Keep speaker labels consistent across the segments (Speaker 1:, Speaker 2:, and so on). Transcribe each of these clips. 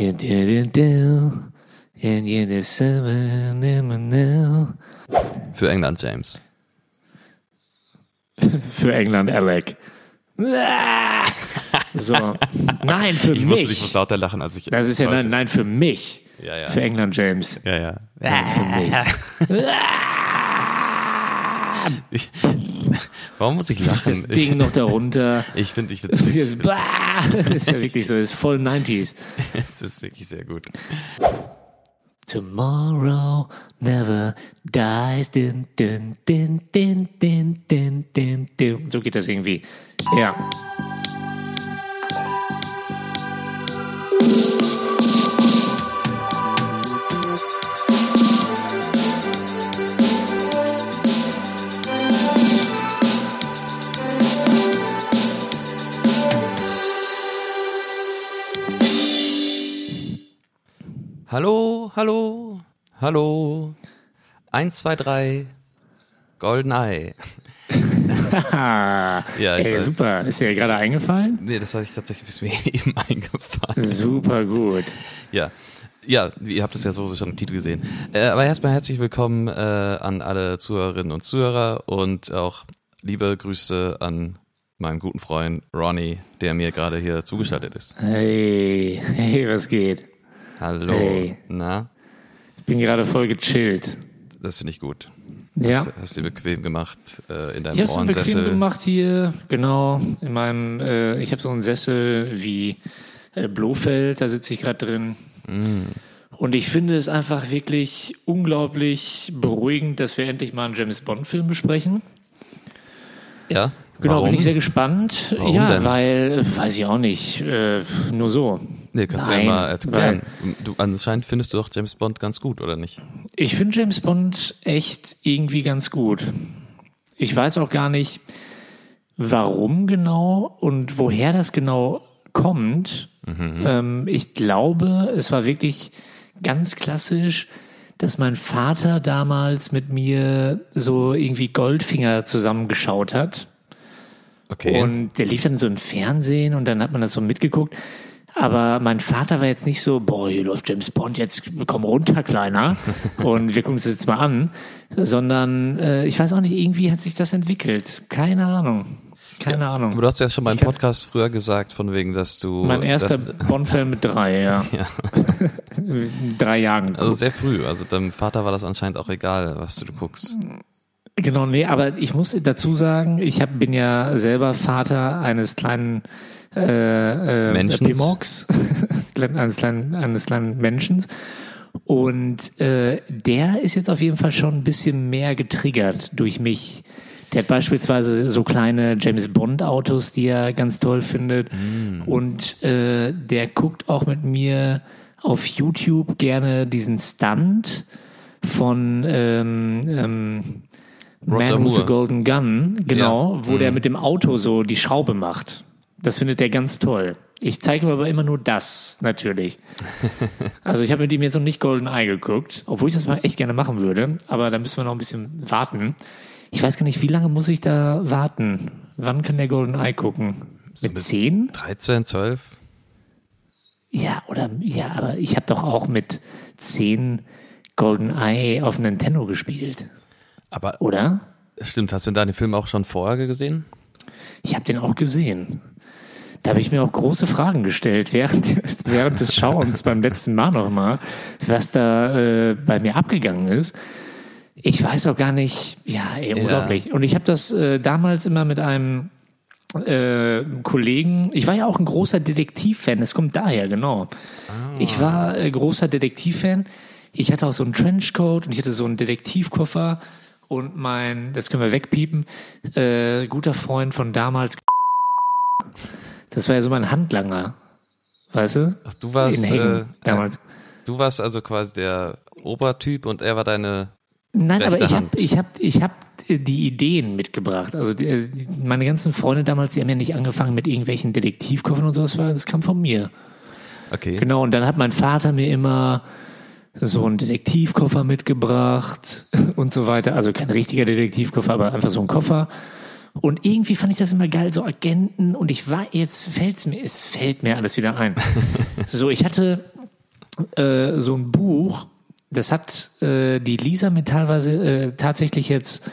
Speaker 1: You did it do, and you did seven, never know.
Speaker 2: Für England, James.
Speaker 1: Für England, Alec. So. Nein, für
Speaker 2: Ich
Speaker 1: mich.
Speaker 2: musste, ich muss lauter lachen, als ich.
Speaker 1: das ist ja
Speaker 2: sollte.
Speaker 1: nein, nein, für mich.
Speaker 2: Ja, ja.
Speaker 1: Für England, James.
Speaker 2: Ja, ja.
Speaker 1: Nein, für mich.
Speaker 2: Ich, warum muss ich lachen?
Speaker 1: Das Ding noch darunter.
Speaker 2: Ich, finde, ich finde,
Speaker 1: Das bah, das ist ja wirklich so, das ist voll 90s.
Speaker 2: es ist wirklich sehr gut.
Speaker 1: Tomorrow never dies. Din, din, din, din, din, din, din. So geht das irgendwie. Ja.
Speaker 2: Hallo, hallo, hallo. Eins, zwei, drei. Goldeneye. Ja,
Speaker 1: ey, super. Ist dir gerade eingefallen?
Speaker 2: Nee, das habe ich tatsächlich bis mir eben eingefallen.
Speaker 1: Super gut.
Speaker 2: Ja. Ja, ihr habt es ja so schon im Titel gesehen. Äh, aber erstmal herzlich willkommen äh, an alle Zuhörerinnen und Zuhörer und auch liebe Grüße an meinen guten Freund Ronnie, der mir gerade hier zugeschaltet ist.
Speaker 1: Hey, hey, was geht?
Speaker 2: Hallo.
Speaker 1: Hey.
Speaker 2: Na,
Speaker 1: Ich bin gerade voll gechillt.
Speaker 2: das finde ich gut.
Speaker 1: Ja.
Speaker 2: Hast, hast du bequem gemacht äh, in deinem
Speaker 1: Ich habe es mir bequem
Speaker 2: Ohrensessel.
Speaker 1: gemacht hier, genau, in meinem, äh, ich habe so einen Sessel wie äh, Blofeld, da sitze ich gerade drin.
Speaker 2: Mm.
Speaker 1: Und ich finde es einfach wirklich unglaublich beruhigend, dass wir endlich mal einen James Bond-Film besprechen.
Speaker 2: Ja.
Speaker 1: Genau,
Speaker 2: Warum?
Speaker 1: bin ich sehr gespannt.
Speaker 2: Warum
Speaker 1: ja,
Speaker 2: denn?
Speaker 1: weil, äh, weiß ich auch nicht, äh, nur so.
Speaker 2: Nee, kannst du
Speaker 1: Nein,
Speaker 2: ja mal erklären. Du, anscheinend findest du doch James Bond ganz gut, oder nicht?
Speaker 1: Ich finde James Bond echt irgendwie ganz gut. Ich weiß auch gar nicht, warum genau und woher das genau kommt. Ähm, ich glaube, es war wirklich ganz klassisch, dass mein Vater damals mit mir so irgendwie Goldfinger zusammengeschaut hat.
Speaker 2: Okay.
Speaker 1: Und der lief dann so im Fernsehen und dann hat man das so mitgeguckt. Aber mein Vater war jetzt nicht so, boah, hier läuft James Bond, jetzt komm runter, Kleiner. und wir gucken uns jetzt mal an. Sondern äh, ich weiß auch nicht, irgendwie hat sich das entwickelt. Keine Ahnung. Keine Ahnung.
Speaker 2: aber du hast ja schon beim Podcast früher gesagt, von wegen, dass du.
Speaker 1: Mein erster Bond-Film mit drei, ja.
Speaker 2: ja,
Speaker 1: drei Jahren.
Speaker 2: also sehr früh. Also deinem Vater war das anscheinend auch egal, was du guckst.
Speaker 1: Genau, nee, aber ich muss dazu sagen, ich hab, bin ja selber Vater eines kleinen äh, äh. Pimox, eines kleinen, eines. Und äh, der ist jetzt auf jeden Fall schon ein bisschen mehr getriggert durch mich. Der hat beispielsweise so kleine James Bond Autos, die er ganz toll findet. Und äh, der guckt auch mit mir auf YouTube gerne diesen Stunt von ähm, ähm, Man with the Golden Gun, genau,
Speaker 2: Ja.
Speaker 1: wo der mit dem Auto so die Schraube macht. Das findet der ganz toll. Ich zeige ihm aber immer nur das, natürlich. Also ich habe mit ihm jetzt noch nicht Golden Eye geguckt, obwohl ich das mal echt gerne machen würde, aber da müssen wir noch ein bisschen warten. Ich weiß gar nicht, wie lange muss ich da warten? Wann kann der Golden Eye gucken? Mit
Speaker 2: mit-
Speaker 1: zehn?
Speaker 2: 13, 12?
Speaker 1: Ja, oder ja, aber ich habe doch auch mit zehn Golden Eye auf Nintendo gespielt,
Speaker 2: Aber
Speaker 1: oder?
Speaker 2: stimmt, hast du deine Filme auch schon vorher gesehen?
Speaker 1: Ich habe den auch gesehen. Da habe ich mir auch große Fragen gestellt während, während des Schauens beim letzten Mal nochmal, was da äh, bei mir abgegangen ist. Ich weiß auch gar nicht, ja, ey, unglaublich. Und ich habe das äh, damals immer mit einem äh, Kollegen, ich war ja auch ein großer Detektivfan, das kommt daher, genau. Ich war äh, großer Detektivfan. Ich hatte auch so einen Trenchcoat und ich hatte so einen Detektivkoffer und mein, das können wir wegpiepen, äh, guter Freund von damals, das war ja so mein Handlanger, weißt du?
Speaker 2: Ach, du warst, äh,
Speaker 1: damals.
Speaker 2: du warst also quasi der Obertyp und er war deine.
Speaker 1: Nein, aber ich habe ich hab, ich hab äh, die Ideen mitgebracht. Also die, die- meine ganzen Freunde damals, die haben ja nicht angefangen mit irgendwelchen Detektivkoffern und sowas, das kam von mir.
Speaker 2: Okay.
Speaker 1: Genau, und dann hat mein Vater mir immer so einen Detektivkoffer mitgebracht und so weiter. Also kein richtiger Detektivkoffer, aber einfach so ein Koffer. Und irgendwie fand ich das immer geil, so Agenten. Und ich war, jetzt fällt's mir, es fällt mir alles wieder ein. so, ich hatte äh, so ein Buch, das hat äh, die Lisa mir teilweise äh, tatsächlich jetzt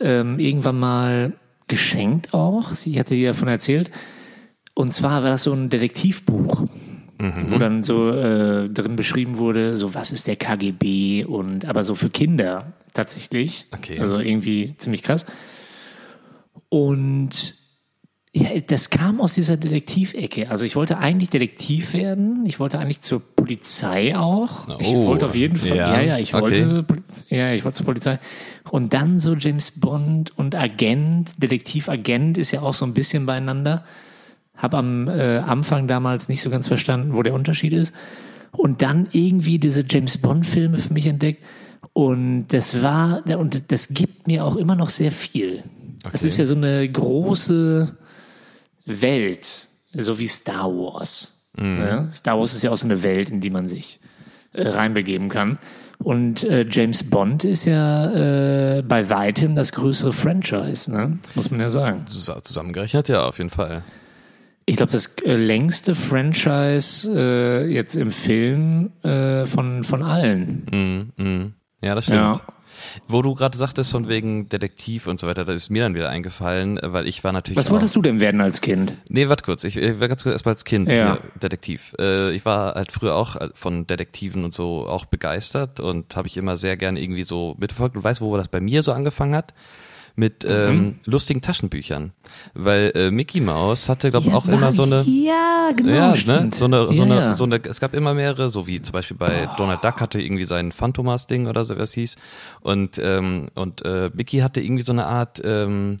Speaker 1: ähm, irgendwann mal geschenkt auch. Sie hatte dir davon erzählt. Und zwar war das so ein Detektivbuch, wo dann so äh, drin beschrieben wurde, so was ist der KGB und aber so für Kinder tatsächlich.
Speaker 2: Okay.
Speaker 1: Also irgendwie ziemlich krass. Und ja, das kam aus dieser Detektivecke. Also ich wollte eigentlich Detektiv werden. Ich wollte eigentlich zur Polizei auch. ich
Speaker 2: Oh,
Speaker 1: wollte auf jeden Fall.
Speaker 2: ja,
Speaker 1: Ja, ja, ich
Speaker 2: okay.
Speaker 1: wollte. Ja, ich wollte zur Polizei. Und dann so James Bond und Agent, Detektiv-Agent ist ja auch so ein bisschen beieinander. Hab am äh, Anfang damals nicht so ganz verstanden, wo der Unterschied ist. Und dann irgendwie diese James Bond-Filme für mich entdeckt. Und das war, und das gibt mir auch immer noch sehr viel. Das
Speaker 2: Okay.
Speaker 1: ist ja so eine große Welt, so wie Star Wars. Ja? Star Wars ist ja auch so eine Welt, in die man sich äh, reinbegeben kann. Und äh, James Bond ist ja äh, bei weitem das größere Franchise, ne? muss man ja sagen.
Speaker 2: Zus- Zusammengerechnet, ja, auf jeden Fall.
Speaker 1: Ich glaube, das äh, längste Franchise äh, jetzt im Film äh, von, von allen.
Speaker 2: Mhm, mhm. Ja, das stimmt.
Speaker 1: Ja.
Speaker 2: Wo du gerade sagtest, von wegen Detektiv und so weiter, da ist mir dann wieder eingefallen, weil ich war natürlich.
Speaker 1: Was wolltest du denn werden als Kind?
Speaker 2: Nee, warte kurz. Ich, ich war ganz kurz erstmal als Kind
Speaker 1: Ja.
Speaker 2: Detektiv. Äh, ich war halt früher auch äh, von Detektiven und so auch begeistert und habe ich immer sehr gerne irgendwie so mitverfolgt. Und weißt, wo das bei mir so angefangen hat? Mit
Speaker 1: Mhm.
Speaker 2: ähm, lustigen Taschenbüchern. Weil äh, Mickey Mouse hatte, glaube ich, auch immer so eine.
Speaker 1: Ja, genau.
Speaker 2: Ja, ne? so eine, so
Speaker 1: Ja,
Speaker 2: eine,
Speaker 1: ja.
Speaker 2: so eine, es gab immer mehrere, so wie zum Beispiel bei Donald Duck hatte irgendwie sein Phantomas-Ding oder so, was hieß. Und, ähm, und äh, Mickey hatte irgendwie so eine Art, ähm,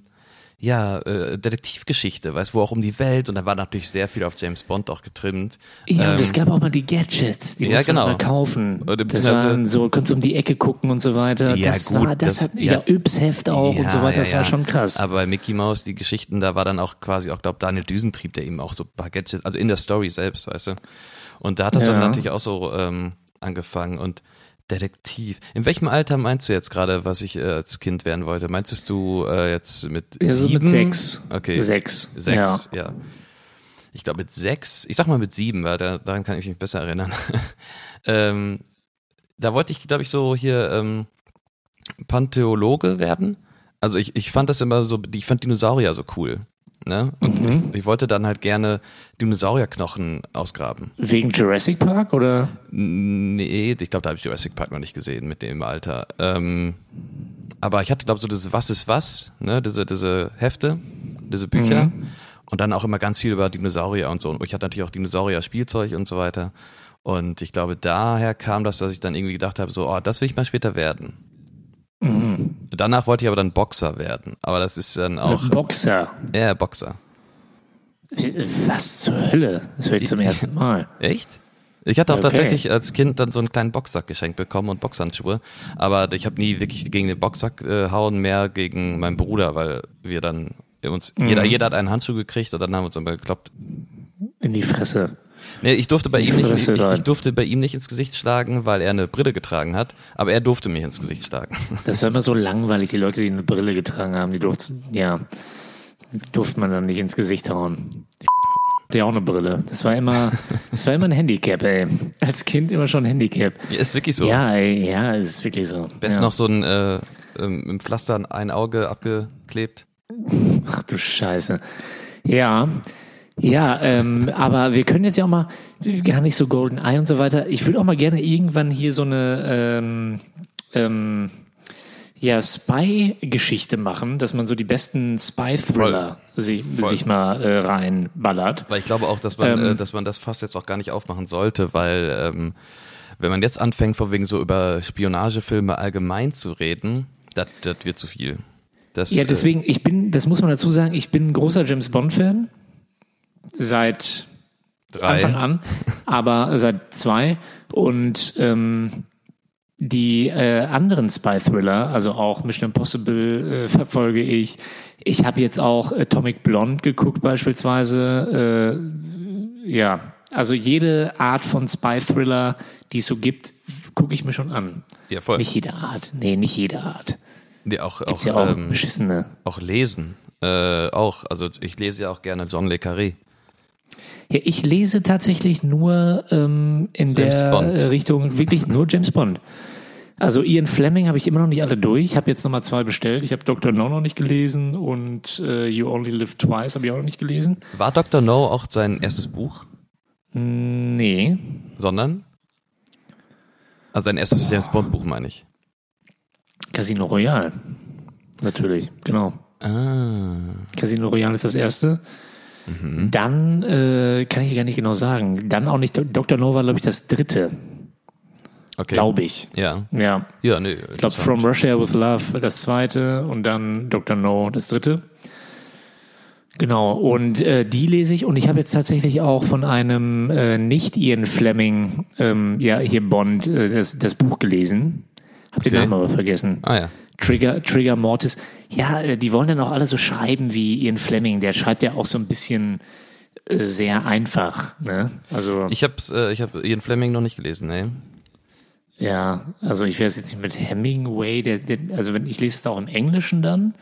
Speaker 2: ja, äh, Detektivgeschichte, weißt wo auch um die Welt und da war natürlich sehr viel auf James Bond auch getrimmt.
Speaker 1: Ja,
Speaker 2: Ähm,
Speaker 1: und es gab auch mal die Gadgets, die
Speaker 2: ja,
Speaker 1: musste man
Speaker 2: genau.
Speaker 1: mal kaufen.
Speaker 2: Oder
Speaker 1: Das waren so, konntest um die Ecke gucken und so weiter.
Speaker 2: Ja,
Speaker 1: das
Speaker 2: gut,
Speaker 1: war, das,
Speaker 2: das-
Speaker 1: hat,
Speaker 2: ja.
Speaker 1: ja, Yps-Heft auch und so weiter, das
Speaker 2: ja,
Speaker 1: war
Speaker 2: ja.
Speaker 1: schon krass.
Speaker 2: Aber bei Mickey Mouse, die Geschichten, da war dann auch quasi auch, glaube Daniel Düsentrieb, der eben auch so ein paar Gadgets, also in der Story selbst, weißt du. Und da hat das dann
Speaker 1: Ja.
Speaker 2: natürlich auch so ähm, angefangen und Detektiv. In welchem Alter meinst du jetzt gerade, was ich äh, als Kind werden wollte? Meinst du äh, jetzt mit
Speaker 1: ja, so
Speaker 2: sieben?
Speaker 1: mit sechs.
Speaker 2: Okay.
Speaker 1: Sechs.
Speaker 2: Sechs, ja. Ich glaube mit sechs, ich sag mal mit sieben, weil da, daran kann ich mich besser erinnern. ähm, da wollte ich, glaube ich, so hier ähm, Pantheologe werden. Also ich, ich fand das immer so, ich fand Dinosaurier so cool. Ne? Und
Speaker 1: Mhm.
Speaker 2: ich, ich wollte dann halt gerne Dinosaurierknochen ausgraben.
Speaker 1: Wegen Jurassic Park oder?
Speaker 2: Nee, ich glaube, da habe ich Jurassic Park noch nicht gesehen mit dem Alter. Ähm, aber ich hatte, glaube so dieses Was ist was, ne? diese, diese Hefte, diese Bücher.
Speaker 1: Mhm.
Speaker 2: Und dann auch immer ganz viel über Dinosaurier und so. Und ich hatte natürlich auch Dinosaurier-Spielzeug und so weiter. Und ich glaube, daher kam das, dass ich dann irgendwie gedacht habe, so, oh, das will ich mal später werden.
Speaker 1: Mhm.
Speaker 2: Danach wollte ich aber dann Boxer werden. Aber das ist dann auch,
Speaker 1: Boxer.
Speaker 2: ja, Boxer.
Speaker 1: Was zur Hölle? Das höre ich zum ersten Mal.
Speaker 2: Echt? Ich hatte auch
Speaker 1: Okay.
Speaker 2: tatsächlich als Kind dann so einen kleinen Boxsack geschenkt bekommen und Boxhandschuhe. Aber ich habe nie wirklich gegen den Boxsack äh, hauen, mehr gegen meinen Bruder, weil wir dann uns, jeder, jeder hat einen Handschuh gekriegt und dann haben wir uns immer gekloppt.
Speaker 1: In die Fresse.
Speaker 2: Nee, ich durfte bei ihm nicht, ich, ich durfte bei ihm nicht ins Gesicht schlagen, weil er eine Brille getragen hat, aber er durfte mich ins Gesicht schlagen.
Speaker 1: Das war immer so langweilig, die Leute, die eine Brille getragen haben, die durften, ja, durfte man dann nicht ins Gesicht hauen. Die hatte ja auch eine Brille. Das war immer, das war immer ein Handicap, ey. Als Kind immer schon ein Handicap.
Speaker 2: Ja, ist wirklich so.
Speaker 1: Ja, ey, ja, ist wirklich so.
Speaker 2: Best
Speaker 1: ja.
Speaker 2: noch so ein äh, ähm, im Pflaster ein Auge abgeklebt.
Speaker 1: Ach du Scheiße. Ja. Ja, ähm, aber wir können jetzt ja auch mal gar nicht so Golden Eye und so weiter. Ich würde auch mal gerne irgendwann hier so eine ähm, ähm, ja, Spy-Geschichte machen, dass man so die besten Spy-Thriller sich, sich mal äh, reinballert.
Speaker 2: Weil ich glaube auch, dass man,
Speaker 1: Ähm.
Speaker 2: äh, dass man das fast jetzt auch gar nicht aufmachen sollte, weil ähm, wenn man jetzt anfängt, von wegen so über Spionagefilme allgemein zu reden, das wird zu viel. Das,
Speaker 1: Ja, deswegen, ich bin, das muss man dazu sagen, ich bin ein großer James Bond-Fan. Seit
Speaker 2: äh, drei.
Speaker 1: Anfang an, aber seit zwei. Und ähm, die äh, anderen Spy-Thriller, also auch Mission Impossible äh, verfolge ich. Ich habe jetzt auch Atomic Blonde geguckt beispielsweise. Äh, ja, also jede Art von Spy-Thriller, die es so gibt, gucke ich mir schon an.
Speaker 2: Ja, voll.
Speaker 1: Nicht jede Art. Nee, nicht jede Art.
Speaker 2: Nee, auch,
Speaker 1: Gibt's
Speaker 2: auch,
Speaker 1: ja auch
Speaker 2: ähm,
Speaker 1: beschissene.
Speaker 2: auch lesen. Äh, auch, also ich lese ja auch gerne John Le Carré.
Speaker 1: Ja, ich lese tatsächlich nur ähm, in
Speaker 2: James
Speaker 1: der
Speaker 2: Bond.
Speaker 1: äh, Richtung wirklich nur James Bond. Also Ian Fleming habe ich immer noch nicht alle durch. Ich habe jetzt nochmal zwei bestellt. Ich habe Dr. No noch nicht gelesen und äh, You Only Live Twice habe ich auch noch nicht gelesen.
Speaker 2: War Dr. No auch sein erstes Buch?
Speaker 1: Nee.
Speaker 2: Sondern? Also sein erstes James Bond Buch meine ich.
Speaker 1: Casino Royale. Natürlich, genau.
Speaker 2: Ah.
Speaker 1: Casino Royale ist das erste.
Speaker 2: Mhm.
Speaker 1: Dann äh, kann ich gar nicht genau sagen. Dann auch nicht Dr. No war, glaube ich, das dritte,
Speaker 2: Okay.
Speaker 1: glaube ich.
Speaker 2: Ja.
Speaker 1: Ja.
Speaker 2: Ja, nee.
Speaker 1: Ich glaube, From Russia with Love das zweite und dann Dr. No das dritte. Genau, und äh, die lese ich und ich habe jetzt tatsächlich auch von einem äh, nicht Ian Fleming, ähm, ja, hier Bond, äh, das, das Buch gelesen. Hab den
Speaker 2: Okay.
Speaker 1: Namen aber vergessen.
Speaker 2: Ah ja.
Speaker 1: Trigger, Trigger Mortis. Ja, äh, die wollen dann auch alle so schreiben wie Ian Fleming. Der schreibt ja auch so ein bisschen äh, sehr einfach, ne? Also,
Speaker 2: Ich hab's, äh, ich habe Ian Fleming noch nicht gelesen, ne?
Speaker 1: ja, also ich weiß jetzt nicht mit Hemingway, der, der, also wenn ich lese es auch im Englischen dann.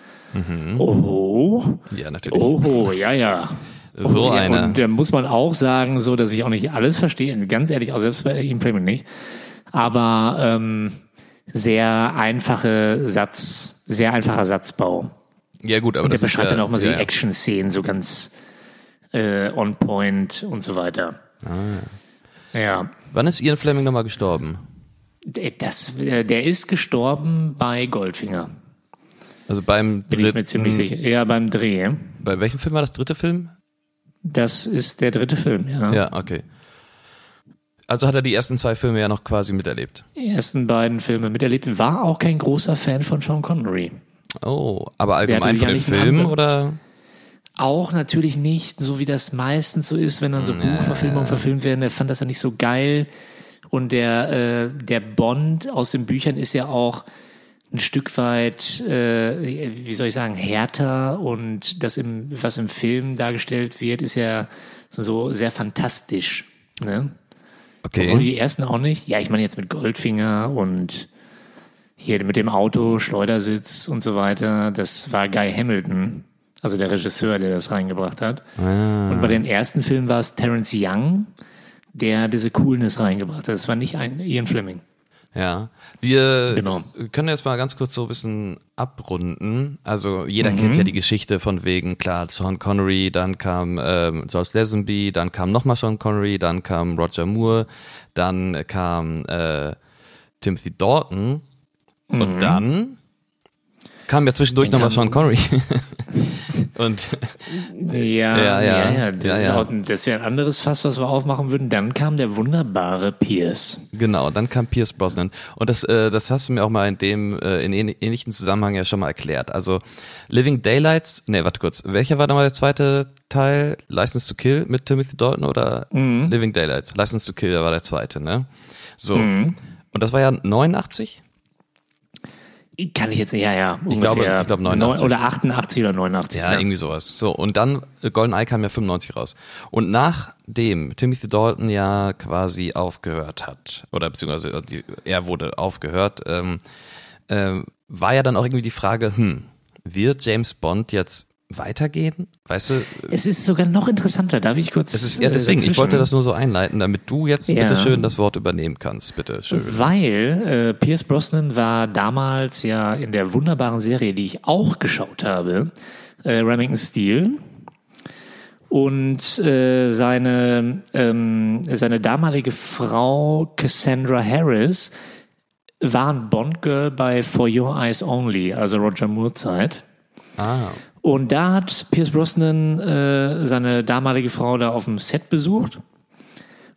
Speaker 1: Oh,
Speaker 2: Ja, natürlich.
Speaker 1: oh, ja, ja.
Speaker 2: So
Speaker 1: ja,
Speaker 2: einer.
Speaker 1: Und da muss man auch sagen, so, dass ich auch nicht alles verstehe. Ganz ehrlich, auch selbst bei Ian Fleming nicht. Aber ähm, sehr einfache Satz, sehr einfacher Satzbau.
Speaker 2: Ja gut, aber
Speaker 1: Und der
Speaker 2: das ist
Speaker 1: beschreibt
Speaker 2: ja,
Speaker 1: dann auch mal so
Speaker 2: ja,
Speaker 1: die Action-Szenen so ganz äh, on point und so weiter.
Speaker 2: Ah.
Speaker 1: Ja.
Speaker 2: Wann ist Ian Fleming nochmal gestorben?
Speaker 1: Der- Das, äh, der ist gestorben bei Goldfinger.
Speaker 2: Also beim
Speaker 1: Bin ich mir ziemlich sicher. Ja, beim Dreh.
Speaker 2: bei welchem Film war das dritte Film?
Speaker 1: Das ist der dritte Film, ja.
Speaker 2: Ja, okay. Also hat er die ersten zwei Filme ja noch quasi miterlebt.
Speaker 1: Die ersten beiden Filme miterlebt. War auch kein großer Fan von Sean Connery.
Speaker 2: Oh, aber allgemein von den Filmen oder?
Speaker 1: Auch natürlich nicht, so wie das meistens so ist, wenn dann so Buchverfilmungen verfilmt werden. Der fand das ja nicht so geil. Und der, äh, der Bond aus den Büchern ist ja auch ein Stück weit, äh, wie soll ich sagen, härter und das im, was im Film dargestellt wird, ist ja so sehr fantastisch. Ne? Obwohl
Speaker 2: Okay.
Speaker 1: die ersten auch nicht. Ja, ich meine jetzt mit Goldfinger und hier mit dem Auto, Schleudersitz und so weiter. Das war Guy Hamilton, also der Regisseur, der das reingebracht hat.
Speaker 2: Ah.
Speaker 1: Und bei den ersten Filmen war es Terence Young, der diese Coolness reingebracht hat. Das war nicht ein Ian Fleming.
Speaker 2: Ja. Wir
Speaker 1: Genau.
Speaker 2: können jetzt mal ganz kurz so ein bisschen abrunden. Also jeder
Speaker 1: Mhm.
Speaker 2: kennt ja die Geschichte von wegen, klar, Sean Connery, dann kam ähm, George Lazenby, dann kam nochmal Sean Connery, dann kam Roger Moore, dann kam äh, Timothy Dalton und dann kam ja zwischendurch nochmal
Speaker 1: Mhm.
Speaker 2: Sean Connery. und
Speaker 1: Ja,
Speaker 2: Ja, ja.
Speaker 1: ja, Das,
Speaker 2: Ja, ja.
Speaker 1: auch, das wäre ein anderes Fass, was wir aufmachen würden. Dann kam der wunderbare Pierce.
Speaker 2: Genau, dann kam Pierce Brosnan. Und das, äh, das hast du mir auch mal in dem, äh, in ähn- ähnlichen Zusammenhang ja schon mal erklärt. Also Living Daylights, nee, warte kurz. Welcher war nochmal der zweite Teil? License to Kill mit Timothy Dalton oder Living Daylights? License to Kill war der zweite, ne? So. Und das war ja 89?
Speaker 1: Kann ich jetzt, ja, ja, ungefähr.
Speaker 2: glaube- ich glaube 89.
Speaker 1: Neun- Oder 88 oder 89.
Speaker 2: Ja, irgendwie sowas. So, und dann äh, GoldenEye kam ja 95 raus. Und nachdem Timothy Dalton ja quasi aufgehört hat, oder beziehungsweise äh, er wurde aufgehört, ähm, ähm, war ja dann auch irgendwie die Frage, hm, wird James Bond jetzt weitergehen? Weißt du,
Speaker 1: Es ist sogar noch interessanter, darf ich kurz.
Speaker 2: es ist, ja
Speaker 1: äh,
Speaker 2: deswegen, ich wollte das nur so einleiten, damit du jetzt
Speaker 1: Ja.
Speaker 2: bitte schön das Wort übernehmen kannst, bitte schön.
Speaker 1: Weil äh, Pierce Brosnan war damals ja in der wunderbaren Serie, die ich auch geschaut habe, äh, Remington Steel. Und äh, seine, ähm, seine damalige Frau Cassandra Harris war ein Bond-Girl bei For Your Eyes Only, also Roger Moore-Zeit.
Speaker 2: Ah,
Speaker 1: Und da hat Pierce Brosnan äh, seine damalige Frau da auf dem Set besucht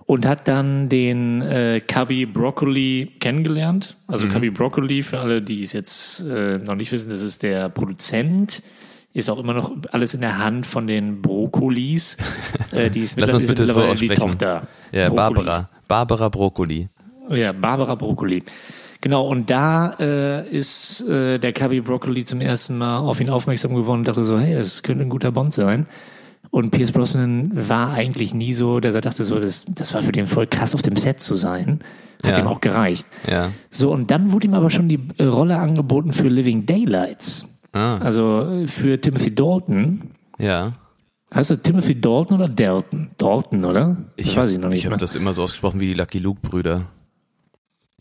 Speaker 1: und hat dann den äh, Cubby Broccoli kennengelernt. Also Cubby Broccoli, für alle, die es jetzt äh, noch nicht wissen, das ist der Produzent. Ist auch immer noch alles in der Hand von den Brokkolis. Äh, die ist
Speaker 2: Lass uns
Speaker 1: mittlerweile-
Speaker 2: bitte so
Speaker 1: mittlerweile die
Speaker 2: aussprechen.
Speaker 1: Tochter.
Speaker 2: ja,
Speaker 1: Brokkolis.
Speaker 2: Barbara, Barbara Broccoli.
Speaker 1: Ja, Barbara Broccoli. Genau, und da äh, ist äh, der Cubby Broccoli zum ersten Mal auf ihn aufmerksam geworden und dachte so, hey, das könnte ein guter Bond sein. Und Pierce Brosnan war eigentlich nie so, dass er dachte so, das, das war für den voll krass auf dem Set zu sein. Hat
Speaker 2: Ja.
Speaker 1: ihm auch gereicht.
Speaker 2: Ja.
Speaker 1: So, und dann wurde ihm aber schon die äh, Rolle angeboten für Living Daylights.
Speaker 2: Ah,
Speaker 1: Also äh, für Timothy Dalton.
Speaker 2: ja.
Speaker 1: Heißt das Timothy Dalton oder Dalton? Dalton, oder?
Speaker 2: Ich
Speaker 1: Das weiß ich noch nicht
Speaker 2: Ich habe das immer so ausgesprochen wie die Lucky Luke-Brüder.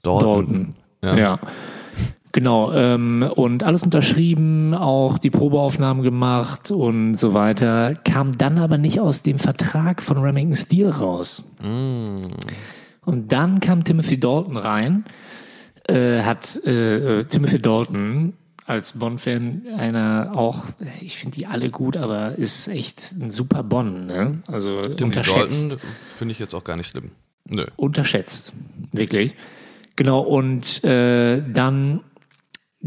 Speaker 2: Dalton.
Speaker 1: Dalton.
Speaker 2: Ja.
Speaker 1: Ja. Genau, ähm, und alles unterschrieben, auch die Probeaufnahmen gemacht und so weiter, kam dann aber nicht aus dem Vertrag von Remington Steel raus.
Speaker 2: Mm.
Speaker 1: Und dann kam Timothy Dalton rein, äh, hat äh, äh, Timothy Dalton als Bond-Fan einer auch, ich finde die alle gut, aber ist echt ein super Bond, ne? Also
Speaker 2: Timothy
Speaker 1: unterschätzt
Speaker 2: finde ich jetzt auch gar nicht schlimm. Nö.
Speaker 1: unterschätzt, wirklich. Genau, und äh, dann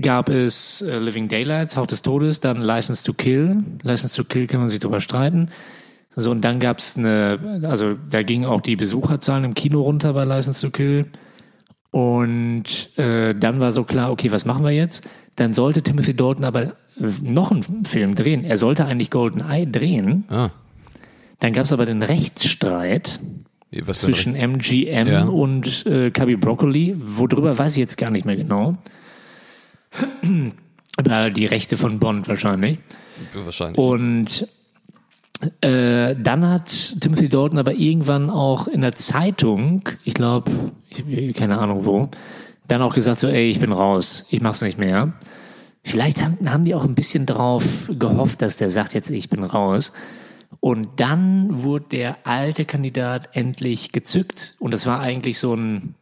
Speaker 1: gab es äh, Living Daylights, Haut des Todes, dann License to Kill. License to Kill kann man sich drüber streiten. So, und dann gab es eine, also da gingen auch die Besucherzahlen im Kino runter bei License to Kill. Und äh, dann war so klar, okay, was machen wir jetzt? Dann sollte Timothy Dalton aber noch einen Film drehen. Er sollte eigentlich Golden Eye drehen.
Speaker 2: Ah,
Speaker 1: Dann gab es aber den Rechtsstreit
Speaker 2: was
Speaker 1: zwischen MGM
Speaker 2: Ja.
Speaker 1: und äh, Cubby Broccoli. Worüber weiß ich jetzt gar nicht mehr genau. Über die Rechte von Bond wahrscheinlich.
Speaker 2: Wahrscheinlich.
Speaker 1: Und äh, dann hat Timothy Dalton aber irgendwann auch in der Zeitung, ich glaube, keine Ahnung wo, dann auch gesagt so, ey, ich bin raus, ich mach's nicht mehr. Vielleicht haben, haben die auch ein bisschen drauf gehofft, dass der sagt jetzt, ich bin raus. Und dann wurde der alte Kandidat endlich gezückt. Und das war eigentlich so ein,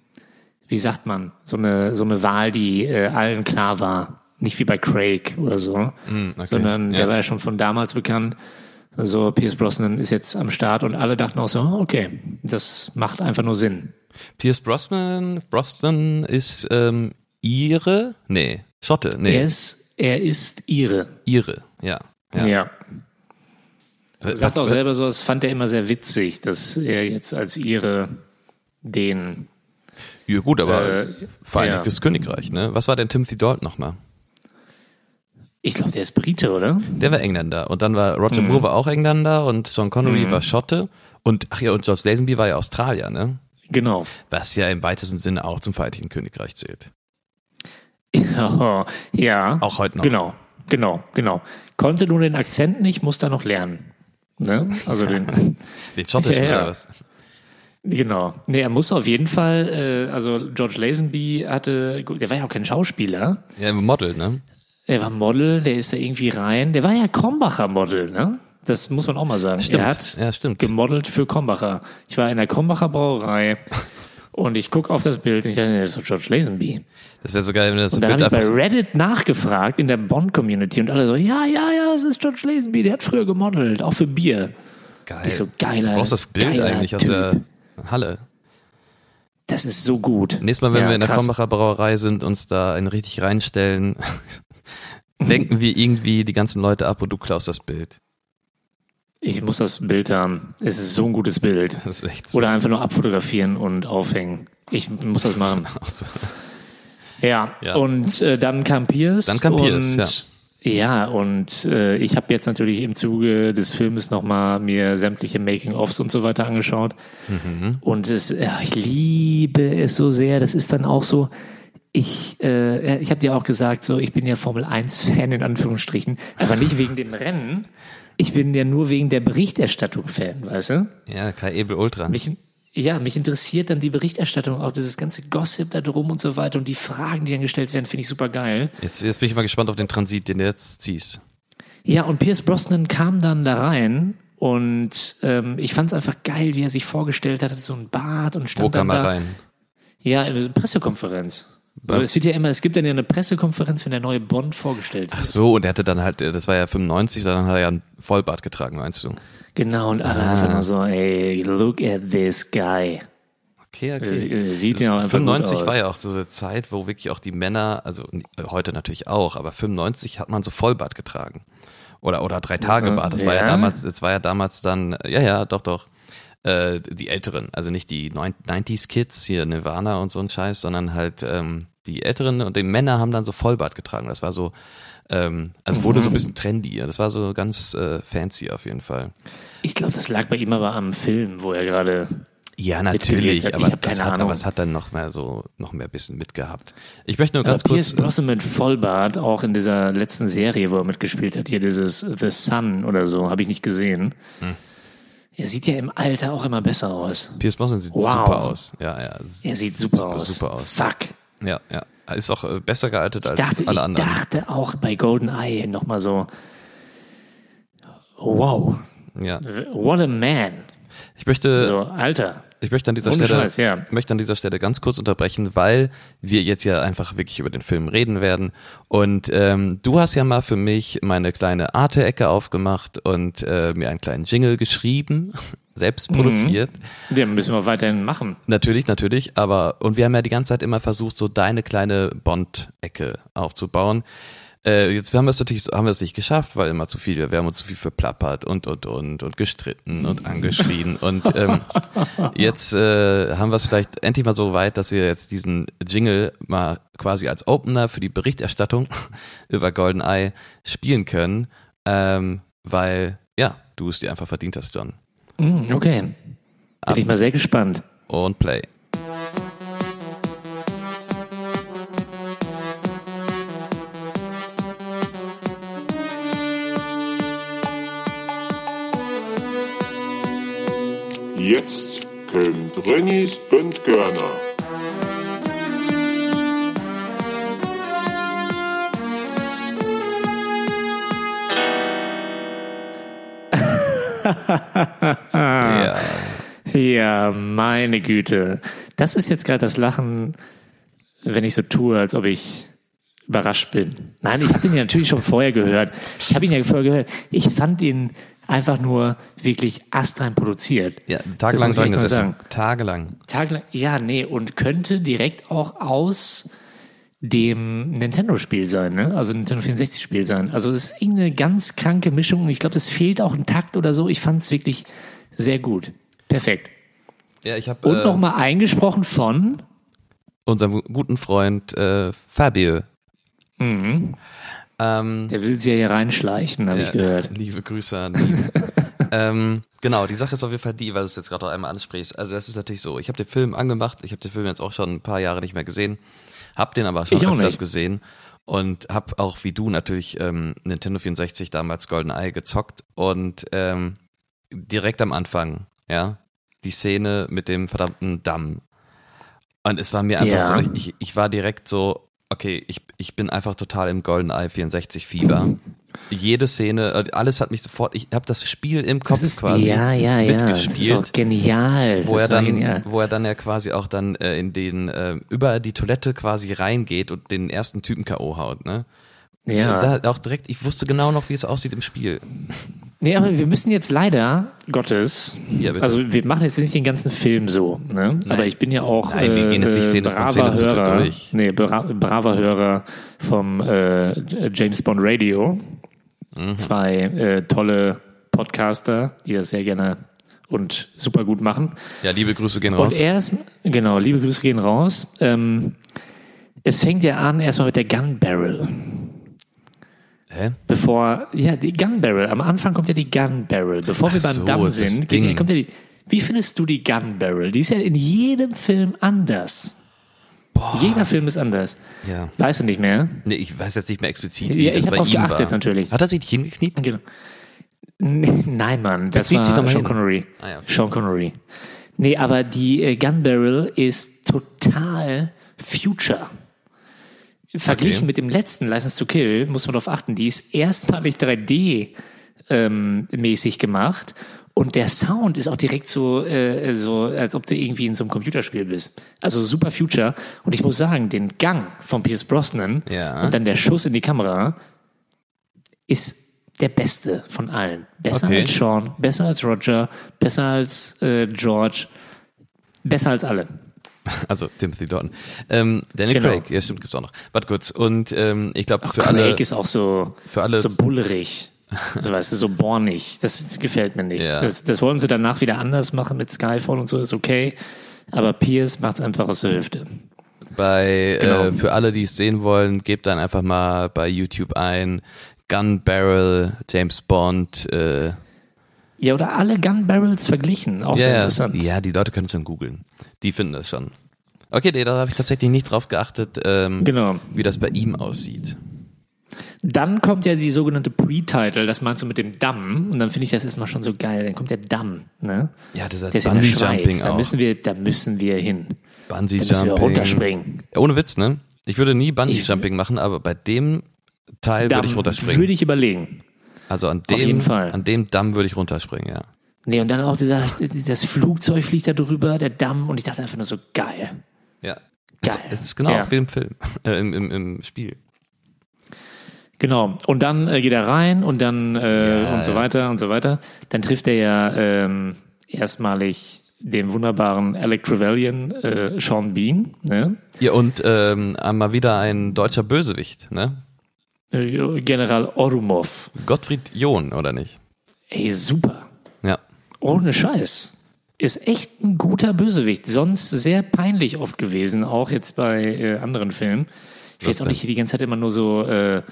Speaker 1: wie sagt man, so eine, so eine Wahl, die äh, allen klar war. Nicht wie bei Craig oder so,
Speaker 2: Hm, okay.
Speaker 1: sondern
Speaker 2: Ja.
Speaker 1: der war ja schon von damals bekannt. Also Pierce Brosnan ist jetzt am Start und alle dachten auch so, okay, das macht einfach nur Sinn.
Speaker 2: Pierce Brosnan, Brosnan ist ähm, Ire? Nee, Schotte, nee,
Speaker 1: Er ist, er ist ihre.
Speaker 2: Ire, ja.
Speaker 1: Ja.
Speaker 2: ja.
Speaker 1: Er sagt auch selber so, das fand er immer sehr witzig, dass er jetzt als ihre den
Speaker 2: Ja, gut, aber
Speaker 1: Äh,
Speaker 2: Vereinigtes Königreich, ne? Was war denn Timothy Dalton nochmal?
Speaker 1: Ich glaube, der ist Brite, oder?
Speaker 2: Der war Engländer. Und dann war
Speaker 1: Mhm.
Speaker 2: Roger Moore war auch Engländer und John Connery war Schotte. Und ach ja, und George Lazenby war ja Australier, ne?
Speaker 1: Genau.
Speaker 2: Was ja im weitesten Sinne auch zum Vereinigten Königreich zählt.
Speaker 1: Ja, ja.
Speaker 2: Auch heute noch.
Speaker 1: Genau, genau, genau. Konnte nur den Akzent nicht, muss da noch lernen. Ne? Also den,
Speaker 2: Den schottischen
Speaker 1: Ja, ja.
Speaker 2: oder was?
Speaker 1: genau. Nee, er muss auf jeden Fall, äh, also George Lazenby hatte, der war ja auch kein Schauspieler.
Speaker 2: Ja, Model, ne?
Speaker 1: Er war Model, der ist da irgendwie rein. Der war ja Krombacher Model, ne? Das muss man auch mal sagen.
Speaker 2: Stimmt.
Speaker 1: Er hat
Speaker 2: Ja, stimmt.
Speaker 1: gemodelt für Krombacher. Ich war in der Krombacher Brauerei und ich gucke auf das Bild und ich dachte, das ist doch George Lazenby.
Speaker 2: Das wäre so geil, wenn das
Speaker 1: Und dann
Speaker 2: Bild
Speaker 1: habe ich bei. Reddit nachgefragt in der Bond-Community und alle so, ja, ja, ja, es ist George Lazenby, der hat früher gemodelt, auch für Bier.
Speaker 2: Geil.
Speaker 1: Ich so, geiler,
Speaker 2: Du brauchst das Bild eigentlich aus
Speaker 1: Typ.
Speaker 2: der Halle.
Speaker 1: Das ist so gut.
Speaker 2: Nächstes Mal, wenn
Speaker 1: Ja,
Speaker 2: wir in der
Speaker 1: krass.
Speaker 2: Krombacher Brauerei sind, uns da einen richtig reinstellen, lenken wir irgendwie die ganzen Leute ab und du klaust das Bild.
Speaker 1: Ich muss das Bild haben. Es ist so ein gutes Bild.
Speaker 2: Das ist echt so.
Speaker 1: Oder einfach nur abfotografieren und aufhängen. Ich muss das machen.
Speaker 2: Ach so.
Speaker 1: Ja,
Speaker 2: Ja.
Speaker 1: und äh, dann kam Pierce.
Speaker 2: Dann kam Pierce,
Speaker 1: und, ja. und äh, ich habe jetzt natürlich im Zuge des Filmes nochmal mir sämtliche Making-ofs und so weiter angeschaut.
Speaker 2: Mhm.
Speaker 1: Und es, ja, ich liebe es so sehr. Das ist dann auch so. Ich, äh, ich habe dir auch gesagt, so ich bin ja Formel 1 Fan in Anführungsstrichen, aber nicht wegen dem Rennen. Ich bin ja nur wegen der Berichterstattung Fan, weißt du?
Speaker 2: Ja, Kai Ebel Ultra.
Speaker 1: Mich, ja, mich interessiert dann die Berichterstattung, auch dieses ganze Gossip da drum und so weiter und die Fragen, die dann gestellt werden, finde ich super geil.
Speaker 2: Jetzt, jetzt bin ich mal gespannt auf den Transit, den du jetzt ziehst.
Speaker 1: Ja, und Pierce Brosnan kam dann da rein und ähm, ich fand es einfach geil, wie er sich vorgestellt hat, hatte so ein Bart und
Speaker 2: Wo
Speaker 1: stand
Speaker 2: kam
Speaker 1: dann
Speaker 2: er
Speaker 1: da.
Speaker 2: rein?
Speaker 1: Ja, eine Pressekonferenz. So,
Speaker 2: Ja.
Speaker 1: es wird ja immer, es gibt dann ja eine Pressekonferenz, wenn der neue Bond vorgestellt
Speaker 2: Ach
Speaker 1: wird.
Speaker 2: so, und er hatte dann halt, das war ja 95, dann hat er ja ein Vollbart getragen, meinst du?
Speaker 1: Genau, und alle
Speaker 2: Ah.
Speaker 1: einfach nur so, ey, look at this guy.
Speaker 2: Okay,
Speaker 1: Sie- äh, sieht ja auch einfach gut
Speaker 2: 95
Speaker 1: aus.
Speaker 2: war ja auch so eine Zeit, wo wirklich auch die Männer, also äh, heute natürlich auch, aber 95 hat man so Vollbart getragen. Oder, oder drei Tage Bart. Das war ja
Speaker 1: Ja?
Speaker 2: damals, das war ja damals dann, äh, ja, ja, doch, doch. Äh, die Älteren, also nicht die 90s Kids, hier Nirvana und so ein Scheiß, sondern halt ähm, die Älteren und die Männer haben dann so Vollbart getragen. Das war so, ähm, also wurde so
Speaker 1: Mhm.
Speaker 2: ein bisschen trendy. Das war so ganz äh, fancy auf jeden Fall.
Speaker 1: Ich glaube, das lag bei ihm aber am Film, wo er gerade
Speaker 2: Ja, natürlich, aber das hat, aber es hat dann noch mehr so, noch mehr bisschen mitgehabt. Ich möchte nur
Speaker 1: Aber
Speaker 2: ganz kurz,
Speaker 1: Pierce Brosnan mit Vollbart, auch in dieser letzten Serie, wo er mitgespielt hat, hier dieses The Sun oder so, habe ich nicht gesehen.
Speaker 2: Hm.
Speaker 1: Er sieht ja im Alter auch immer besser aus.
Speaker 2: Pierce Brosnan sieht
Speaker 1: Wow.
Speaker 2: super aus. Ja, ja.
Speaker 1: Er sieht super, aus.
Speaker 2: Super aus.
Speaker 1: Fuck.
Speaker 2: Ja, ja. Er Ist auch äh, besser gealtet
Speaker 1: Ich
Speaker 2: als
Speaker 1: dachte,
Speaker 2: alle
Speaker 1: ich
Speaker 2: anderen.
Speaker 1: dachte auch bei GoldenEye nochmal so, wow,
Speaker 2: Ja.
Speaker 1: what a man.
Speaker 2: Ich möchte,
Speaker 1: So, Alter.
Speaker 2: Ich möchte an dieser
Speaker 1: Ohne
Speaker 2: Stelle,
Speaker 1: Scheiß, ja.
Speaker 2: möchte an dieser Stelle ganz kurz unterbrechen, weil wir jetzt ja einfach wirklich über den Film reden werden. Und ähm, du hast ja mal für mich meine kleine Arte-Ecke aufgemacht und äh, mir einen kleinen Jingle geschrieben, selbst produziert.
Speaker 1: Den müssen wir weiterhin machen.
Speaker 2: Natürlich, natürlich, aber und wir haben ja die ganze Zeit immer versucht, so deine kleine Bond-Ecke aufzubauen. Äh, jetzt haben wir es natürlich, haben wir es nicht geschafft, weil immer zu viel, wir haben uns zu viel verplappert und und und und gestritten und angeschrien und ähm, jetzt äh, haben wir es vielleicht endlich mal so weit, dass wir jetzt diesen Jingle mal quasi als Opener für die Berichterstattung über GoldenEye spielen können, ähm, weil ja, du es dir einfach verdient hast, John.
Speaker 1: Mm, okay. Bin ich mal sehr gespannt.
Speaker 2: Und Play.
Speaker 3: Jetzt kommt Rennys Böndgörner.
Speaker 2: Ja.
Speaker 1: Ja, meine Güte. Das ist jetzt gerade das Lachen, wenn ich so tue, als ob ich überrascht bin. Nein, ich habe den ja natürlich schon vorher gehört. Ich habe ihn ja vorher gehört. Ich fand ihn einfach nur wirklich astrein produziert.
Speaker 2: Ja,
Speaker 1: Das
Speaker 2: tagelang
Speaker 1: mal
Speaker 2: gesessen.
Speaker 1: sagen.
Speaker 2: Tagelang.
Speaker 1: Tagelang, ja, nee, und könnte direkt auch aus dem Nintendo-Spiel sein, ne? Also Nintendo 64-Spiel sein. Also es ist irgendeine ganz kranke Mischung. Ich glaube, es fehlt auch ein Takt oder so. Ich fand es wirklich sehr gut. Perfekt.
Speaker 2: Ja, ich habe
Speaker 1: Und
Speaker 2: äh,
Speaker 1: nochmal eingesprochen von
Speaker 2: unserem guten Freund äh, Fabio.
Speaker 1: Mhm.
Speaker 2: Ähm,
Speaker 1: Der will sie ja hier reinschleichen, habe ich
Speaker 2: ja,
Speaker 1: gehört.
Speaker 2: Liebe Grüße an ihn. ähm, genau, die Sache ist auf jeden Fall die, weil du es jetzt gerade noch einmal ansprichst. Also das ist natürlich so, ich habe den Film angemacht, ich habe den Film jetzt auch schon ein paar Jahre nicht mehr gesehen, habe den aber schon
Speaker 1: Ich
Speaker 2: öfters gesehen und habe auch wie du natürlich ähm, Nintendo 64 damals GoldenEye gezockt und ähm, direkt am Anfang, ja, die Szene mit dem verdammten Damm. Und es war mir einfach
Speaker 1: Ja.
Speaker 2: so, ich, ich war direkt so, okay, ich, ich bin einfach total im GoldenEye 64 Fieber. Jede Szene, äh, alles hat mich sofort, ich habe das Spiel im Kopf
Speaker 1: Das ist,
Speaker 2: quasi
Speaker 1: ja, ja, ja. Das ist
Speaker 2: mitgespielt.
Speaker 1: auch genial.
Speaker 2: wo
Speaker 1: das
Speaker 2: er dann,
Speaker 1: genial.
Speaker 2: wo er dann ja quasi auch dann äh, in den äh, über die Toilette quasi reingeht und den ersten Typen KO haut, ne?
Speaker 1: Ja.
Speaker 2: Da auch direkt, ich wusste genau noch, wie es aussieht im Spiel.
Speaker 1: Nee, aber wir müssen jetzt leider, Gottes,
Speaker 2: Ja,
Speaker 1: also wir machen jetzt nicht den ganzen Film so, ne? Aber ich bin ja auch
Speaker 2: Nein, wir
Speaker 1: äh,
Speaker 2: gehen jetzt nicht
Speaker 1: äh,
Speaker 2: Szene von
Speaker 1: braver Hörer,
Speaker 2: durch.
Speaker 1: nee, bra braver Hörer vom äh, James Bond Radio.
Speaker 2: Mhm.
Speaker 1: Zwei äh, tolle Podcaster, die das sehr gerne und super gut machen.
Speaker 2: Ja, liebe Grüße gehen raus.
Speaker 1: Und erst, genau, liebe Grüße gehen raus. Ähm, es fängt ja an erstmal mit der Gun Barrel.
Speaker 2: Hä?
Speaker 1: Bevor, ja, die Gun Barrel. Am Anfang kommt ja die Gun Barrel. Bevor wir
Speaker 2: Ach
Speaker 1: beim
Speaker 2: so,
Speaker 1: Damm
Speaker 2: das
Speaker 1: sind, kommt ja die. Wie findest du die Gun Barrel? Die ist ja in jedem Film anders. Jeder Film ist anders.
Speaker 2: Ja.
Speaker 1: Weißt du nicht mehr?
Speaker 2: Nee, ich weiß jetzt nicht mehr explizit,
Speaker 1: Ja,
Speaker 2: wie
Speaker 1: ich
Speaker 2: das bei ihm
Speaker 1: geachtet,
Speaker 2: war.
Speaker 1: natürlich.
Speaker 2: Hat er sich nicht hingekniet?
Speaker 1: Genau. Nein, Mann, das
Speaker 2: kniet
Speaker 1: war
Speaker 2: sich doch mal
Speaker 1: Sean
Speaker 2: hin.
Speaker 1: Connery.
Speaker 2: Ah, ja, okay.
Speaker 1: Sean Connery. Nee, aber die äh, Gun Barrel ist total Future. Verglichen
Speaker 2: Okay.
Speaker 1: mit dem letzten License to Kill muss man darauf achten, die ist erstmalig 3D ähm, mäßig gemacht und der Sound ist auch direkt so, äh, so, als ob du irgendwie in so einem Computerspiel bist. Also super Future. Und ich muss sagen, den Gang von Pierce Brosnan
Speaker 2: Ja.
Speaker 1: und dann der Schuss in die Kamera ist der beste von allen. Besser
Speaker 2: Okay.
Speaker 1: als Sean, besser als Roger, besser als äh, George, besser als alle.
Speaker 2: Also Timothy Dalton. Ähm, Daniel
Speaker 1: Genau.
Speaker 2: Craig, ja stimmt, gibt's auch noch. Warte kurz. Und ähm, ich glaube für
Speaker 1: Craig
Speaker 2: alle,
Speaker 1: ist auch so,
Speaker 2: für alle-
Speaker 1: so bullerig. So weißt du, so bornig. Das gefällt mir nicht.
Speaker 2: Ja.
Speaker 1: Das, das wollen sie danach wieder anders machen mit Skyfall und so, ist okay. Aber Pierce macht's einfach aus der Hüfte.
Speaker 2: bei
Speaker 1: Genau.
Speaker 2: äh, für alle, die es sehen wollen, gebt dann einfach mal bei YouTube ein Gun Barrel James Bond. Äh,
Speaker 1: Ja, oder alle Gun Barrels verglichen. Auch sehr
Speaker 2: Ja, ja.
Speaker 1: interessant.
Speaker 2: ja, die Leute können schon googeln. Die finden das schon. Okay, nee, da habe ich tatsächlich nicht drauf geachtet, ähm,
Speaker 1: Genau.
Speaker 2: wie das bei ihm aussieht.
Speaker 1: Dann kommt ja die sogenannte Pre-Title, das meinst du mit dem Damm. Und dann finde ich das erstmal schon so geil. Dann kommt der Damm, ne?
Speaker 2: Ja, dieser
Speaker 1: Der ist in der Schweiz.
Speaker 2: Bungee-Jumping
Speaker 1: Da müssen wir, da müssen wir hin. Da müssen wir runterspringen.
Speaker 2: Ohne Witz, ne? Ich würde nie Bungee-Jumping machen, aber bei dem Teil würde ich runterspringen.
Speaker 1: Würde ich überlegen.
Speaker 2: Also an dem,
Speaker 1: jeden Fall.
Speaker 2: an dem Damm würde ich runterspringen, ja.
Speaker 1: Nee, und dann auch dieser, das Flugzeug fliegt da drüber, der Damm, und ich dachte einfach nur so, geil.
Speaker 2: Ja.
Speaker 1: Geil.
Speaker 2: Es, ist genau
Speaker 1: Ja.
Speaker 2: wie im Film, äh, im, im, im Spiel.
Speaker 1: Genau. Und dann äh, geht er rein und dann äh,
Speaker 2: Ja,
Speaker 1: und so weiter und so weiter. Dann trifft er ja ähm, erstmalig den wunderbaren Alec Trevelyan, äh, Sean Bean, ne?
Speaker 2: Ja, und ähm, mal wieder ein deutscher Bösewicht, ne?
Speaker 1: General Orumov.
Speaker 2: Gottfried John, oder nicht?
Speaker 1: Ey, super.
Speaker 2: Ja.
Speaker 1: Ohne Scheiß. Ist echt ein guter Bösewicht. Sonst sehr peinlich oft gewesen, auch jetzt bei äh, anderen Filmen. Ich weiß auch nicht, die ganze Zeit immer nur so, äh,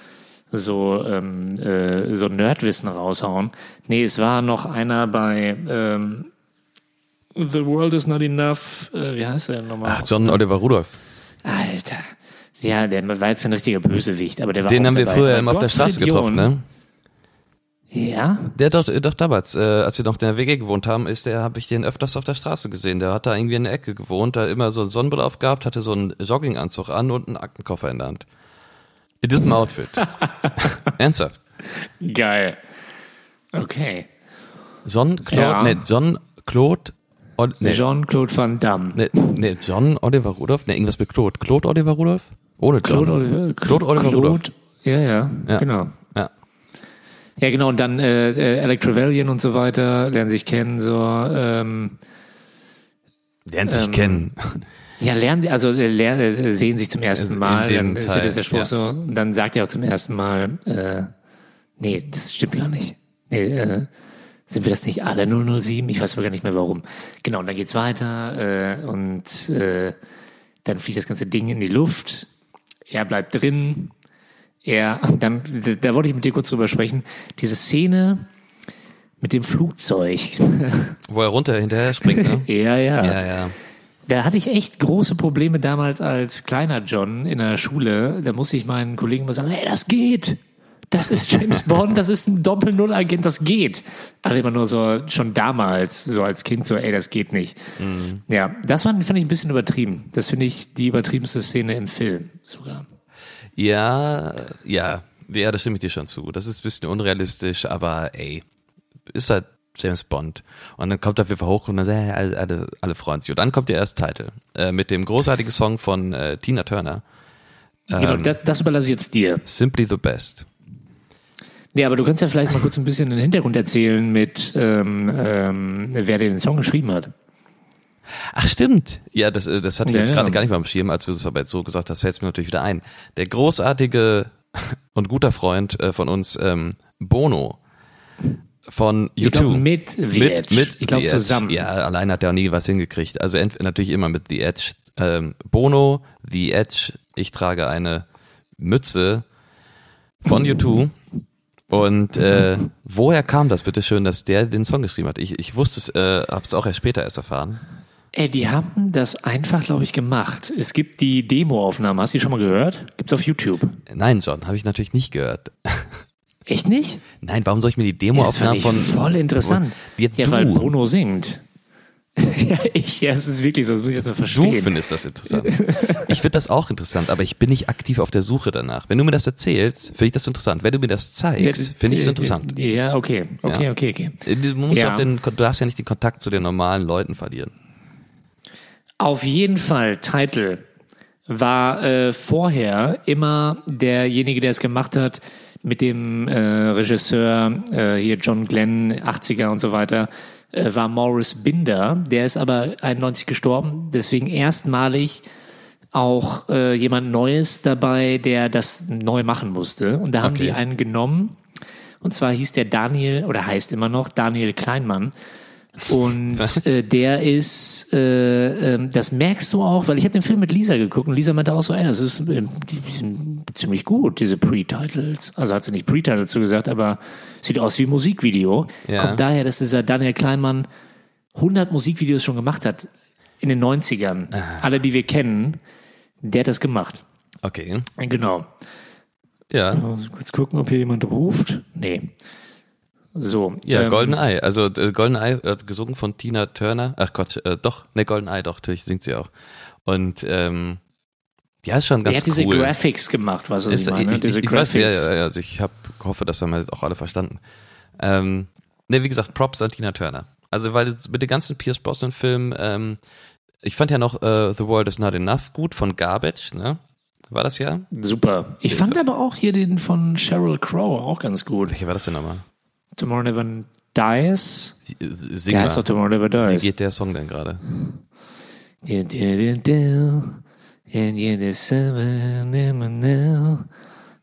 Speaker 1: so, ähm, äh, so Nerdwissen raushauen. Nee, es war noch einer bei ähm, The World is Not Enough. Äh, wie heißt der denn nochmal?
Speaker 2: Ach, John Oliver Rudolph.
Speaker 1: Alter. Ja, der war jetzt ein richtiger Bösewicht, aber der war
Speaker 2: Den
Speaker 1: auch
Speaker 2: haben wir
Speaker 1: dabei.
Speaker 2: früher immer auf der Straße getroffen, ne?
Speaker 1: Ja?
Speaker 2: Der doch, doch damals, äh, als wir noch in der WG gewohnt haben, ist der, habe ich den öfters auf der Straße gesehen. Der hat da irgendwie in der Ecke gewohnt, da immer so einen Sonnenbrille aufgehabt, hatte so einen Jogginganzug an und einen Aktenkoffer in der Hand. In diesem Outfit. Ernsthaft.
Speaker 1: Geil. Okay.
Speaker 2: John Claude,
Speaker 1: Ja.
Speaker 2: nee, John Claude, Ol- nee,
Speaker 1: Jean-Claude Van Damme.
Speaker 2: nee, nee, John Oliver Rudolph, nee, irgendwas mit Claude. Claude Oliver Rudolph? Ohne John.
Speaker 1: Claude Oliver,
Speaker 2: Claude Oliver Rudolph.
Speaker 1: Ja, ja,
Speaker 2: Ja.
Speaker 1: genau.
Speaker 2: Ja.
Speaker 1: Ja, genau, und dann äh, äh, Alec Trevelyan und so weiter lernen sich kennen, so, ähm,
Speaker 2: Lernt sich
Speaker 1: Ähm,
Speaker 2: kennen.
Speaker 1: ja, lernen, also äh, lernen, äh, sehen sich zum ersten Mal, dann ist ja das der Spruch
Speaker 2: ja.
Speaker 1: so, und dann sagt er auch zum ersten Mal, äh, nee, das stimmt gar nicht. Nee, äh, sind wir das nicht alle 007? Ich weiß aber gar nicht mehr warum. Genau, und dann geht's weiter äh, und äh, dann fliegt das ganze Ding in die Luft. Er bleibt drin. Er, dann, da, wollte ich mit dir kurz drüber sprechen. Diese Szene mit dem Flugzeug.
Speaker 2: Wo er runter hinterher springt, ne?
Speaker 1: ja, ja.
Speaker 2: ja, ja.
Speaker 1: Da hatte ich echt große Probleme damals als kleiner John in der Schule. Da musste ich meinen Kollegen immer sagen, hey, das geht. Das ist James Bond, das ist ein Doppel-Null-Agent, das geht. Alle immer nur so, schon damals, so als Kind, so, ey, das geht nicht. Ja, das fand, fand ich ein bisschen übertrieben. Das finde ich die übertriebenste Szene im Film sogar.
Speaker 2: Ja, ja, ja, da stimme ich dir schon zu. Das ist ein bisschen unrealistisch, aber ey, ist halt James Bond. Und dann kommt er auf jeden Fall hoch und dann äh, alle, alle, alle freuen sich. Und dann kommt der erste Titel äh, mit dem großartigen Song von äh, Tina Turner,
Speaker 1: genau,
Speaker 2: Ähm.
Speaker 1: das, das überlasse ich jetzt dir.
Speaker 2: Simply the Best.
Speaker 1: Nee, aber du kannst ja vielleicht mal kurz ein bisschen den Hintergrund erzählen mit, ähm, ähm, wer den Song geschrieben hat.
Speaker 2: Ach stimmt. Ja, das, äh, das hatte ich
Speaker 1: Ja,
Speaker 2: jetzt
Speaker 1: ja.
Speaker 2: gerade gar nicht mehr am Schirm, als du das aber jetzt so gesagt hast, fällt es mir natürlich wieder ein. Der großartige und guter Freund äh, von uns, ähm, Bono von U2.
Speaker 1: Ich glaube, mit The
Speaker 2: mit,
Speaker 1: Edge.
Speaker 2: mit
Speaker 1: ich glaube zusammen.
Speaker 2: Ja, allein hat er auch nie was hingekriegt. Also natürlich immer mit The Edge. Ähm, Bono, The Edge, ich trage eine Mütze von U2. Und äh, woher kam das bitte schön, dass der den Song geschrieben hat? Ich, ich wusste es, äh, habe es auch erst später erst erfahren.
Speaker 1: Ey, die haben das einfach, glaube ich, gemacht. Es gibt die Demo-Aufnahme. Hast du die schon mal gehört? Gibt's auf YouTube.
Speaker 2: Nein, John, habe ich natürlich nicht gehört.
Speaker 1: Echt nicht?
Speaker 2: Nein, warum soll ich mir die Demoaufnahmen von
Speaker 1: voll interessant.
Speaker 2: Ja,
Speaker 1: Ja, weil Bruno singt. ja, ich, ja, es ist wirklich so, das muss ich jetzt mal
Speaker 2: Du
Speaker 1: verstehen.
Speaker 2: findest das interessant. Ich finde das auch interessant, aber ich bin nicht aktiv auf der Suche danach. Wenn du mir das erzählst, finde ich das interessant. Wenn du mir das zeigst, finde ich es interessant.
Speaker 1: Ja, okay, okay,
Speaker 2: Ja.
Speaker 1: okay, okay.
Speaker 2: Du, musst
Speaker 1: Ja.
Speaker 2: den, du darfst ja nicht den Kontakt zu den normalen Leuten verlieren.
Speaker 1: Auf jeden Fall, Title war äh, vorher immer derjenige, der es gemacht hat, mit dem äh, Regisseur äh, hier John Glenn, 80er und so weiter, äh, war Morris Binder. Der ist aber 91 gestorben, deswegen erstmalig auch äh, jemand Neues dabei, der das neu machen musste. Und da haben
Speaker 2: Okay.
Speaker 1: die einen genommen. Und zwar hieß der Daniel, oder heißt immer noch Daniel Kleinmann. Und äh, der ist, äh, ähm, das merkst du auch, weil ich habe den Film mit Lisa geguckt und Lisa meinte auch so, ey, das ist äh, die sind ziemlich gut, diese Pre-Titles. Also hat sie nicht Pre-Titles so gesagt, aber sieht aus wie ein Musikvideo.
Speaker 2: Ja.
Speaker 1: Kommt daher, dass dieser Daniel Kleinmann 100 Musikvideos schon gemacht hat in den 90ern. Alle, die wir kennen, der hat das gemacht.
Speaker 2: Okay.
Speaker 1: Genau.
Speaker 2: Ja.
Speaker 1: Mal Kurz gucken, ob hier jemand ruft. Nee. So.
Speaker 2: Ja,
Speaker 1: ähm,
Speaker 2: GoldenEye. Also äh, GoldenEye wird gesungen von Tina Turner. Ach Gott, äh, doch, ne, GoldenEye, doch, natürlich singt sie auch. Und ähm, ja, ist schon ganz
Speaker 1: Er hat diese
Speaker 2: cool.
Speaker 1: Graphics gemacht, was
Speaker 2: Ist,
Speaker 1: ich meine.
Speaker 2: ich,
Speaker 1: diese
Speaker 2: ich, ich weiß, ja,
Speaker 1: Graphics.
Speaker 2: ja, ja, also ich hab, hoffe, das haben wir jetzt auch alle verstanden. Ähm, ne, wie gesagt, Props an Tina Turner. Also, weil mit den ganzen Pierce Brosnan-Filmen, ähm, ich fand ja noch äh, The World Is Not Enough gut von Garbage, ne? War das ja?
Speaker 1: Super. Ich fand aber auch hier den von Sheryl Crow auch ganz gut.
Speaker 2: Welcher war das denn nochmal?
Speaker 1: Tomorrow Never Dies.
Speaker 2: Sing
Speaker 1: Ja, doch Tomorrow Never
Speaker 2: Wie
Speaker 1: Dies.
Speaker 2: geht der Song denn gerade?
Speaker 1: And you do something never know.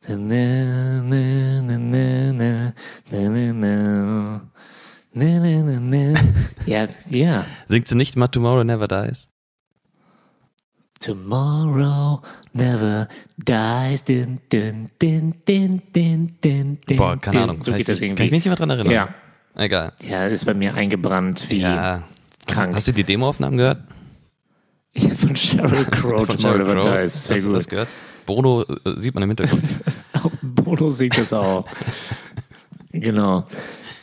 Speaker 1: Na, na, na, na, na, na, na, na. Na, na, na, na. Ja, ja.
Speaker 2: Singt sie nicht mal Tomorrow Never Dies?
Speaker 1: Tomorrow never dies. Din, din, din, din, din, din, din,
Speaker 2: Boah, keine. Ahnung.
Speaker 1: So geht
Speaker 2: ich,
Speaker 1: das
Speaker 2: mich-
Speaker 1: irgendwie.
Speaker 2: Kann ich mich nicht mehr dran erinnern?
Speaker 1: Ja.
Speaker 2: Egal.
Speaker 1: Ja, ist bei mir eingebrannt wie
Speaker 2: Ja.
Speaker 1: krank.
Speaker 2: Hast du die Demoaufnahmen gehört?
Speaker 1: von Sheryl Crow,
Speaker 2: Von
Speaker 1: Tomorrow
Speaker 2: Sheryl
Speaker 1: Never? Dies.
Speaker 2: Hast du das
Speaker 1: gut.
Speaker 2: gehört? Bono äh, sieht man im Hintergrund.
Speaker 1: Bono singt das auch. genau.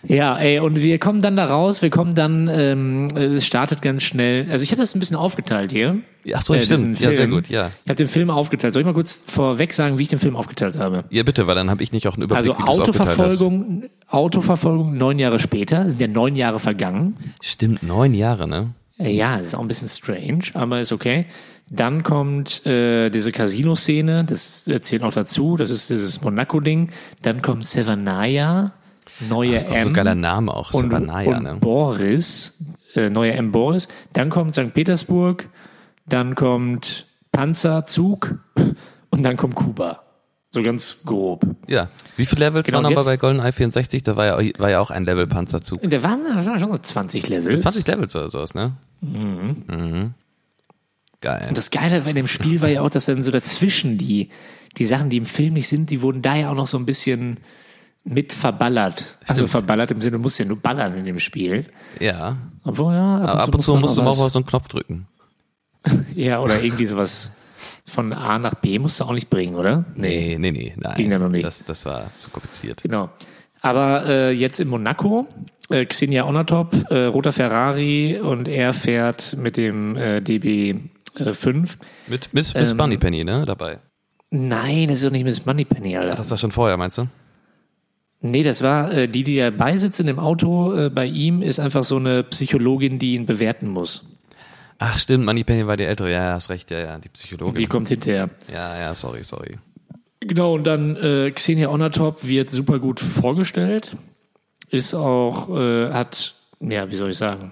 Speaker 1: Ja, ey, und wir kommen dann da raus, wir kommen dann, ähm, es startet ganz schnell. Also ich habe das ein bisschen aufgeteilt hier.
Speaker 2: Ach so,
Speaker 1: Äh,
Speaker 2: stimmt. Ja, sehr gut, ja.
Speaker 1: Ich habe den Film aufgeteilt. Soll ich mal kurz vorweg sagen, wie ich den Film aufgeteilt habe?
Speaker 2: Ja, bitte, weil dann habe ich nicht auch einen Überblick,
Speaker 1: Also. Autoverfolgung, Autoverfolgung neun Jahre später, sind ja neun Jahre vergangen.
Speaker 2: Stimmt, neun Jahre, ne?
Speaker 1: Äh, Ja, das ist auch ein bisschen strange, aber ist okay. Dann kommt äh, diese Casino-Szene, das zählt noch dazu, das ist dieses Monaco-Ding. Dann kommt Severnaya, neue
Speaker 2: Das ist auch so ein
Speaker 1: M
Speaker 2: geiler Name auch,
Speaker 1: und,
Speaker 2: Savanaya,
Speaker 1: und
Speaker 2: ne?
Speaker 1: Boris, äh, neue M Boris. Dann kommt St. Petersburg, dann kommt Panzerzug und dann kommt Kuba. So ganz grob.
Speaker 2: Ja. Wie viele Levels
Speaker 1: Genau,
Speaker 2: waren aber bei GoldenEye 64? Da war ja, war ja auch ein Level-Panzerzug.
Speaker 1: Da waren, da waren schon so 20 Levels.
Speaker 2: 20 Levels oder sowas, ne? Mhm. Geil.
Speaker 1: Und das Geile bei dem Spiel war ja auch, dass dann so dazwischen die, die Sachen, die im Film nicht sind, die wurden da ja auch noch so ein bisschen mit verballert. Also
Speaker 2: Stimmt.
Speaker 1: verballert im Sinne, du musst ja nur ballern in dem Spiel.
Speaker 2: ja.
Speaker 1: Obwohl, ja,
Speaker 2: Aber ab und zu
Speaker 1: muss
Speaker 2: musst du mal auf so einen Knopf drücken.
Speaker 1: Ja, oder irgendwie sowas von A nach B musst du auch nicht bringen, oder?
Speaker 2: Nee, nee, nee, nein.
Speaker 1: Ging da noch nicht.
Speaker 2: Das, das war zu kompliziert.
Speaker 1: Genau. Aber äh, jetzt in Monaco, äh, Xenia Onatop, äh, roter Ferrari und er fährt mit dem äh, DB5.
Speaker 2: Mit Miss, Miss
Speaker 1: Ähm,
Speaker 2: Bunnypenny, ne? Dabei.
Speaker 1: Nein, das ist doch nicht Miss Moneypenny, Alter.
Speaker 2: Das war schon vorher, meinst du?
Speaker 1: Nee, das war äh, die, die dabei sitzt in dem Auto äh, bei ihm, ist einfach so eine Psychologin, die ihn bewerten muss.
Speaker 2: Ach, stimmt, Moneypenny war die ältere. Ja, ja, hast recht, ja, ja, die Psychologin.
Speaker 1: Die kommt hinterher.
Speaker 2: Ja, ja, sorry, sorry.
Speaker 1: Genau, und dann äh, Xenia Onatop wird super gut vorgestellt. Ist auch, äh, hat, ja, wie soll ich sagen,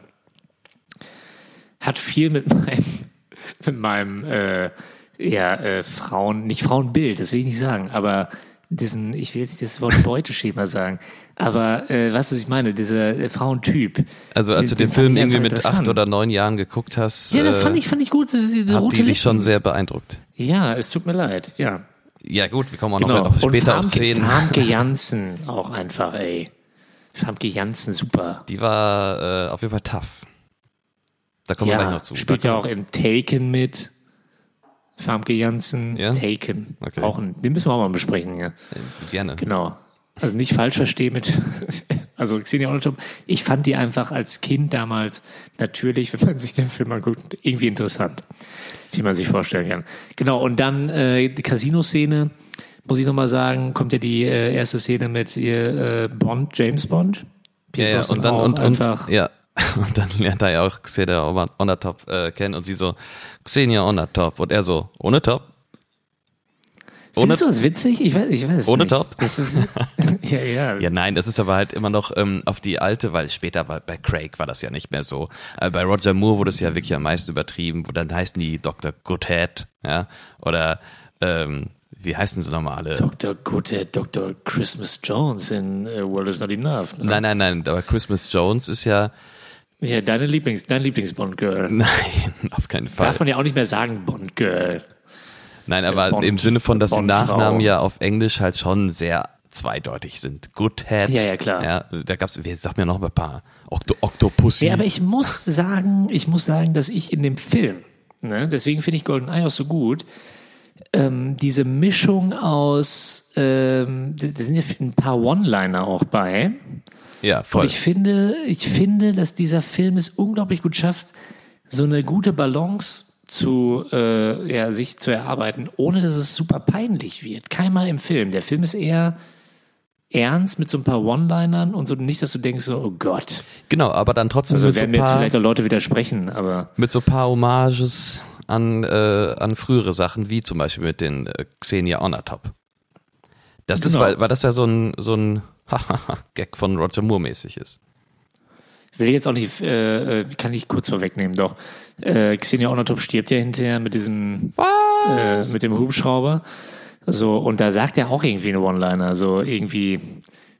Speaker 1: hat viel mit meinem, mit meinem, äh, ja, äh, Frauen, nicht Frauenbild, das will ich nicht sagen, aber diesen, ich will jetzt nicht das Wort Beuteschema sagen, aber äh, weißt du, was ich meine, dieser äh, Frauentyp.
Speaker 2: Also als du
Speaker 1: Den-
Speaker 2: den
Speaker 1: den
Speaker 2: Film irgendwie mit acht oder neun Jahren geguckt hast,
Speaker 1: Ja, das
Speaker 2: äh,
Speaker 1: fand ich, fand ich gut, das, diese
Speaker 2: hat die dich schon
Speaker 1: Lippen.
Speaker 2: sehr beeindruckt.
Speaker 1: Ja, es tut mir leid, ja.
Speaker 2: Ja gut, wir kommen auch
Speaker 1: Genau.
Speaker 2: noch später auf Szenen.
Speaker 1: Famke Janssen auch einfach, ey. Famke Janssen, super.
Speaker 2: Die war äh, auf jeden Fall tough. Da kommen wir gleich
Speaker 1: Ja,
Speaker 2: noch zu.
Speaker 1: spielt ja auch in Taken mit. Famke Janssen,
Speaker 2: Ja?
Speaker 1: Taken.
Speaker 2: Okay.
Speaker 1: Auch ein, den müssen wir auch mal besprechen,
Speaker 2: äh, Gerne.
Speaker 1: Genau. Also nicht falsch verstehen mit, also Xenia Onatop. Ich fand die einfach als Kind damals natürlich, wenn man sich den Film anguckt, irgendwie interessant, wie man sich vorstellen kann. Genau. Und dann äh, die Casino-Szene, muss ich nochmal sagen, kommt ja die äh, erste Szene mit ihr, äh, Bond, James Bond. Pierce
Speaker 2: Ja, ja, und dann und, und
Speaker 1: einfach.
Speaker 2: ja und dann lernt er ja auch Xenia Onatop äh, kennen und sie so Xenia Onatop und er so ohne Top. Ohne
Speaker 1: Findest du das witzig? Ich weiß, ich weiß
Speaker 2: Ohne
Speaker 1: nicht.
Speaker 2: Top?
Speaker 1: Ja, ja.
Speaker 2: Ja, nein, das ist aber halt immer noch ähm, auf die alte, weil später war, bei Craig war das ja nicht mehr so. Äh, bei Roger Moore wurde es ja wirklich am meisten übertrieben, wo dann heißen die Dr. Goodhead, ja, oder ähm, wie heißen sie nochmal alle?
Speaker 1: Dr. Gute, Dr. Christmas Jones in uh, World is Not Enough. Ne?
Speaker 2: Nein, nein, nein, aber Christmas Jones ist ja,
Speaker 1: Ja, deine Lieblings, dein Lieblings-Bond-Girl.
Speaker 2: nein, auf keinen Fall.
Speaker 1: Darf man ja auch nicht mehr sagen, Bond-Girl.
Speaker 2: Nein, aber
Speaker 1: Bond-
Speaker 2: im Sinne von, dass die. Nachnamen ja auf Englisch halt schon sehr zweideutig sind. Goodhead.
Speaker 1: Ja, ja, klar.
Speaker 2: Ja, da gab's, jetzt sag mir noch ein paar. Octo Octopussy.
Speaker 1: Ja, aber ich muss sagen, ich muss sagen, dass ich in dem Film, ne, deswegen finde ich GoldenEye auch so gut, ähm, diese Mischung aus, ähm, da sind ja ein paar One-Liner auch bei.
Speaker 2: Ja, voll.
Speaker 1: Und ich finde, ich finde, dass dieser Film es unglaublich gut schafft, so eine gute Balance zu äh, ja, sich zu erarbeiten, ohne dass es super peinlich wird. Keinmal im Film. Der Film ist eher ernst mit so ein paar One-Linern und so nicht, dass du denkst so, oh Gott.
Speaker 2: genau, aber dann trotzdem
Speaker 1: Also
Speaker 2: mit, so
Speaker 1: werden jetzt
Speaker 2: paar,
Speaker 1: vielleicht auch Leute widersprechen, aber
Speaker 2: mit so paar Hommages an, äh, an frühere Sachen, wie zum Beispiel mit den äh, Xenia Onatop. Das ist,
Speaker 1: Genau.
Speaker 2: weil, weil das ja so ein, so ein Gag von Roger Moore mäßig ist.
Speaker 1: will ich jetzt auch nicht, äh, äh, kann ich kurz vorwegnehmen, doch. Äh, Xenia Onatop stirbt ja hinterher mit diesem, äh, mit dem Hubschrauber. So, und da sagt er auch irgendwie eine One-Liner, so irgendwie,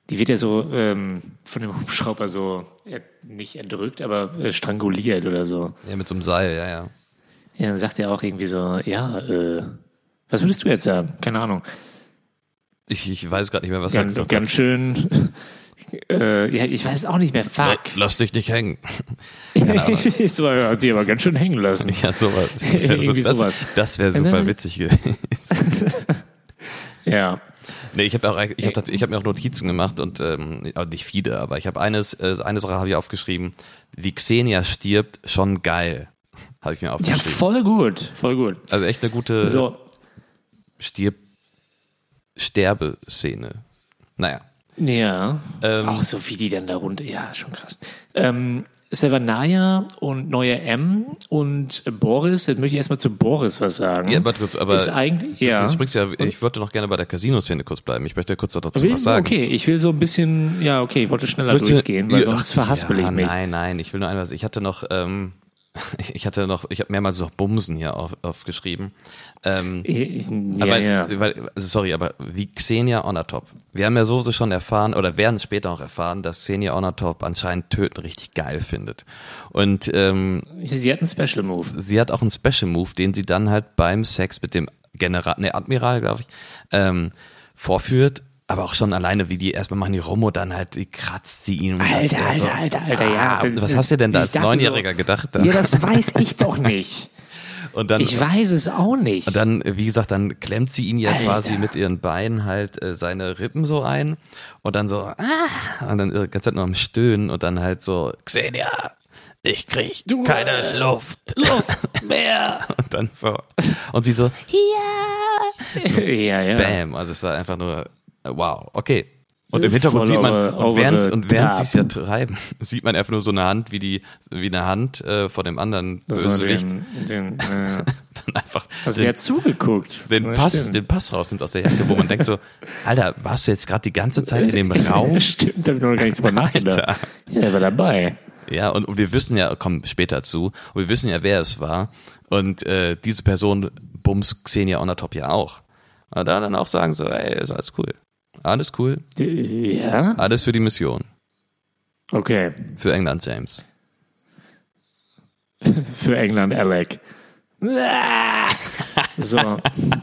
Speaker 1: die wird ja so ähm, von dem Hubschrauber so, er, nicht erdrückt, aber äh, stranguliert oder so.
Speaker 2: Ja, mit so einem Seil, ja, ja.
Speaker 1: Ja, dann sagt er auch irgendwie so, ja, äh, was würdest du jetzt sagen? Keine Ahnung.
Speaker 2: Ich, ich weiß gerade nicht mehr, was er
Speaker 1: Ganz,
Speaker 2: gesagt
Speaker 1: ganz schön, äh, ja, ich weiß auch nicht mehr, fuck.
Speaker 2: hat. Lass dich nicht hängen.
Speaker 1: so, er hat sich aber ganz schön hängen lassen.
Speaker 2: Ja, sowas. Das wäre
Speaker 1: Irgendwie
Speaker 2: das, das wär super witzig gewesen.
Speaker 1: Ja.
Speaker 2: Nee, ich habe auch, ich habe ich hab mir auch Notizen gemacht und ähm, nicht viele, aber ich habe eines, äh, eine Sache habe ich aufgeschrieben, wie Xenia stirbt, schon geil, habe ich mir
Speaker 1: Ja,
Speaker 2: aufgeschrieben.
Speaker 1: voll gut, voll gut.
Speaker 2: also echt eine gute
Speaker 1: So,
Speaker 2: Stirb Sterbeszene. Naja,
Speaker 1: ja.
Speaker 2: Ähm,
Speaker 1: auch so wie die dann da runter, ja, schon krass. Ähm, Severnaya und Neue M und Boris, jetzt möchte ich erstmal zu Boris was sagen.
Speaker 2: ja, aber, kurz, aber
Speaker 1: ist eigentlich, ja.
Speaker 2: du springst ja, ich wollte noch gerne bei der Casino-Szene kurz bleiben. Ich möchte kurz dazu was sagen.
Speaker 1: Okay, ich will so ein bisschen, ja, okay, ich wollte schneller
Speaker 2: Bitte-
Speaker 1: durchgehen, weil sonst verhaspel
Speaker 2: ja,
Speaker 1: ich mich.
Speaker 2: Nein, nein, ich will nur einmal, ich hatte noch, ähm, ich hatte noch, ich habe mehrmals noch Bumsen hier auf, aufgeschrieben. Ähm,
Speaker 1: Ja,
Speaker 2: aber,
Speaker 1: ja.
Speaker 2: Weil, also sorry, aber wie Xenia Onatop. Wir haben ja sowieso schon erfahren oder werden später noch erfahren, dass Xenia Onatop anscheinend Töten richtig geil findet. Und ähm,
Speaker 1: Sie hat einen Special Move.
Speaker 2: sie hat auch einen Special Move, den sie dann halt beim Sex mit dem General, ne, Admiral, glaube ich, ähm, vorführt. Aber auch schon alleine, wie die erstmal machen die und dann halt, die kratzt sie ihn.
Speaker 1: Alter,
Speaker 2: dann so,
Speaker 1: Alter, Alter, Alter, ja.
Speaker 2: ah, Was hast du denn da als
Speaker 1: dachte so-
Speaker 2: Neunjähriger gedacht?
Speaker 1: Ja, das weiß ich doch nicht.
Speaker 2: und dann,
Speaker 1: Ich weiß es auch nicht.
Speaker 2: Und dann, wie gesagt, dann klemmt sie ihn ja
Speaker 1: Alter.
Speaker 2: quasi mit ihren Beinen halt äh, seine Rippen so ein und dann so, ah, und dann die ganze Zeit nur am Stöhnen und dann halt so, Xenia, ich krieg keine Luft.
Speaker 1: Luft mehr.
Speaker 2: Und dann so, und sie so,
Speaker 1: ja, ja.
Speaker 2: bam, also es war einfach nur, äh, wow, okay. Und
Speaker 1: Äh,
Speaker 2: im Hintergrund sieht man, und während, und während sie es ja treiben, sieht man einfach nur so eine Hand, wie die, wie eine Hand äh, vor dem anderen
Speaker 1: So
Speaker 2: Bösewicht
Speaker 1: den, den, äh,
Speaker 2: dann einfach
Speaker 1: also
Speaker 2: den,
Speaker 1: der hat zugeguckt.
Speaker 2: den
Speaker 1: Ja,
Speaker 2: Pass,
Speaker 1: stimmt.
Speaker 2: den Pass rausnimmt aus der Jacke, wo man denkt so, Alter, warst du jetzt gerade die ganze Zeit in dem Raum?
Speaker 1: Stimmt, da habe ich noch gar nicht drüber nachgedacht. Ja, der war dabei.
Speaker 2: Ja, und, und wir wissen ja, kommen später zu, und wir wissen ja, wer es war. Und äh, diese Person bums Xenia Onatop ja auch. Und da dann auch sagen so, ey, ist alles cool. Alles cool.
Speaker 1: Ja?
Speaker 2: Alles für die Mission.
Speaker 1: Okay.
Speaker 2: Für England, James.
Speaker 1: Für England, Alec. So.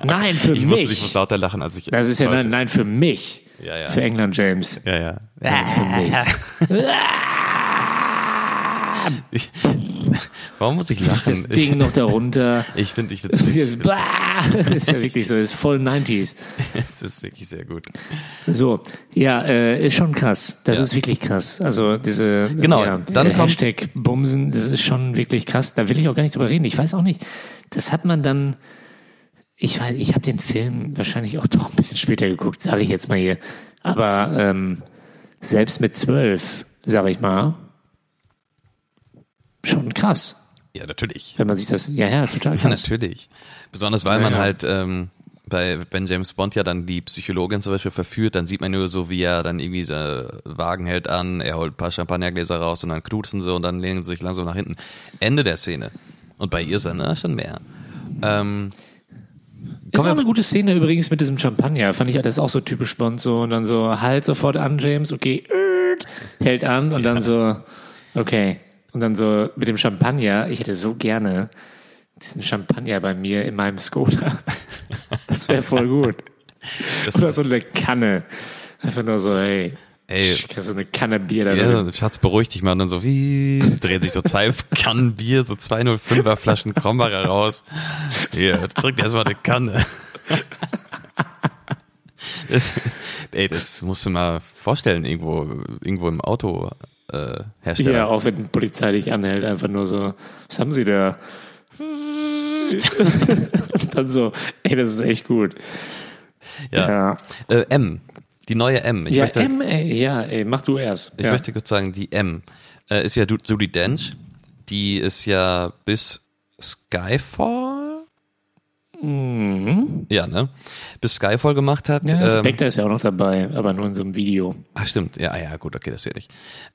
Speaker 1: Nein, für
Speaker 2: Ich
Speaker 1: mich.
Speaker 2: musste nicht lauter lachen, als ich.
Speaker 1: das ist ja nein, nein, für mich.
Speaker 2: Ja, ja.
Speaker 1: Für England, James.
Speaker 2: Ja, ja.
Speaker 1: Nein, für mich.
Speaker 2: Ich, warum muss ich lachen?
Speaker 1: Das Ding noch darunter.
Speaker 2: Ich finde, ich finde,
Speaker 1: Das
Speaker 2: ich
Speaker 1: ist, ja wirklich so, ist voll 90s.
Speaker 2: es ist wirklich sehr gut.
Speaker 1: So, ja, äh, ist schon krass. Das
Speaker 2: Ja.
Speaker 1: ist wirklich krass. Also diese
Speaker 2: Genau,
Speaker 1: ja,
Speaker 2: dann kommt-
Speaker 1: Hashtag Bumsen, das ist schon wirklich krass. Da will ich auch gar nicht drüber reden. Ich weiß auch nicht. Das hat man dann. Ich weiß, ich habe den Film wahrscheinlich auch doch ein bisschen später geguckt, sage ich jetzt mal hier. Aber ähm, selbst mit zwölf, sage ich mal, schon krass,
Speaker 2: Ja, natürlich.
Speaker 1: wenn man sich das. Ja, ja, total
Speaker 2: Ja,
Speaker 1: krass.
Speaker 2: natürlich. Besonders weil
Speaker 1: Ja,
Speaker 2: man
Speaker 1: ja.
Speaker 2: halt ähm, bei wenn James Bond ja dann die Psychologin zum Beispiel verführt, dann sieht man nur so, wie er dann irgendwie so Wagen hält an, er holt ein paar Champagnergläser raus und dann knutschen sie und dann lehnen sie sich langsam nach hinten. Ende der Szene. Und bei ihr ist er, ne, schon mehr. Ähm,
Speaker 1: Ist auch eine gute Szene übrigens mit diesem Champagner. Fand ich, das ist auch so typisch Bond so. Und dann so, halt sofort an, James, okay, äh, hält an und dann so, okay. Und dann so mit dem Champagner, ich hätte so gerne diesen Champagner bei mir in meinem Skoda. Das wäre voll gut.
Speaker 2: Das,
Speaker 1: Oder so eine Kanne. Einfach nur so, hey,
Speaker 2: Ey.
Speaker 1: so eine Kanne Bier da
Speaker 2: ja,
Speaker 1: drin.
Speaker 2: Schatz, beruhig dich mal. Und dann so, wie, drehen sich so zwei Kannen Bier, so 205er Flaschen Krombacher raus. Hier, drück dir erstmal eine Kanne. Das, ey, das musst du mal vorstellen, irgendwo, irgendwo im Auto, äh, Hersteller.
Speaker 1: Ja, auch wenn die Polizei dich anhält, einfach nur so, was haben sie da? Dann so, ey, das ist echt gut.
Speaker 2: Ja.
Speaker 1: Ja,
Speaker 2: Äh, M, die neue M. Ich
Speaker 1: ja
Speaker 2: möchte,
Speaker 1: M, ey, ja, ey, mach du erst.
Speaker 2: Ich
Speaker 1: ja.
Speaker 2: möchte kurz sagen, die M äh, ist ja Judy Dench. Die ist ja bis Skyfall. Ja, ne? Bis Skyfall gemacht hat.
Speaker 1: Ja,
Speaker 2: ähm,
Speaker 1: Spectre ist ja auch noch dabei, aber nur in so einem Video.
Speaker 2: ach, stimmt. Ja, ja, gut, okay, das sehe ich.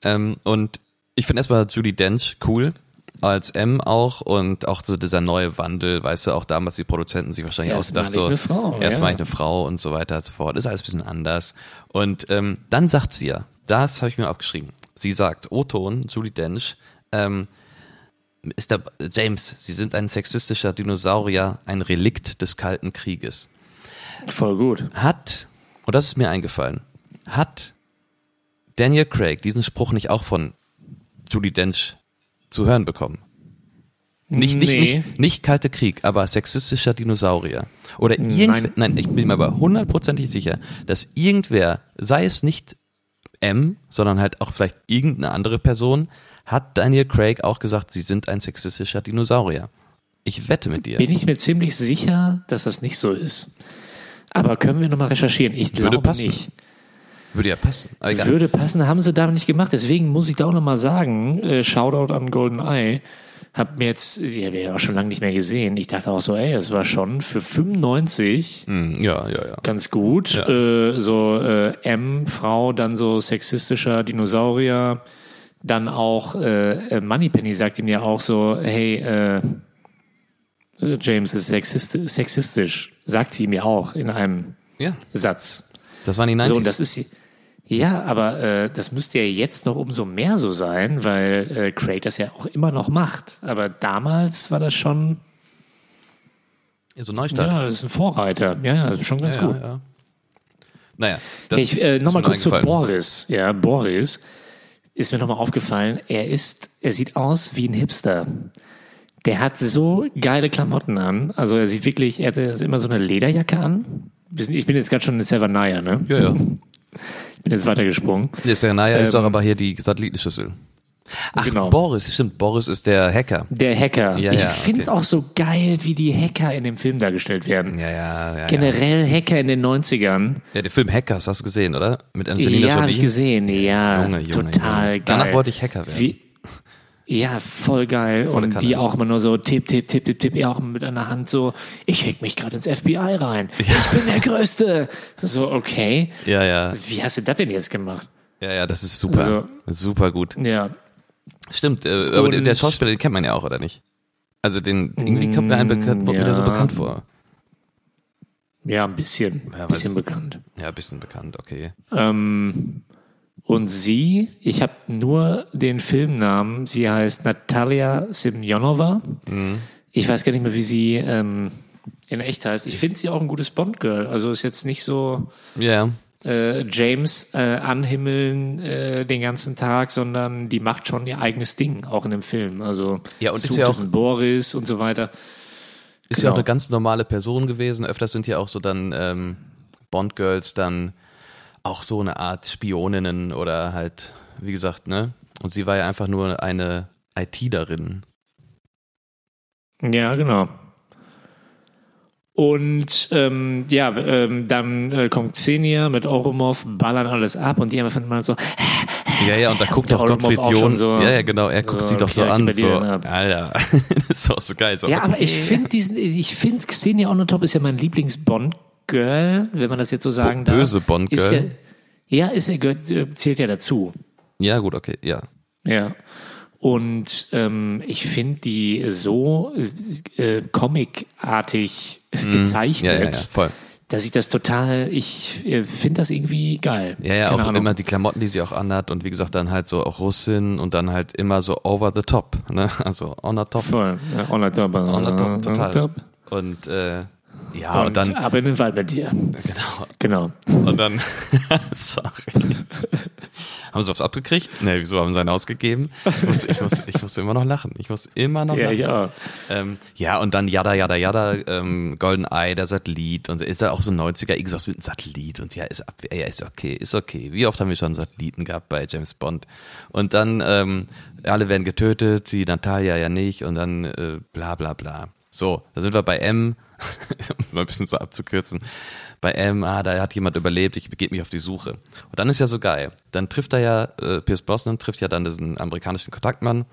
Speaker 2: Ähm, und ich finde erstmal Judy Dench cool. Als M auch und auch so dieser neue Wandel, weißt du, auch damals die Produzenten sich wahrscheinlich
Speaker 1: Erst
Speaker 2: ausgedacht, so,
Speaker 1: Frau,
Speaker 2: erst
Speaker 1: ja.
Speaker 2: mal ich eine Frau und so weiter und so fort. Ist alles ein bisschen anders. Und ähm, dann sagt sie ja, das habe ich mir aufgeschrieben. Sie sagt, O-Ton, Judy Dench, ähm, Mr. James, Sie sind ein sexistischer Dinosaurier, ein Relikt des Kalten Krieges.
Speaker 1: Voll gut.
Speaker 2: Hat, und das ist mir eingefallen, hat Daniel Craig diesen Spruch nicht auch von Judy Dench zu hören bekommen? Nicht, nicht,
Speaker 1: Nee.
Speaker 2: nicht, nicht Kalte Krieg, aber sexistischer Dinosaurier. Oder irgendwer,
Speaker 1: Nein.
Speaker 2: nein, ich bin mir aber hundertprozentig sicher, dass irgendwer, sei es nicht M, sondern halt auch vielleicht irgendeine andere Person, hat Daniel Craig auch gesagt, sie sind ein sexistischer Dinosaurier. Ich wette mit dir.
Speaker 1: Bin ich mir ziemlich sicher, dass das nicht so ist. Aber können wir nochmal recherchieren? Ich
Speaker 2: Würde
Speaker 1: glaube
Speaker 2: passen.
Speaker 1: nicht.
Speaker 2: Würde ja passen. Egal.
Speaker 1: Würde passen, haben sie da nicht gemacht. Deswegen muss ich da auch nochmal sagen, äh, Shoutout an GoldenEye. Hab mir jetzt, ja, wir ja auch schon lange nicht mehr gesehen. Ich dachte auch so, ey, es war schon für 95
Speaker 2: Hm, ja, ja, ja.
Speaker 1: ganz gut.
Speaker 2: Ja.
Speaker 1: Äh, so äh, M, Frau, dann so sexistischer Dinosaurier. Dann auch äh, äh, Moneypenny sagt ihm ja auch so, hey, äh, James ist sexist sexistisch. Sagt sie ihm ja auch in einem
Speaker 2: Ja,
Speaker 1: Satz.
Speaker 2: das waren die 90s.
Speaker 1: So, das ist ja, aber äh, das müsste ja jetzt noch umso mehr so sein, weil äh, Craig das ja auch immer noch macht. Aber damals war das schon,
Speaker 2: ja, so Neustart.
Speaker 1: ja, das ist ein Vorreiter. Ja, ja, das ist schon ganz
Speaker 2: ja,
Speaker 1: gut.
Speaker 2: ja. Naja, das
Speaker 1: ich, äh,
Speaker 2: ist
Speaker 1: nochmal kurz zu. Boris. Ja, Boris ist mir nochmal aufgefallen. Er ist, er sieht aus wie ein Hipster. Der hat so geile Klamotten an. Also er sieht wirklich, er hat immer so eine Lederjacke an. Ich bin jetzt gerade schon in Savannah, ne?
Speaker 2: Ja, ja.
Speaker 1: Ich bin jetzt weitergesprungen.
Speaker 2: Der Serenaya ist
Speaker 1: Ähm,
Speaker 2: doch aber hier die Satellitenschüssel. Ach,
Speaker 1: Genau.
Speaker 2: Boris, stimmt. Boris ist der Hacker.
Speaker 1: Der Hacker.
Speaker 2: Ja,
Speaker 1: ich
Speaker 2: ja,
Speaker 1: find's
Speaker 2: okay.
Speaker 1: auch so geil, wie die Hacker in dem Film dargestellt werden.
Speaker 2: Ja, ja, ja.
Speaker 1: Generell Hacker in den 90ern.
Speaker 2: Ja, der Film Hackers hast du gesehen, oder? Mit Angelina
Speaker 1: ja, habe
Speaker 2: Jolie.
Speaker 1: ich gesehen. Ja,
Speaker 2: Junge, Junge,
Speaker 1: total
Speaker 2: Junge.
Speaker 1: geil.
Speaker 2: Danach wollte ich Hacker werden.
Speaker 1: Wie, ja, voll geil.
Speaker 2: Volle
Speaker 1: und
Speaker 2: Kanne.
Speaker 1: die auch immer nur so tipp, tipp, tipp, tipp, tipp, er auch mit einer Hand so, ich hack mich gerade ins FBI rein. Ich bin der Größte. So, okay.
Speaker 2: Ja, ja.
Speaker 1: Wie hast du das denn jetzt gemacht?
Speaker 2: Ja, ja, das ist super.
Speaker 1: Also-
Speaker 2: super gut.
Speaker 1: Ja.
Speaker 2: Stimmt, äh, aber der, Schauspieler, den kennt man ja auch, oder nicht? Also den, irgendwie kommt mir ein bekannt, kommt mir der so
Speaker 1: ja.
Speaker 2: bekannt vor.
Speaker 1: Ja, ein bisschen.
Speaker 2: Ja,
Speaker 1: bisschen bekannt.
Speaker 2: Ja, ein bisschen bekannt, okay.
Speaker 1: Ähm, und sie, ich habe nur den Filmnamen, sie heißt Natalia Semyonova.
Speaker 2: Mhm.
Speaker 1: Ich weiß gar nicht mehr, wie sie ähm, in echt heißt. Ich finde sie auch ein gutes Bond-Girl. Also ist jetzt nicht so
Speaker 2: Ja,
Speaker 1: äh, James äh, anhimmeln äh, den ganzen Tag, sondern die macht schon ihr eigenes Ding, auch in dem Film. Also
Speaker 2: Ja, und ist ja
Speaker 1: es
Speaker 2: auch-
Speaker 1: Boris und so weiter.
Speaker 2: ist ja auch
Speaker 1: Genau.
Speaker 2: eine ganz normale Person gewesen. Öfters sind ja auch so dann ähm, Bond-Girls dann auch so eine Art Spioninnen oder halt, wie gesagt, ne? Und sie war ja einfach nur eine IT-Darin.
Speaker 1: Ja, genau. Und ähm, ja, ähm, dann äh, kommt Xenia mit Oromov, ballern alles ab und die haben einfach mal so,
Speaker 2: Ja, ja, und da guckt doch Gottfried
Speaker 1: auch schon
Speaker 2: John.
Speaker 1: so-
Speaker 2: ja, ja, genau, er guckt
Speaker 1: so,
Speaker 2: sie doch so an. So. Alter, das ist doch so geil. So,
Speaker 1: ja, aber ich finde diesen, ich finde Xenia on the Top ist ja mein Lieblings-Bond-Girl, wenn man das jetzt so sagen darf.
Speaker 2: böse Bond-Girl?
Speaker 1: Ja, ja, ist ja, gehört, äh, zählt ja dazu.
Speaker 2: ja, gut, okay, ja.
Speaker 1: Ja. Und ähm, ich finde die so äh, äh, comicartig gezeichnet,
Speaker 2: Mhm. Ja, ja, ja, voll.
Speaker 1: dass ich das total, ich äh, finde das irgendwie geil.
Speaker 2: Ja, ja,
Speaker 1: Keine
Speaker 2: auch
Speaker 1: Ahnung.
Speaker 2: immer die Klamotten, die sie auch anhat und wie gesagt dann halt so auch Russin und dann halt immer so over the top, ne? Also on the top,
Speaker 1: Voll. Ja, on the top.
Speaker 2: on the top,
Speaker 1: on the
Speaker 2: total.
Speaker 1: top.
Speaker 2: Und äh, Ja, und, dann,
Speaker 1: Aber in den Wald mit dir.
Speaker 2: genau.
Speaker 1: Genau.
Speaker 2: Und dann, sorry. haben sie aufs abgekriegt? Nee, wieso haben sie einen ausgegeben? Ich musste, ich, musste, ich musste immer noch lachen. Ich muss immer noch
Speaker 1: Ja,
Speaker 2: lachen.
Speaker 1: auch.
Speaker 2: Ähm, ja, und dann Yada, Yada, Yada, ähm, Golden Eye, der Satellit. Und ist ja auch so ein 90er Exhaust mit einem Satellit. Und ja, ist, ab, ja, ist okay, ist okay. Wie oft haben wir schon Satelliten gehabt bei James Bond? Und dann, ähm, alle werden getötet, die Natalia ja nicht. Und dann äh, bla, bla, bla. So, da sind wir bei M, um mal ein bisschen so abzukürzen. Bei M, ah, da hat jemand überlebt, ich begebe mich auf die Suche. Und dann ist ja so geil. Dann trifft er ja, äh, Pierce Brosnan trifft ja dann diesen amerikanischen Kontaktmann,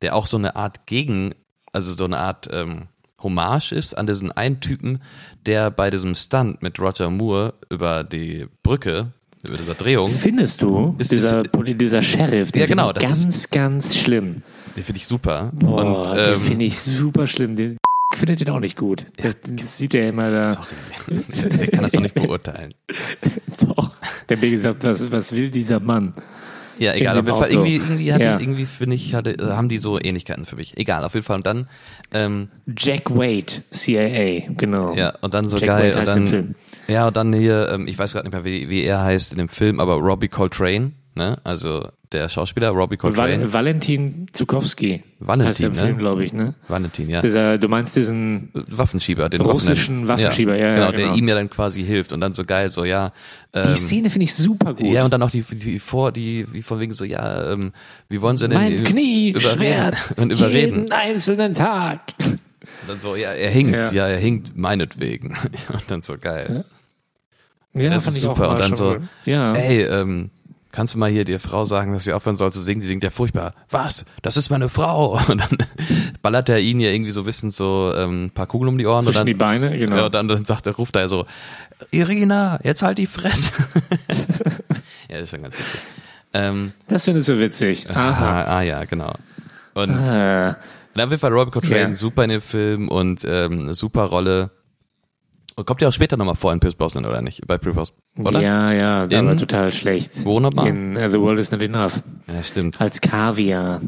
Speaker 2: der auch so eine Art Gegen, also so eine Art ähm, Hommage ist an diesen einen Typen, der bei diesem Stunt mit Roger Moore über die Brücke, über dieser Drehung,
Speaker 1: Findest du,
Speaker 2: Ist-
Speaker 1: dieser,
Speaker 2: ist-
Speaker 1: dieser Sheriff, den
Speaker 2: Ja, genau,
Speaker 1: finde ich ganz, ganz schlimm.
Speaker 2: den finde ich super.
Speaker 1: Boah,
Speaker 2: und
Speaker 1: den
Speaker 2: ähm,
Speaker 1: finde ich super schlimm. Den findet den auch nicht gut. Das, das sieht er immer da.
Speaker 2: sorry, der kann das doch nicht beurteilen.
Speaker 1: Doch. Der mir gesagt, was, was will dieser Mann?
Speaker 2: Ja, egal, auf jeden Fall. Irgendwie, irgendwie, hatte,
Speaker 1: Ja.
Speaker 2: irgendwie finde ich, hatte, äh, haben die so Ähnlichkeiten für mich. Egal, auf jeden Fall. Und dann, ähm,
Speaker 1: Jack Wade, CIA, genau.
Speaker 2: ja, und dann so
Speaker 1: Jack
Speaker 2: geil.
Speaker 1: Wade
Speaker 2: Und dann,
Speaker 1: im Film.
Speaker 2: Ja, und dann hier, ähm, ich weiß gerade nicht mehr, wie, wie er heißt in dem Film, aber Robbie Coltrane, ne? Also der Schauspieler Robbie Coltrane.
Speaker 1: Val Valentin Zukowski.
Speaker 2: Valentin,
Speaker 1: heißt der im
Speaker 2: ne?
Speaker 1: Film, glaube ich, ne?
Speaker 2: Valentin, ja.
Speaker 1: Dieser, du meinst diesen,
Speaker 2: Waffenschieber, den
Speaker 1: Russischen Waffenschieber, ja, ja,
Speaker 2: genau,
Speaker 1: genau.
Speaker 2: der ihm ja dann quasi hilft und dann so geil, so, ja.
Speaker 1: die
Speaker 2: Ähm,
Speaker 1: Szene finde ich super gut.
Speaker 2: ja, und dann auch die, die vor, die, wie von wegen so, ja, ähm, wie wollen sie denn
Speaker 1: mein Knie
Speaker 2: überreden?
Speaker 1: schmerzt
Speaker 2: und überreden.
Speaker 1: jeden einzelnen Tag.
Speaker 2: Und dann so, ja, er hinkt, ja,
Speaker 1: Ja.
Speaker 2: er hinkt meinetwegen. und dann so geil.
Speaker 1: Ja,
Speaker 2: Das
Speaker 1: fand
Speaker 2: ist
Speaker 1: ich auch
Speaker 2: super. Und dann so,
Speaker 1: gut. ja.
Speaker 2: ey, ähm, kannst du mal hier der Frau sagen, dass sie aufhören soll zu singen? Die singt ja furchtbar. Was? Das ist meine Frau. Und dann ballert er ihn ja irgendwie so wissend so ähm, ein paar Kugeln um die Ohren.
Speaker 1: Zwischen
Speaker 2: und
Speaker 1: die
Speaker 2: dann,
Speaker 1: Beine, genau.
Speaker 2: ja, und dann, dann sagt er, ruft er so, Irina, jetzt halt die Fresse. ja, das ist schon ganz witzig. Ähm,
Speaker 1: das findest du witzig. Aha.
Speaker 2: ah, ah, ja, genau. Und
Speaker 1: Äh,
Speaker 2: Und auf jeden Fall Robbie Coltrane,
Speaker 1: Ja.
Speaker 2: super in dem Film und ähm, eine super Rolle. Kommt ja auch später nochmal vor in Pierce Brosnan, oder nicht? Bei Pierce Brosnan, oder?
Speaker 1: Ja, ja,
Speaker 2: In-
Speaker 1: aber total schlecht.
Speaker 2: Wo nochmal?
Speaker 1: In uh, The World is Not Enough.
Speaker 2: Ja, stimmt.
Speaker 1: Als Kaviar.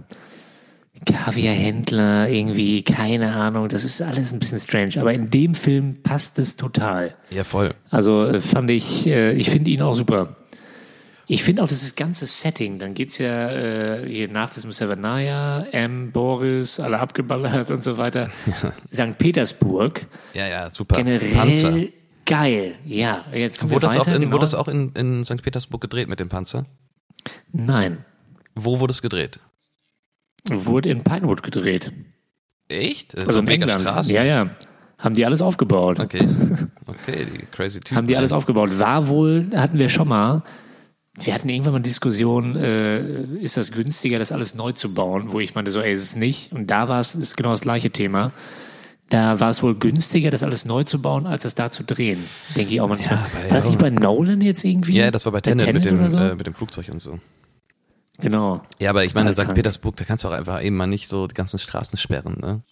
Speaker 1: Kaviarhändler, irgendwie, keine Ahnung. Das ist alles ein bisschen strange. Aber in dem Film passt es total.
Speaker 2: Ja, voll.
Speaker 1: Also äh, fand ich, äh, ich finde ihn auch super. Ich finde auch das ganze Setting, dann geht's ja äh, hier nach diesem Savannaya, M, Boris, alle abgeballert und so weiter. St. Petersburg,
Speaker 2: Ja, ja, super.
Speaker 1: generell
Speaker 2: Panzer.
Speaker 1: geil. Ja, jetzt kommen
Speaker 2: Wurde
Speaker 1: wir
Speaker 2: das,
Speaker 1: weiter.
Speaker 2: auch in,
Speaker 1: genau.
Speaker 2: wurde das auch in, in St. Petersburg gedreht mit dem Panzer?
Speaker 1: Nein,
Speaker 2: Wo wurde es gedreht?
Speaker 1: wurde in Pinewood gedreht.
Speaker 2: Echt? Das ist
Speaker 1: Also
Speaker 2: so
Speaker 1: in
Speaker 2: mega
Speaker 1: England.
Speaker 2: Straße.
Speaker 1: Ja, ja. Haben die alles aufgebaut.
Speaker 2: Okay. Okay, die crazy Typen.
Speaker 1: Haben die alles aufgebaut. War wohl, hatten wir schon mal, wir hatten irgendwann mal eine Diskussion, äh, ist das günstiger, das alles neu zu bauen? Wo ich meinte, so, ey, ist es nicht. Und da war es, ist genau das gleiche Thema. Da war es wohl günstiger, das alles neu zu bauen, als das da zu drehen. Denke ich auch manchmal.
Speaker 2: aber
Speaker 1: war das
Speaker 2: ja.
Speaker 1: nicht bei Nolan jetzt irgendwie?
Speaker 2: Ja, das war bei Tenet, mit, dem,
Speaker 1: so?
Speaker 2: äh, mit dem Flugzeug und so.
Speaker 1: genau.
Speaker 2: Ja, aber ich
Speaker 1: Total
Speaker 2: meine, St. Petersburg, da kannst du auch einfach eben mal nicht so die ganzen Straßen sperren, ne?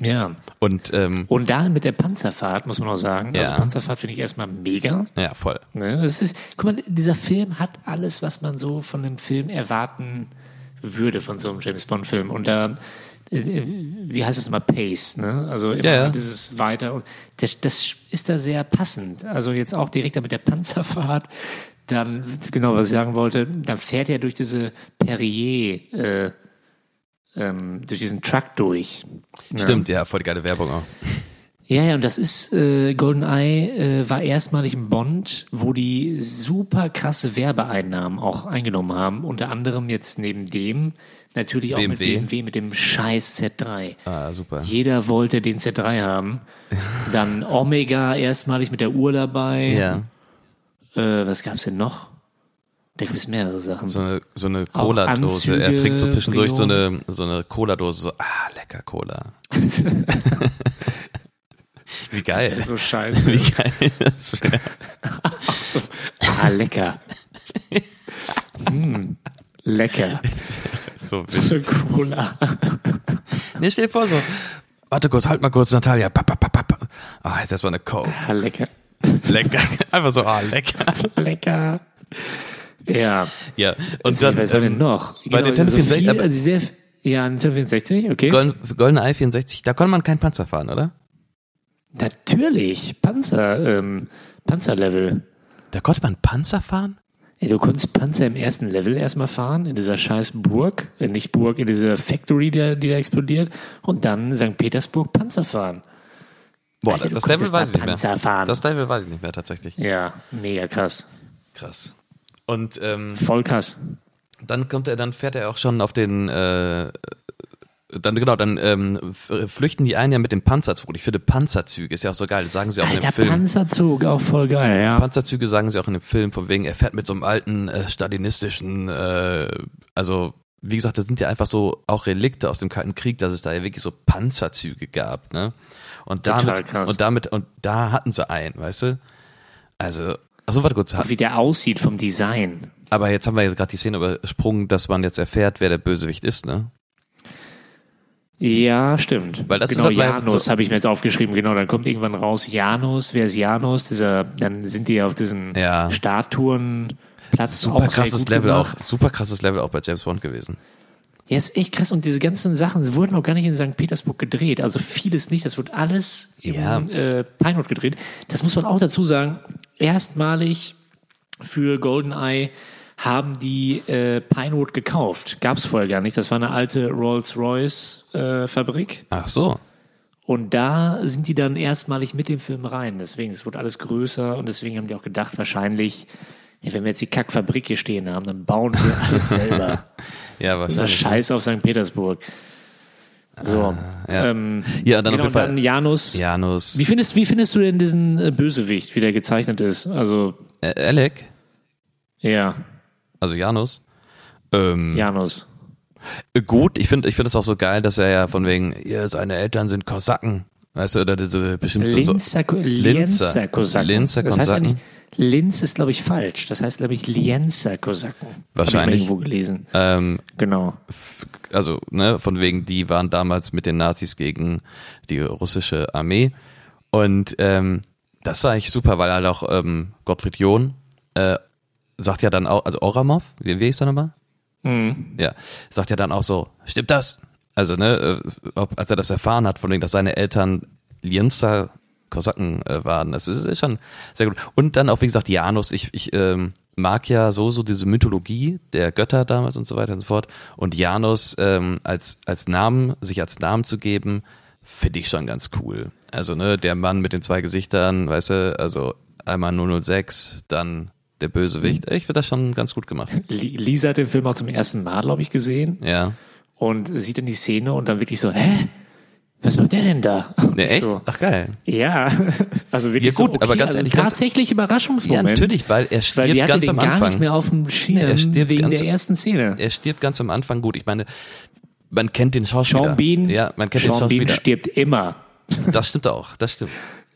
Speaker 1: Ja.
Speaker 2: Und, ähm,
Speaker 1: Und da mit der Panzerfahrt, muss man auch sagen. Also
Speaker 2: Ja.
Speaker 1: Panzerfahrt finde ich erstmal mega.
Speaker 2: ja, voll.
Speaker 1: Ne? Das ist, guck mal, dieser Film hat alles, was man so von einem Film erwarten würde, von so einem James Bond-Film. Und da, äh, wie heißt es immer, Pace, ne? Also immer
Speaker 2: Ja, ja.
Speaker 1: dieses weiter. Und das, das ist da sehr passend. Also jetzt auch direkt da mit der Panzerfahrt. Dann, genau, was ich sagen wollte, dann fährt er durch diese Perrier, äh, ähm, durch diesen Truck durch.
Speaker 2: Stimmt, ja, voll die geile Werbung auch.
Speaker 1: Ja, ja, und das ist, äh, GoldenEye äh, war erstmalig ein Bond, wo die super krasse Werbeeinnahmen auch eingenommen haben. Unter anderem jetzt neben dem natürlich auch mit
Speaker 2: BMW.
Speaker 1: BMW, mit dem scheiß Z3.
Speaker 2: Ah, super.
Speaker 1: Jeder wollte den Z3 haben. Dann Omega erstmalig mit der Uhr dabei.
Speaker 2: Ja.
Speaker 1: Äh, was gab's denn noch? Da gibt es mehrere Sachen.
Speaker 2: So eine, so eine Cola-Dose. Er trinkt so zwischendurch so eine, so eine Cola-Dose, so, ah, lecker Cola. Wie geil.
Speaker 1: so scheiße.
Speaker 2: Wie geil das wäre.
Speaker 1: so, ah, lecker. mm, lecker.
Speaker 2: So witzig.
Speaker 1: Cola.
Speaker 2: Nee, stell dir vor, so, warte kurz, halt mal kurz, Natalia. Papp, papp, papp. Ah, jetzt erstmal eine Coke.
Speaker 1: Ah, lecker.
Speaker 2: Lecker. Einfach so, ah, lecker.
Speaker 1: Lecker. Ja.
Speaker 2: Ja, und dann,
Speaker 1: was war denn
Speaker 2: ähm,
Speaker 1: noch?
Speaker 2: bei Nintendo 64,
Speaker 1: viel, also sehr, ja, Nintendo 64, okay.
Speaker 2: Golden, Golden Eye 64, da konnte man keinen Panzer fahren, oder?
Speaker 1: Natürlich, Panzer, ähm, Panzerlevel.
Speaker 2: Da konnte man Panzer fahren?
Speaker 1: Ey, du konntest Panzer im ersten Level erstmal fahren, in dieser scheiß Burg, äh, nicht Burg, in dieser Factory, die, die da explodiert, und dann St. Petersburg Panzer fahren.
Speaker 2: Boah,
Speaker 1: Alter,
Speaker 2: das Level weiß
Speaker 1: da
Speaker 2: ich nicht mehr.
Speaker 1: fahren.
Speaker 2: Das Level weiß ich nicht mehr tatsächlich.
Speaker 1: Ja, mega krass.
Speaker 2: Krass. Und ähm,
Speaker 1: Voll krass.
Speaker 2: dann kommt er, dann fährt er auch schon auf den, äh, dann genau, dann ähm, flüchten die einen ja mit dem Panzerzug. Und ich finde Panzerzüge ist ja auch so geil. Das sagen sie auch in
Speaker 1: Alter,
Speaker 2: dem Film.
Speaker 1: Panzerzug, auch voll geil, ja.
Speaker 2: Panzerzüge sagen sie auch in dem Film, von wegen, er fährt mit so einem alten äh, stalinistischen, äh, also wie gesagt, das sind ja einfach so auch Relikte aus dem Kalten Krieg, dass es da ja wirklich so Panzerzüge gab, ne? Und
Speaker 1: Total
Speaker 2: damit,
Speaker 1: krass.
Speaker 2: und damit, und da hatten sie einen, weißt du? Also, achso, warte kurz,
Speaker 1: Wie der aussieht vom Design.
Speaker 2: aber jetzt haben wir jetzt gerade die Szene übersprungen, dass man jetzt erfährt, wer der Bösewicht ist, ne?
Speaker 1: Ja, stimmt.
Speaker 2: Weil das
Speaker 1: genau,
Speaker 2: ist halt
Speaker 1: Janus
Speaker 2: so-
Speaker 1: habe ich mir jetzt aufgeschrieben. Genau, dann kommt irgendwann raus Janus. Wer ist Janus? Dieser, dann sind die auf diesem
Speaker 2: Ja.
Speaker 1: Statuenplatz.
Speaker 2: Super krasses Level
Speaker 1: gemacht.
Speaker 2: auch, super krasses Level auch bei James Bond gewesen.
Speaker 1: Ja, ist echt krass. Und diese ganzen Sachen wurden auch gar nicht in St. Petersburg gedreht. Also vieles nicht. Das wird alles im
Speaker 2: Ja.
Speaker 1: äh, Pinewood gedreht. Das muss man auch dazu sagen. Erstmalig für GoldenEye haben die äh, Pinewood gekauft. Gab es vorher gar nicht. Das war eine alte Rolls-Royce-Fabrik.
Speaker 2: Ach so.
Speaker 1: Und da sind die dann erstmalig mit dem Film rein. Deswegen, es wird alles größer und deswegen haben die auch gedacht, wahrscheinlich, ja, wenn wir jetzt die Kackfabrik hier stehen haben, dann bauen wir alles selber.
Speaker 2: Ja, was
Speaker 1: Das ist Scheiß auf St. Petersburg. So.
Speaker 2: ja.
Speaker 1: ähm,
Speaker 2: Ja, dann auf
Speaker 1: genau,
Speaker 2: jeden Fall-
Speaker 1: dann Janus.
Speaker 2: Janus.
Speaker 1: Wie findest, wie findest du denn diesen äh, Bösewicht, wie der gezeichnet ist? Also,
Speaker 2: Äh, Alec,
Speaker 1: ja,
Speaker 2: also Janus. Ähm,
Speaker 1: Janus.
Speaker 2: Gut, ich finde ich finde es auch so geil, dass er ja von wegen, ja, seine Eltern sind Kosaken. Weißt du, oder diese bestimmte so,
Speaker 1: Linzer,
Speaker 2: Linzer.
Speaker 1: Linzer Kosaken.
Speaker 2: Linzer
Speaker 1: das heißt eigentlich, Linz ist, glaube ich, falsch. Das heißt, glaube ich, Lienzer Kosaken.
Speaker 2: Wahrscheinlich.
Speaker 1: Hab ich irgendwo gelesen.
Speaker 2: ähm,
Speaker 1: Genau.
Speaker 2: also ne, von wegen, die waren damals mit den Nazis gegen die russische Armee. Und ähm, das war eigentlich super, weil halt auch ähm, Gottfried John äh, sagt ja dann auch, also Oramov, wie, wie ist er nochmal? Ja, sagt ja dann auch so, stimmt das? Also, ne, äh, als er das erfahren hat, von wegen, dass seine Eltern Lienzer Kosaken äh, waren, das ist, ist schon sehr gut. Und dann auch, wie gesagt, Janus, ich, ich ähm, mag ja so, so diese Mythologie der Götter damals und so weiter und so fort. Und Janus ähm, als, als Namen, sich als Namen zu geben, finde ich schon ganz cool. Also, ne, der Mann mit den zwei Gesichtern, weißt du, also einmal 006, dann der Bösewicht. Ich finde das schon ganz gut gemacht.
Speaker 1: Li- Lisa hat den Film auch zum ersten Mal, glaube ich, gesehen
Speaker 2: Ja.
Speaker 1: und sieht dann die Szene und dann wirklich so, hä? Was macht der denn da?
Speaker 2: Ne, echt?
Speaker 1: So,
Speaker 2: Ach geil.
Speaker 1: ja, also wirklich
Speaker 2: Ja, gut,
Speaker 1: so, okay,
Speaker 2: aber ganz
Speaker 1: also
Speaker 2: ehrlich, ganz-
Speaker 1: tatsächlich Überraschungsmoment.
Speaker 2: Ja, natürlich, weil er
Speaker 1: Weil
Speaker 2: stirbt
Speaker 1: wir hatten
Speaker 2: ganz
Speaker 1: den
Speaker 2: am
Speaker 1: gar
Speaker 2: Anfang.
Speaker 1: nicht mehr auf dem Schirm
Speaker 2: er stirbt
Speaker 1: wegen
Speaker 2: ganz-
Speaker 1: der ersten Szene.
Speaker 2: Er stirbt ganz am Anfang gut. Ich meine, man kennt den Schauspieler.
Speaker 1: Sean Bean,
Speaker 2: Ja, man kennt den
Speaker 1: Sean Bean
Speaker 2: Schauspieler.
Speaker 1: stirbt immer.
Speaker 2: Das stimmt auch, das stimmt.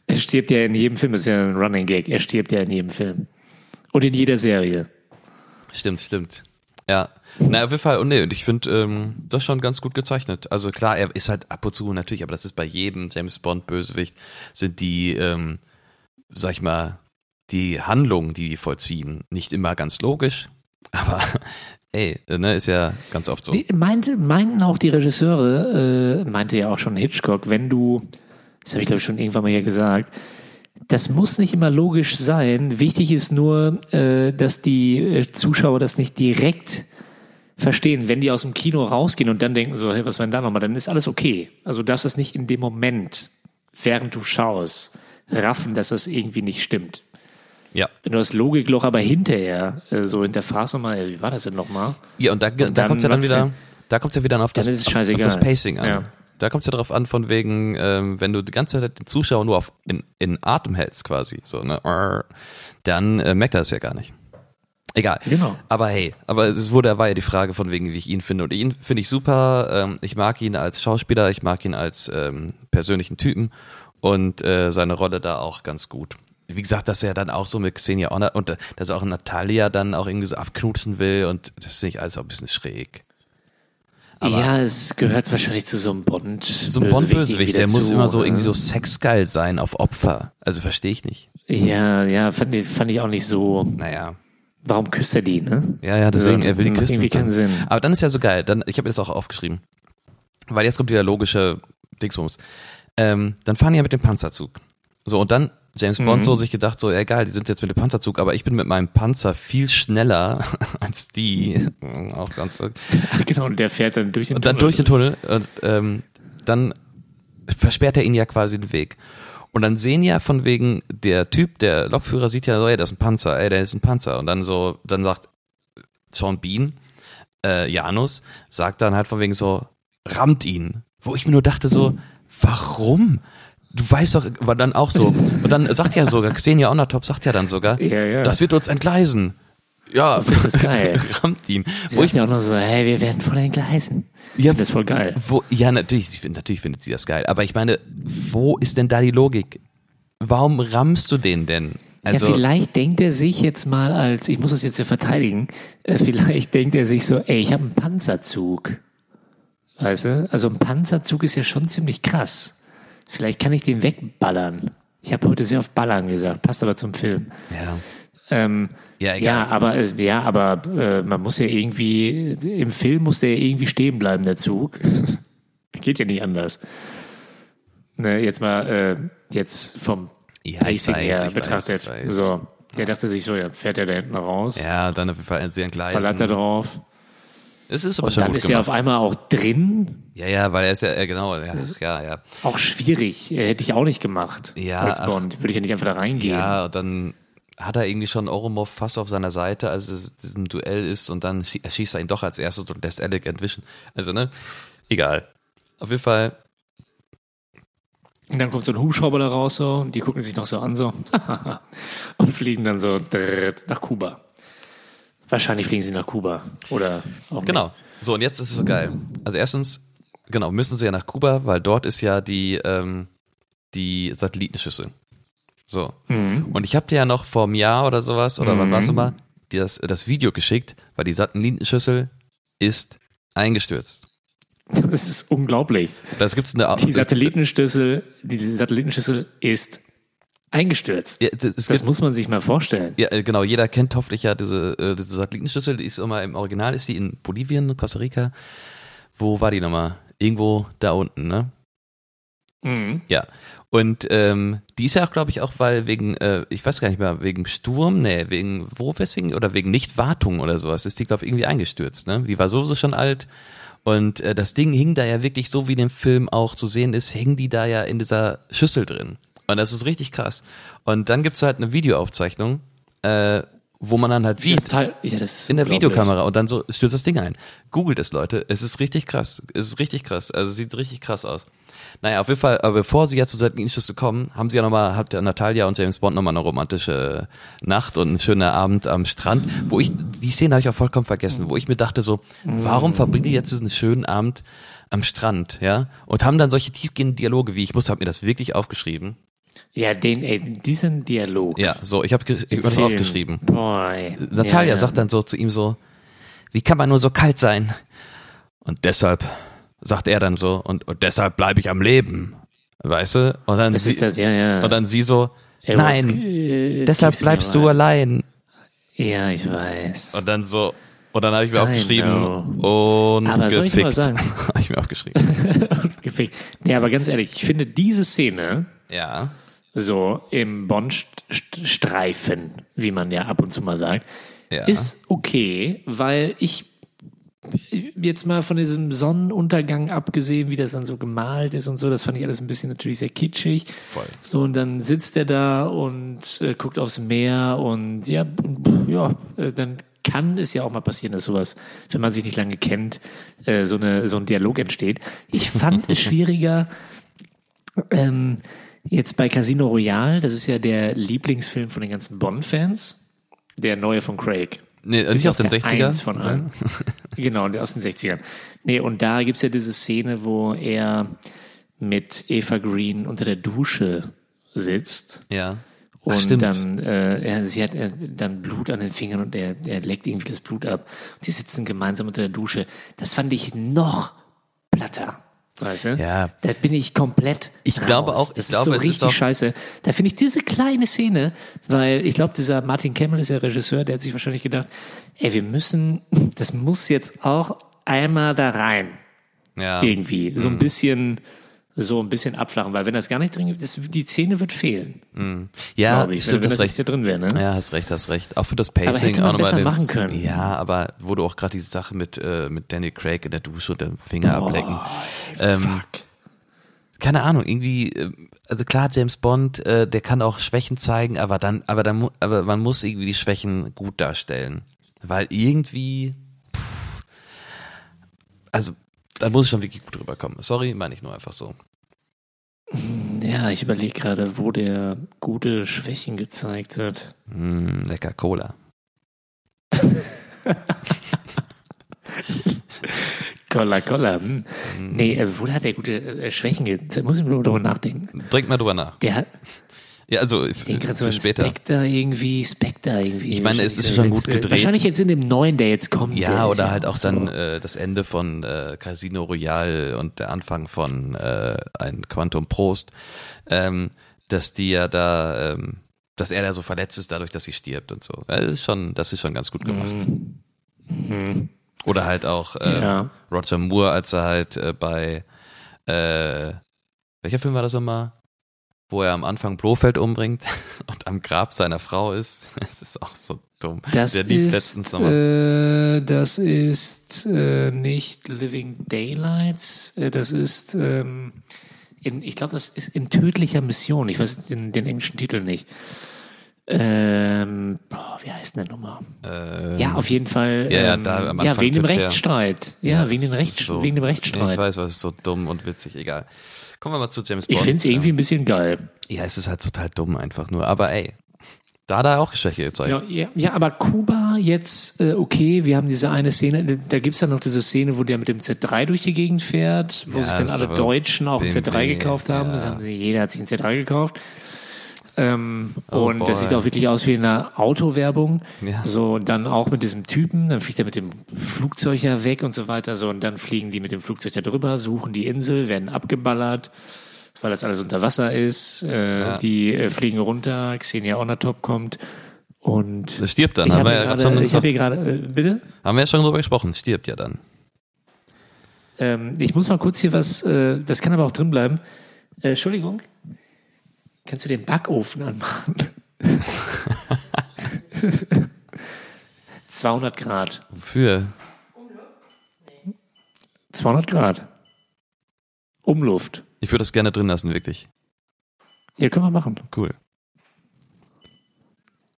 Speaker 1: Er stirbt ja in jedem Film, das ist ja ein Running Gag. Er stirbt ja in jedem Film. Und in jeder Serie.
Speaker 2: Stimmt, stimmt. Ja. Na, auf jeden Fall, und nee, und ich finde ähm, das schon ganz gut gezeichnet. Also klar, er ist halt ab und zu natürlich, aber das ist bei jedem James Bond Bösewicht, sind die, ähm, sag ich mal, die Handlungen, die die vollziehen, nicht immer ganz logisch, aber ey, ne, ist ja ganz oft so.
Speaker 1: Die meinte, meinten auch die Regisseure, äh, meinte ja auch schon Hitchcock, wenn du, das habe ich glaube ich schon irgendwann mal hier gesagt, das muss nicht immer logisch sein. Wichtig ist nur, äh, dass die äh, Zuschauer das nicht direkt verstehen. Wenn die aus dem Kino rausgehen und dann denken so, hey, was war denn da nochmal, dann ist alles okay. Also du darfst das nicht in dem Moment, während du schaust, raffen, dass das irgendwie nicht stimmt.
Speaker 2: Ja.
Speaker 1: Wenn du das Logikloch aber hinterher äh, so hinterfragst nochmal, wie war das denn nochmal?
Speaker 2: Ja, und da, da
Speaker 1: dann
Speaker 2: kommt ja dann wieder, da kommt ja wieder auf das, auf, auf das Pacing an.
Speaker 1: Ja.
Speaker 2: Da kommt es ja darauf an, von wegen, ähm, wenn du die ganze Zeit den Zuschauer nur auf in, in Atem hältst, quasi, so, ne, dann äh, merkt er das ja gar nicht. Egal.
Speaker 1: Genau.
Speaker 2: Aber hey, aber es wurde, war ja die Frage von wegen, wie ich ihn finde. Und ihn finde ich super. Ähm, ich mag ihn als Schauspieler, ich mag ihn als ähm, persönlichen Typen und äh, seine Rolle da auch ganz gut. Wie gesagt, dass er dann auch so mit Xenia Honor und äh, dass er auch Natalia dann auch irgendwie so abknutschen will und das finde ich alles auch ein bisschen schräg.
Speaker 1: ja, es gehört wahrscheinlich zu so einem Bond.
Speaker 2: So ein Bond-Bösewicht, der muss immer so irgendwie so sexgeil sein auf Opfer. Also verstehe ich nicht.
Speaker 1: Ja, ja, fand ich, fand ich auch nicht so.
Speaker 2: Naja.
Speaker 1: Warum küsst er die, ne?
Speaker 2: Ja, ja, deswegen, er will die küssen.
Speaker 1: irgendwie keinen
Speaker 2: und.
Speaker 1: Sinn.
Speaker 2: Aber dann ist ja so geil, dann, ich habe mir das auch aufgeschrieben. Weil jetzt kommt wieder logische Dingsbums. Ähm, dann fahren die ja mit dem Panzerzug. So, und dann James Bond
Speaker 1: Mhm.
Speaker 2: so sich gedacht, so, egal, die sind jetzt mit dem Panzerzug, aber ich bin mit meinem Panzer viel schneller als die. Auch ganz so.
Speaker 1: genau, und der fährt dann durch den
Speaker 2: Und dann durch den Tunnel und ähm, dann versperrt er ihnen ja quasi den Weg. Und dann sehen ja von wegen, der Typ, der Lokführer sieht ja so, ey, das ist ein Panzer, ey, der ist ein Panzer. Und dann so, dann sagt Sean Bean, äh, Janus, sagt dann halt von wegen so, rammt ihn. Wo ich mir nur dachte so, warum? Du weißt doch, war dann auch so. Und dann sagt ja sogar, Xenia Onatop sagt ja dann sogar,
Speaker 1: Ja, ja.
Speaker 2: das wird uns entgleisen. Ja,
Speaker 1: Das ist geil.
Speaker 2: rammt ihn.
Speaker 1: Sie
Speaker 2: Wo ich
Speaker 1: sagt ja auch noch so, hey, wir werden von den Gleisen. Ich
Speaker 2: Ja,
Speaker 1: finde das voll geil.
Speaker 2: Wo, ja, natürlich, natürlich findet sie das geil. Aber ich meine, wo ist denn da die Logik? Warum rammst du den denn? Also,
Speaker 1: ja, vielleicht denkt er sich jetzt mal als, ich muss das jetzt ja verteidigen, äh, vielleicht denkt er sich so, ey, ich habe einen Panzerzug. Weißt du? Also ein Panzerzug ist ja schon ziemlich krass. Vielleicht kann ich den wegballern. Ich habe heute sehr auf Ballern gesagt, passt aber zum Film.
Speaker 2: ja.
Speaker 1: Ähm,
Speaker 2: Ja, egal.
Speaker 1: ja, aber es- ja, aber äh, man muss ja irgendwie im Film muss der ja irgendwie stehen bleiben der Zug. Geht ja nicht anders. Ne, jetzt mal äh, jetzt vom
Speaker 2: Ja, ich
Speaker 1: Pacing
Speaker 2: weiß,
Speaker 1: her
Speaker 2: weiß,
Speaker 1: betrachtet.
Speaker 2: ich weiß.
Speaker 1: So, der dachte sich so, ja, fährt er da hinten raus,
Speaker 2: Ja, dann auf jeden Fall sehr
Speaker 1: ballert er drauf.
Speaker 2: Es ist aber
Speaker 1: Und
Speaker 2: schon
Speaker 1: dann ist er auf
Speaker 2: gemacht.
Speaker 1: einmal auch drin.
Speaker 2: Ja, ja, weil er ist ja, äh, genau, ja, ja, ja.
Speaker 1: Auch schwierig. Äh, Hätte ich auch nicht gemacht.
Speaker 2: Ja,
Speaker 1: als. Bond. Würde ich ja nicht einfach da reingehen.
Speaker 2: Ja, und dann hat er irgendwie schon Oromov fast auf seiner Seite, als es diesen Duell ist und dann schie- erschießt er ihn doch als erstes und lässt Alec entwischen. Also, ne? Egal. Auf jeden Fall,
Speaker 1: Und dann kommt so ein Hubschrauber da raus so, und die gucken sich noch so an so und fliegen dann so nach Kuba. Wahrscheinlich fliegen sie nach Kuba oder auch
Speaker 2: Genau. So, und jetzt ist es so geil. Also erstens, genau, müssen sie ja nach Kuba, weil dort ist ja die, ähm, die Satellitenschüssel. So.
Speaker 1: Mhm.
Speaker 2: Und ich habe dir ja noch vor einem Jahr oder sowas, oder wann warst du mal, dir das, das Video geschickt, weil die Satellitenschüssel ist eingestürzt.
Speaker 1: Das ist unglaublich.
Speaker 2: Das gibt's eine
Speaker 1: Die Satellitenschüssel, die Satellitenschüssel ist eingestürzt.
Speaker 2: Ja, das- es
Speaker 1: das
Speaker 2: gibt-
Speaker 1: muss man sich mal vorstellen.
Speaker 2: Ja, äh, genau, jeder kennt hoffentlich ja diese, äh, diese Satellitenschüssel, die ist immer im Original, ist die in Bolivien, Costa Rica. Wo war die nochmal? Irgendwo da unten, ne?
Speaker 1: Mhm.
Speaker 2: Ja. Und ähm, die ist ja auch, glaube ich, auch, weil wegen, äh, ich weiß gar nicht mehr, wegen Sturm, nee, wegen, wo, weswegen, oder wegen Nichtwartung oder sowas, ist die, glaube ich, irgendwie eingestürzt, ne? Die war sowieso schon alt. Und äh, das Ding hing da ja wirklich so, wie in dem Film auch zu sehen ist, hängen die da ja in dieser Schüssel drin. Und das ist richtig krass. Und dann gibt's halt eine Videoaufzeichnung, äh, wo man dann halt
Speaker 1: Das
Speaker 2: sieht,
Speaker 1: Teil, ja, das
Speaker 2: in der. Videokamera und dann so stürzt das Ding ein. Googelt es, Leute. Es ist richtig krass. Es ist richtig krass. Also es sieht richtig krass aus. Naja, auf jeden Fall, aber bevor sie ja zur Satellitenschüssel kommen, haben sie ja nochmal, hat ja Natalia und James Bond nochmal eine romantische Nacht und einen schönen Abend am Strand, wo ich, die Szene habe ich auch vollkommen vergessen, wo ich mir dachte so, warum verbringen die jetzt diesen schönen Abend am Strand, ja? Und haben dann solche tiefgehenden Dialoge wie, ich muss, hab mir das wirklich aufgeschrieben.
Speaker 1: Ja, den, ey, diesen Dialog.
Speaker 2: Ja, so, ich habe ich hab aufgeschrieben.
Speaker 1: Boy.
Speaker 2: Natalia
Speaker 1: ja, ja.
Speaker 2: sagt dann so zu ihm so, wie kann man nur so kalt sein? Und deshalb, sagt er dann so, und, und deshalb bleibe ich am Leben. Weißt du? Und dann,
Speaker 1: Das
Speaker 2: sie,
Speaker 1: das, ja, ja.
Speaker 2: und dann sie so,
Speaker 1: Ey,
Speaker 2: nein,
Speaker 1: äh,
Speaker 2: deshalb bleibst du allein.
Speaker 1: Ja, ich weiß.
Speaker 2: Und dann so, und dann habe ich mir
Speaker 1: I
Speaker 2: aufgeschrieben, und
Speaker 1: Aber soll ich mal
Speaker 2: gefickt.
Speaker 1: sagen?
Speaker 2: habe ich mir aufgeschrieben.
Speaker 1: Gefickt. Nee, aber ganz ehrlich, ich finde diese Szene
Speaker 2: ja.
Speaker 1: so im Bond-Streifen, wie man ja ab und zu mal sagt,
Speaker 2: Ja.
Speaker 1: ist okay, weil ich jetzt mal von diesem Sonnenuntergang abgesehen, wie das dann so gemalt ist und so, das fand ich alles ein bisschen natürlich sehr kitschig.
Speaker 2: Voll.
Speaker 1: So, und dann sitzt er da und äh, guckt aufs Meer und ja, ja, äh, dann kann es ja auch mal passieren, dass sowas, wenn man sich nicht lange kennt, äh, so, eine, so ein Dialog entsteht. Ich fand es schwieriger, ähm, jetzt bei Casino Royale, das ist ja der Lieblingsfilm von den ganzen Bond-Fans, der neue von Craig.
Speaker 2: Nee,
Speaker 1: Ist
Speaker 2: nicht aus den
Speaker 1: der
Speaker 2: 60ern.
Speaker 1: Eins von allen. genau, aus den 60ern. Nee, und da gibt's ja diese Szene, wo er mit Eva Green unter der Dusche sitzt.
Speaker 2: Ja. Ach,
Speaker 1: Und
Speaker 2: stimmt.
Speaker 1: dann, äh, er, sie hat äh, dann Blut an den Fingern und er, er leckt irgendwie das Blut ab. Und die sitzen gemeinsam unter der Dusche. Das fand ich noch platter. Weißt du?
Speaker 2: Ja.
Speaker 1: Da bin ich komplett.
Speaker 2: Ich
Speaker 1: raus.
Speaker 2: glaube auch- ich
Speaker 1: das
Speaker 2: glaube,
Speaker 1: ist
Speaker 2: es
Speaker 1: so
Speaker 2: ist
Speaker 1: richtig
Speaker 2: doch-
Speaker 1: scheiße. Da finde ich diese kleine Szene, weil ich glaube, dieser Martin Kemmel ist ja Regisseur, der hat sich wahrscheinlich gedacht, ey, wir müssen, das muss jetzt auch einmal da rein
Speaker 2: ja.
Speaker 1: irgendwie. So
Speaker 2: Mhm.
Speaker 1: ein bisschen so ein bisschen abflachen, weil wenn das gar nicht drin gibt, das, die Szene wird fehlen,
Speaker 2: Ja,
Speaker 1: glaube ich, wenn,
Speaker 2: stimmt,
Speaker 1: wenn
Speaker 2: hast
Speaker 1: das
Speaker 2: recht.
Speaker 1: hier drin wäre. Ne?
Speaker 2: Ja, hast recht, hast recht. Auch für das Pacing
Speaker 1: hätte man
Speaker 2: auch
Speaker 1: besser
Speaker 2: den-
Speaker 1: machen können.
Speaker 2: Ja, aber wo du auch gerade diese Sache mit, äh, mit Daniel Craig in der Dusche und dem Finger ablecken. Ähm,
Speaker 1: Fuck.
Speaker 2: keine Ahnung, irgendwie, äh, also klar, James Bond, äh, der kann auch Schwächen zeigen, aber dann, aber dann, aber man muss irgendwie die Schwächen gut darstellen. Weil irgendwie, pff, also, da muss es schon wirklich gut rüberkommen. Sorry, meine ich nur einfach so.
Speaker 1: Ja, ich überlege gerade, wo der gute Schwächen gezeigt hat.
Speaker 2: Mm, lecker Cola.
Speaker 1: Kolla, kolla. Hm. Nee, äh, wo hat der gute äh, Schwächen gezeigt? Muss ich mal drüber nachdenken.
Speaker 2: Denk mal drüber nach.
Speaker 1: Der hat,
Speaker 2: Ja, also,
Speaker 1: ich denke gerade so an
Speaker 2: später.
Speaker 1: Spectre irgendwie, Spectre irgendwie.
Speaker 2: Ich meine, es ist schon
Speaker 1: jetzt,
Speaker 2: gut
Speaker 1: äh,
Speaker 2: gedreht.
Speaker 1: Wahrscheinlich jetzt in dem neuen, der jetzt kommt.
Speaker 2: Ja, oder halt auch
Speaker 1: so-
Speaker 2: dann äh, das Ende von äh, Casino Royale und der Anfang von äh, ein Quantum Prost, ähm, dass die ja da, ähm, dass er da so verletzt ist dadurch, dass sie stirbt und so. Das ist schon, das ist schon ganz gut gemacht. Oder halt auch äh.
Speaker 1: Ja.
Speaker 2: Roger Moore, als er halt äh, bei äh, welcher Film war das nochmal? Wo er am Anfang Blofeld umbringt und am Grab seiner Frau ist. Das ist auch so dumm.
Speaker 1: Das
Speaker 2: Der lief
Speaker 1: ist,
Speaker 2: letztens nochmal.
Speaker 1: äh, das ist äh, nicht Living Daylights, äh, das ist, ähm, in, ich glaube, das ist in tödlicher Mission. Ich weiß den, den englischen Titel nicht. Ähm, boah, wie heißt denn der Nummer?
Speaker 2: Äh,
Speaker 1: Ja, auf jeden Fall.
Speaker 2: Ja, ja,
Speaker 1: ähm, ja
Speaker 2: Anfang
Speaker 1: wegen dem. Rechtsstreit. Ja, wegen, dem
Speaker 2: ist so-
Speaker 1: wegen dem
Speaker 2: Ich
Speaker 1: Rechtsstreit.
Speaker 2: weiß, was ist so dumm und witzig, egal. Kommen wir mal zu James
Speaker 1: Ich
Speaker 2: Bond.
Speaker 1: finde es irgendwie ein bisschen geil.
Speaker 2: Ja, es ist halt total dumm einfach nur. Aber ey, da hat er auch Schwäche gezeigt.
Speaker 1: Ja, ja, ja, aber Kuba jetzt, äh, okay, wir haben diese eine Szene, da gibt's dann noch diese Szene, wo der mit dem Z3 durch die Gegend fährt, wo
Speaker 2: Ja,
Speaker 1: sich dann alle Deutschen auch ein Z3
Speaker 2: BMW,
Speaker 1: gekauft haben.
Speaker 2: ja.
Speaker 1: Das haben sie, jeder hat sich ein Z3 gekauft. Ähm,
Speaker 2: Oh
Speaker 1: und
Speaker 2: boy.
Speaker 1: das sieht auch wirklich aus wie in einer Autowerbung.
Speaker 2: Ja.
Speaker 1: So, dann auch mit diesem Typen, dann fliegt er mit dem Flugzeug ja weg und so weiter. So, und dann fliegen die mit dem Flugzeug da drüber, suchen die Insel, werden abgeballert, weil das alles unter Wasser ist. Äh,
Speaker 2: Ja.
Speaker 1: Die äh, fliegen runter, Xenia Onatop kommt und
Speaker 2: Das stirbt dann.
Speaker 1: ich habe
Speaker 2: ja
Speaker 1: ich habe hier gerade, äh, bitte?
Speaker 2: haben wir ja schon drüber gesprochen. Stirbt ja dann.
Speaker 1: Ähm, ich muss mal kurz hier was, äh, das kann aber auch drin bleiben. Äh, Entschuldigung, kannst du den Backofen anmachen? 200 Grad.
Speaker 2: Wofür?
Speaker 1: 200 Grad. Umluft.
Speaker 2: Ich würde das gerne drin lassen, wirklich.
Speaker 1: Ja, können wir machen.
Speaker 2: Cool.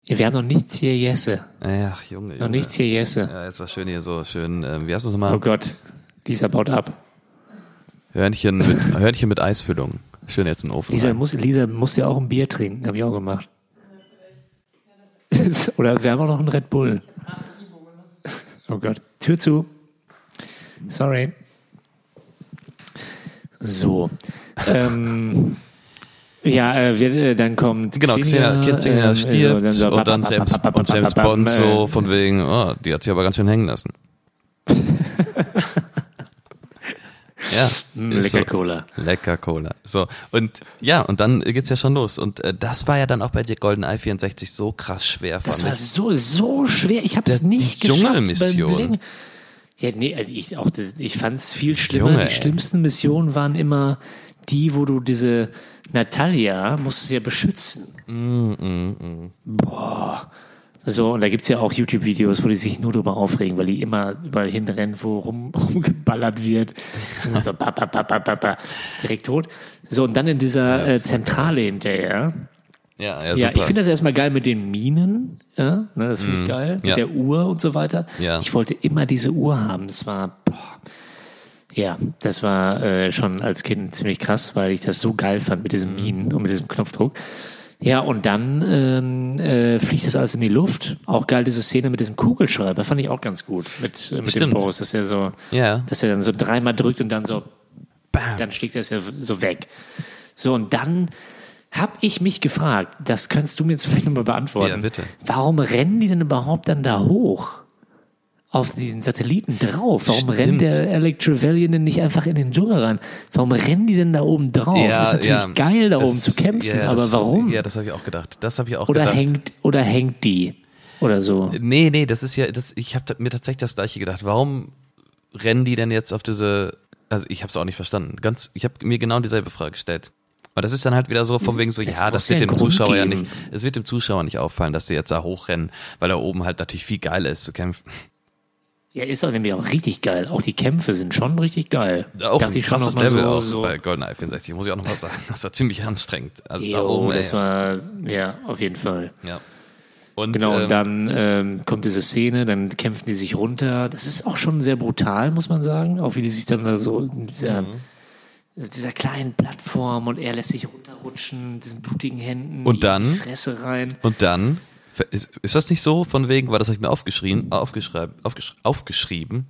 Speaker 1: Ja, wir haben noch nichts hier, Jesse.
Speaker 2: Ach, Junge.
Speaker 1: Noch
Speaker 2: Junge.
Speaker 1: nichts hier, Jesse.
Speaker 2: Ja, jetzt war schön hier so schön. Ähm, wie heißt das nochmal?
Speaker 1: Oh Gott, Lisa baut ab.
Speaker 2: Hörnchen mit, Hörnchen mit Eisfüllung. Schön jetzt in den Ofen.
Speaker 1: Lisa
Speaker 2: rein.
Speaker 1: muss, Lisa muss ja auch ein Bier trinken, habe ich auch gemacht. Oder wir haben auch noch einen Red Bull. Oh Gott, Tür zu. Sorry. So. ähm, ja, äh, wir, äh, dann kommt
Speaker 2: Genau, Xenia, Xenia
Speaker 1: ähm,
Speaker 2: stirbt
Speaker 1: so, dann so,
Speaker 2: und dann James, und James Bond
Speaker 1: äh,
Speaker 2: so von wegen, oh, die hat sich aber ganz schön hängen lassen. ja,
Speaker 1: mm, Lecker
Speaker 2: so.
Speaker 1: Cola.
Speaker 2: Lecker Cola. So, und ja, und dann geht's ja schon los. Und äh, das war ja dann auch bei der GoldenEye 64 so krass schwer,
Speaker 1: Das war
Speaker 2: ich.
Speaker 1: so, so schwer. Ich habe es nicht
Speaker 2: die
Speaker 1: geschafft.
Speaker 2: Dschungelmission.
Speaker 1: Ja, nee, also ich auch das, ich fand es viel schlimmer.
Speaker 2: Junge,
Speaker 1: die schlimmsten Missionen waren immer die, wo du diese Natalia musstest ja beschützen.
Speaker 2: Mm,
Speaker 1: Boah. So, und da gibt's ja auch YouTube-Videos, wo die sich nur darüber aufregen, weil die immer überall hinrennen, wo rum, rumgeballert wird. So, ba, ba, ba, ba, ba, ba, direkt tot. So, und dann in dieser äh, Zentrale hinterher.
Speaker 2: Ja, ja,
Speaker 1: Ja,
Speaker 2: super.
Speaker 1: ich finde das erstmal geil mit den Minen, ja, ne, das finde ich geil, mit
Speaker 2: Mhm. Ja.
Speaker 1: der Uhr und so weiter.
Speaker 2: Ja.
Speaker 1: Ich wollte immer diese Uhr haben, das war, boah, ja, das war äh, schon als Kind ziemlich krass, weil ich das so geil fand mit
Speaker 2: Mhm.
Speaker 1: diesen Minen und mit diesem Knopfdruck. Ja, und dann ähm, äh, fliegt das alles in die Luft. Auch geil diese Szene mit diesem Kugelschreiber, fand ich auch ganz gut mit, äh, mit dem. Boss, dass er so,
Speaker 2: Ja.
Speaker 1: dass er dann so dreimal drückt und dann so
Speaker 2: Bam.
Speaker 1: dann schlägt er es ja so weg. So, und dann habe ich mich gefragt, das kannst du mir jetzt vielleicht nochmal beantworten.
Speaker 2: Ja, bitte.
Speaker 1: Warum rennen die denn überhaupt dann da hoch? Auf den Satelliten drauf? Warum
Speaker 2: Stimmt.
Speaker 1: rennt der Alec Trevelyan denn nicht einfach in den Dschungel rein? Warum rennen die denn da oben drauf? ist natürlich geil, da
Speaker 2: das-
Speaker 1: oben zu kämpfen,
Speaker 2: ja,
Speaker 1: aber
Speaker 2: das,
Speaker 1: warum?
Speaker 2: Ja, das habe ich auch gedacht. Das habe ich auch
Speaker 1: oder
Speaker 2: gedacht.
Speaker 1: hängt, oder hängt die? Oder so.
Speaker 2: Nee, nee, das ist ja, das, ich habe mir tatsächlich das gleiche gedacht. Warum rennen die denn jetzt auf diese, also ich habe es auch nicht verstanden. Ganz, ich habe mir genau dieselbe Frage gestellt. Aber das ist dann halt wieder so von wegen so,
Speaker 1: Es
Speaker 2: ja, das
Speaker 1: ja
Speaker 2: wird
Speaker 1: einen
Speaker 2: dem Zuschauer ja
Speaker 1: geben.
Speaker 2: nicht, es wird dem Zuschauer nicht auffallen, dass sie jetzt da hochrennen, weil da oben halt natürlich viel geiler ist zu kämpfen.
Speaker 1: Ja, ist auch nämlich auch richtig geil. Auch die Kämpfe sind schon richtig geil.
Speaker 2: Auch
Speaker 1: Dachte
Speaker 2: ein
Speaker 1: ich schon
Speaker 2: krasses Level
Speaker 1: so,
Speaker 2: auch
Speaker 1: so.
Speaker 2: bei GoldenEye 64, muss ich auch noch mal sagen. Das war ziemlich anstrengend. Also da
Speaker 1: Jo,
Speaker 2: oben, ey.
Speaker 1: das war, ja, auf jeden Fall.
Speaker 2: ja. Und,
Speaker 1: Genau,
Speaker 2: ähm,
Speaker 1: und dann ähm, kommt diese Szene, dann kämpfen die sich runter. Das ist auch schon sehr brutal, muss man sagen. Auch wie die sich dann da so in dieser,
Speaker 2: Mhm.
Speaker 1: dieser kleinen Plattform und er lässt sich runterrutschen, diesen blutigen Händen
Speaker 2: Und dann?
Speaker 1: in die Fresse rein.
Speaker 2: Und dann, ist, ist das nicht so von wegen, weil das habe ich mir aufgeschrieben, aufgeschrieben, aufgesch, aufgeschrieben,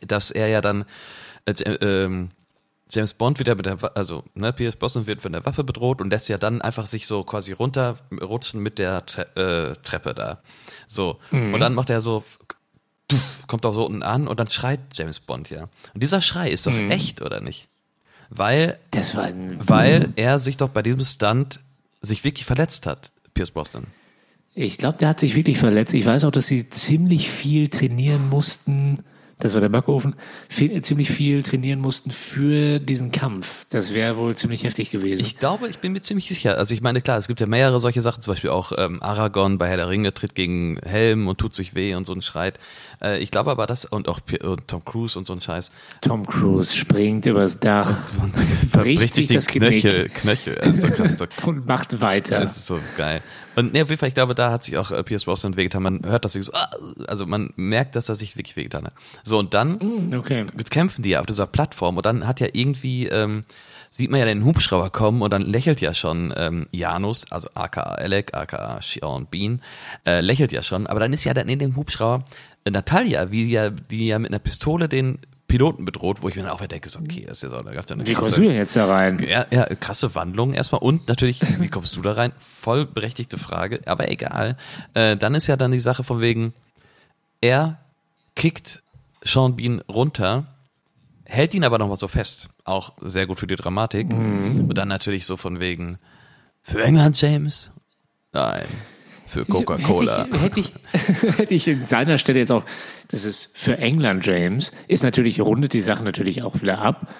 Speaker 2: dass er ja dann, äh, ähm, James Bond wieder mit der, also ne, Pierce Brosnan wird von der Waffe bedroht und lässt ja dann einfach sich so quasi runterrutschen mit der Tre äh, Treppe da. So. Und dann macht er so, tuff, kommt auch so unten an und dann schreit James Bond ja. Und dieser Schrei ist doch echt, oder nicht? Weil
Speaker 1: Das war ein,
Speaker 2: weil er sich doch bei diesem Stunt sich wirklich verletzt hat, Pierce Brosnan.
Speaker 1: Ich glaube, der hat sich wirklich verletzt. Ich weiß auch, dass sie ziemlich viel trainieren mussten. Das war der Backofen. Viel, ziemlich viel trainieren mussten für diesen Kampf. Das wäre wohl ziemlich heftig gewesen.
Speaker 2: Ich glaube, ich bin mir ziemlich sicher. Also ich meine, klar, es gibt ja mehrere solche Sachen, zum Beispiel auch ähm, Aragorn bei Herr der Ringe tritt gegen Helm und tut sich weh und so ein Schreit. Äh, ich glaube aber das, und auch und Tom Cruise und so ein Scheiß,
Speaker 1: Tom Cruise springt übers Dach
Speaker 2: verbricht sich
Speaker 1: sich
Speaker 2: die
Speaker 1: das Genick.
Speaker 2: Knöchel, Knöchel. Das ist so krass. so-
Speaker 1: und macht weiter.
Speaker 2: Das ist so geil. Und nee, auf jeden Fall, ich glaube, da hat sich auch äh, Pierce Brosnan wehgetan. Man hört das wirklich so, ah, also man merkt, dass er sich wirklich wehgetan hat. So, und dann
Speaker 1: Okay.
Speaker 2: Jetzt kämpfen die ja auf dieser Plattform und dann hat ja irgendwie, ähm, sieht man ja den Hubschrauber kommen und dann lächelt ja schon ähm, Janus, also aka Alec, aka Sean Bean, äh, lächelt ja schon, aber dann ist ja dann in dem Hubschrauber Natalia, wie ja, die ja mit einer Pistole den Piloten bedroht, wo ich mir dann auch wieder denke, so, okay, das ist ja so, da gab ja eine
Speaker 1: Wie kommst
Speaker 2: krasse,
Speaker 1: du denn jetzt da rein?
Speaker 2: ja, ja, krasse Wandlung erstmal und natürlich, wie kommst du da rein? Voll berechtigte Frage, aber egal. Äh, dann ist ja dann die Sache von wegen, er kickt Sean Bean runter, hält ihn aber noch mal so fest. Auch sehr gut für die Dramatik. Und dann natürlich so von wegen, für England, James? Nein, für Coca-Cola.
Speaker 1: Hätte ich, hätte, ich, hätte ich in seiner Stelle jetzt auch, das ist für England James, ist natürlich, rundet die Sache natürlich auch wieder ab.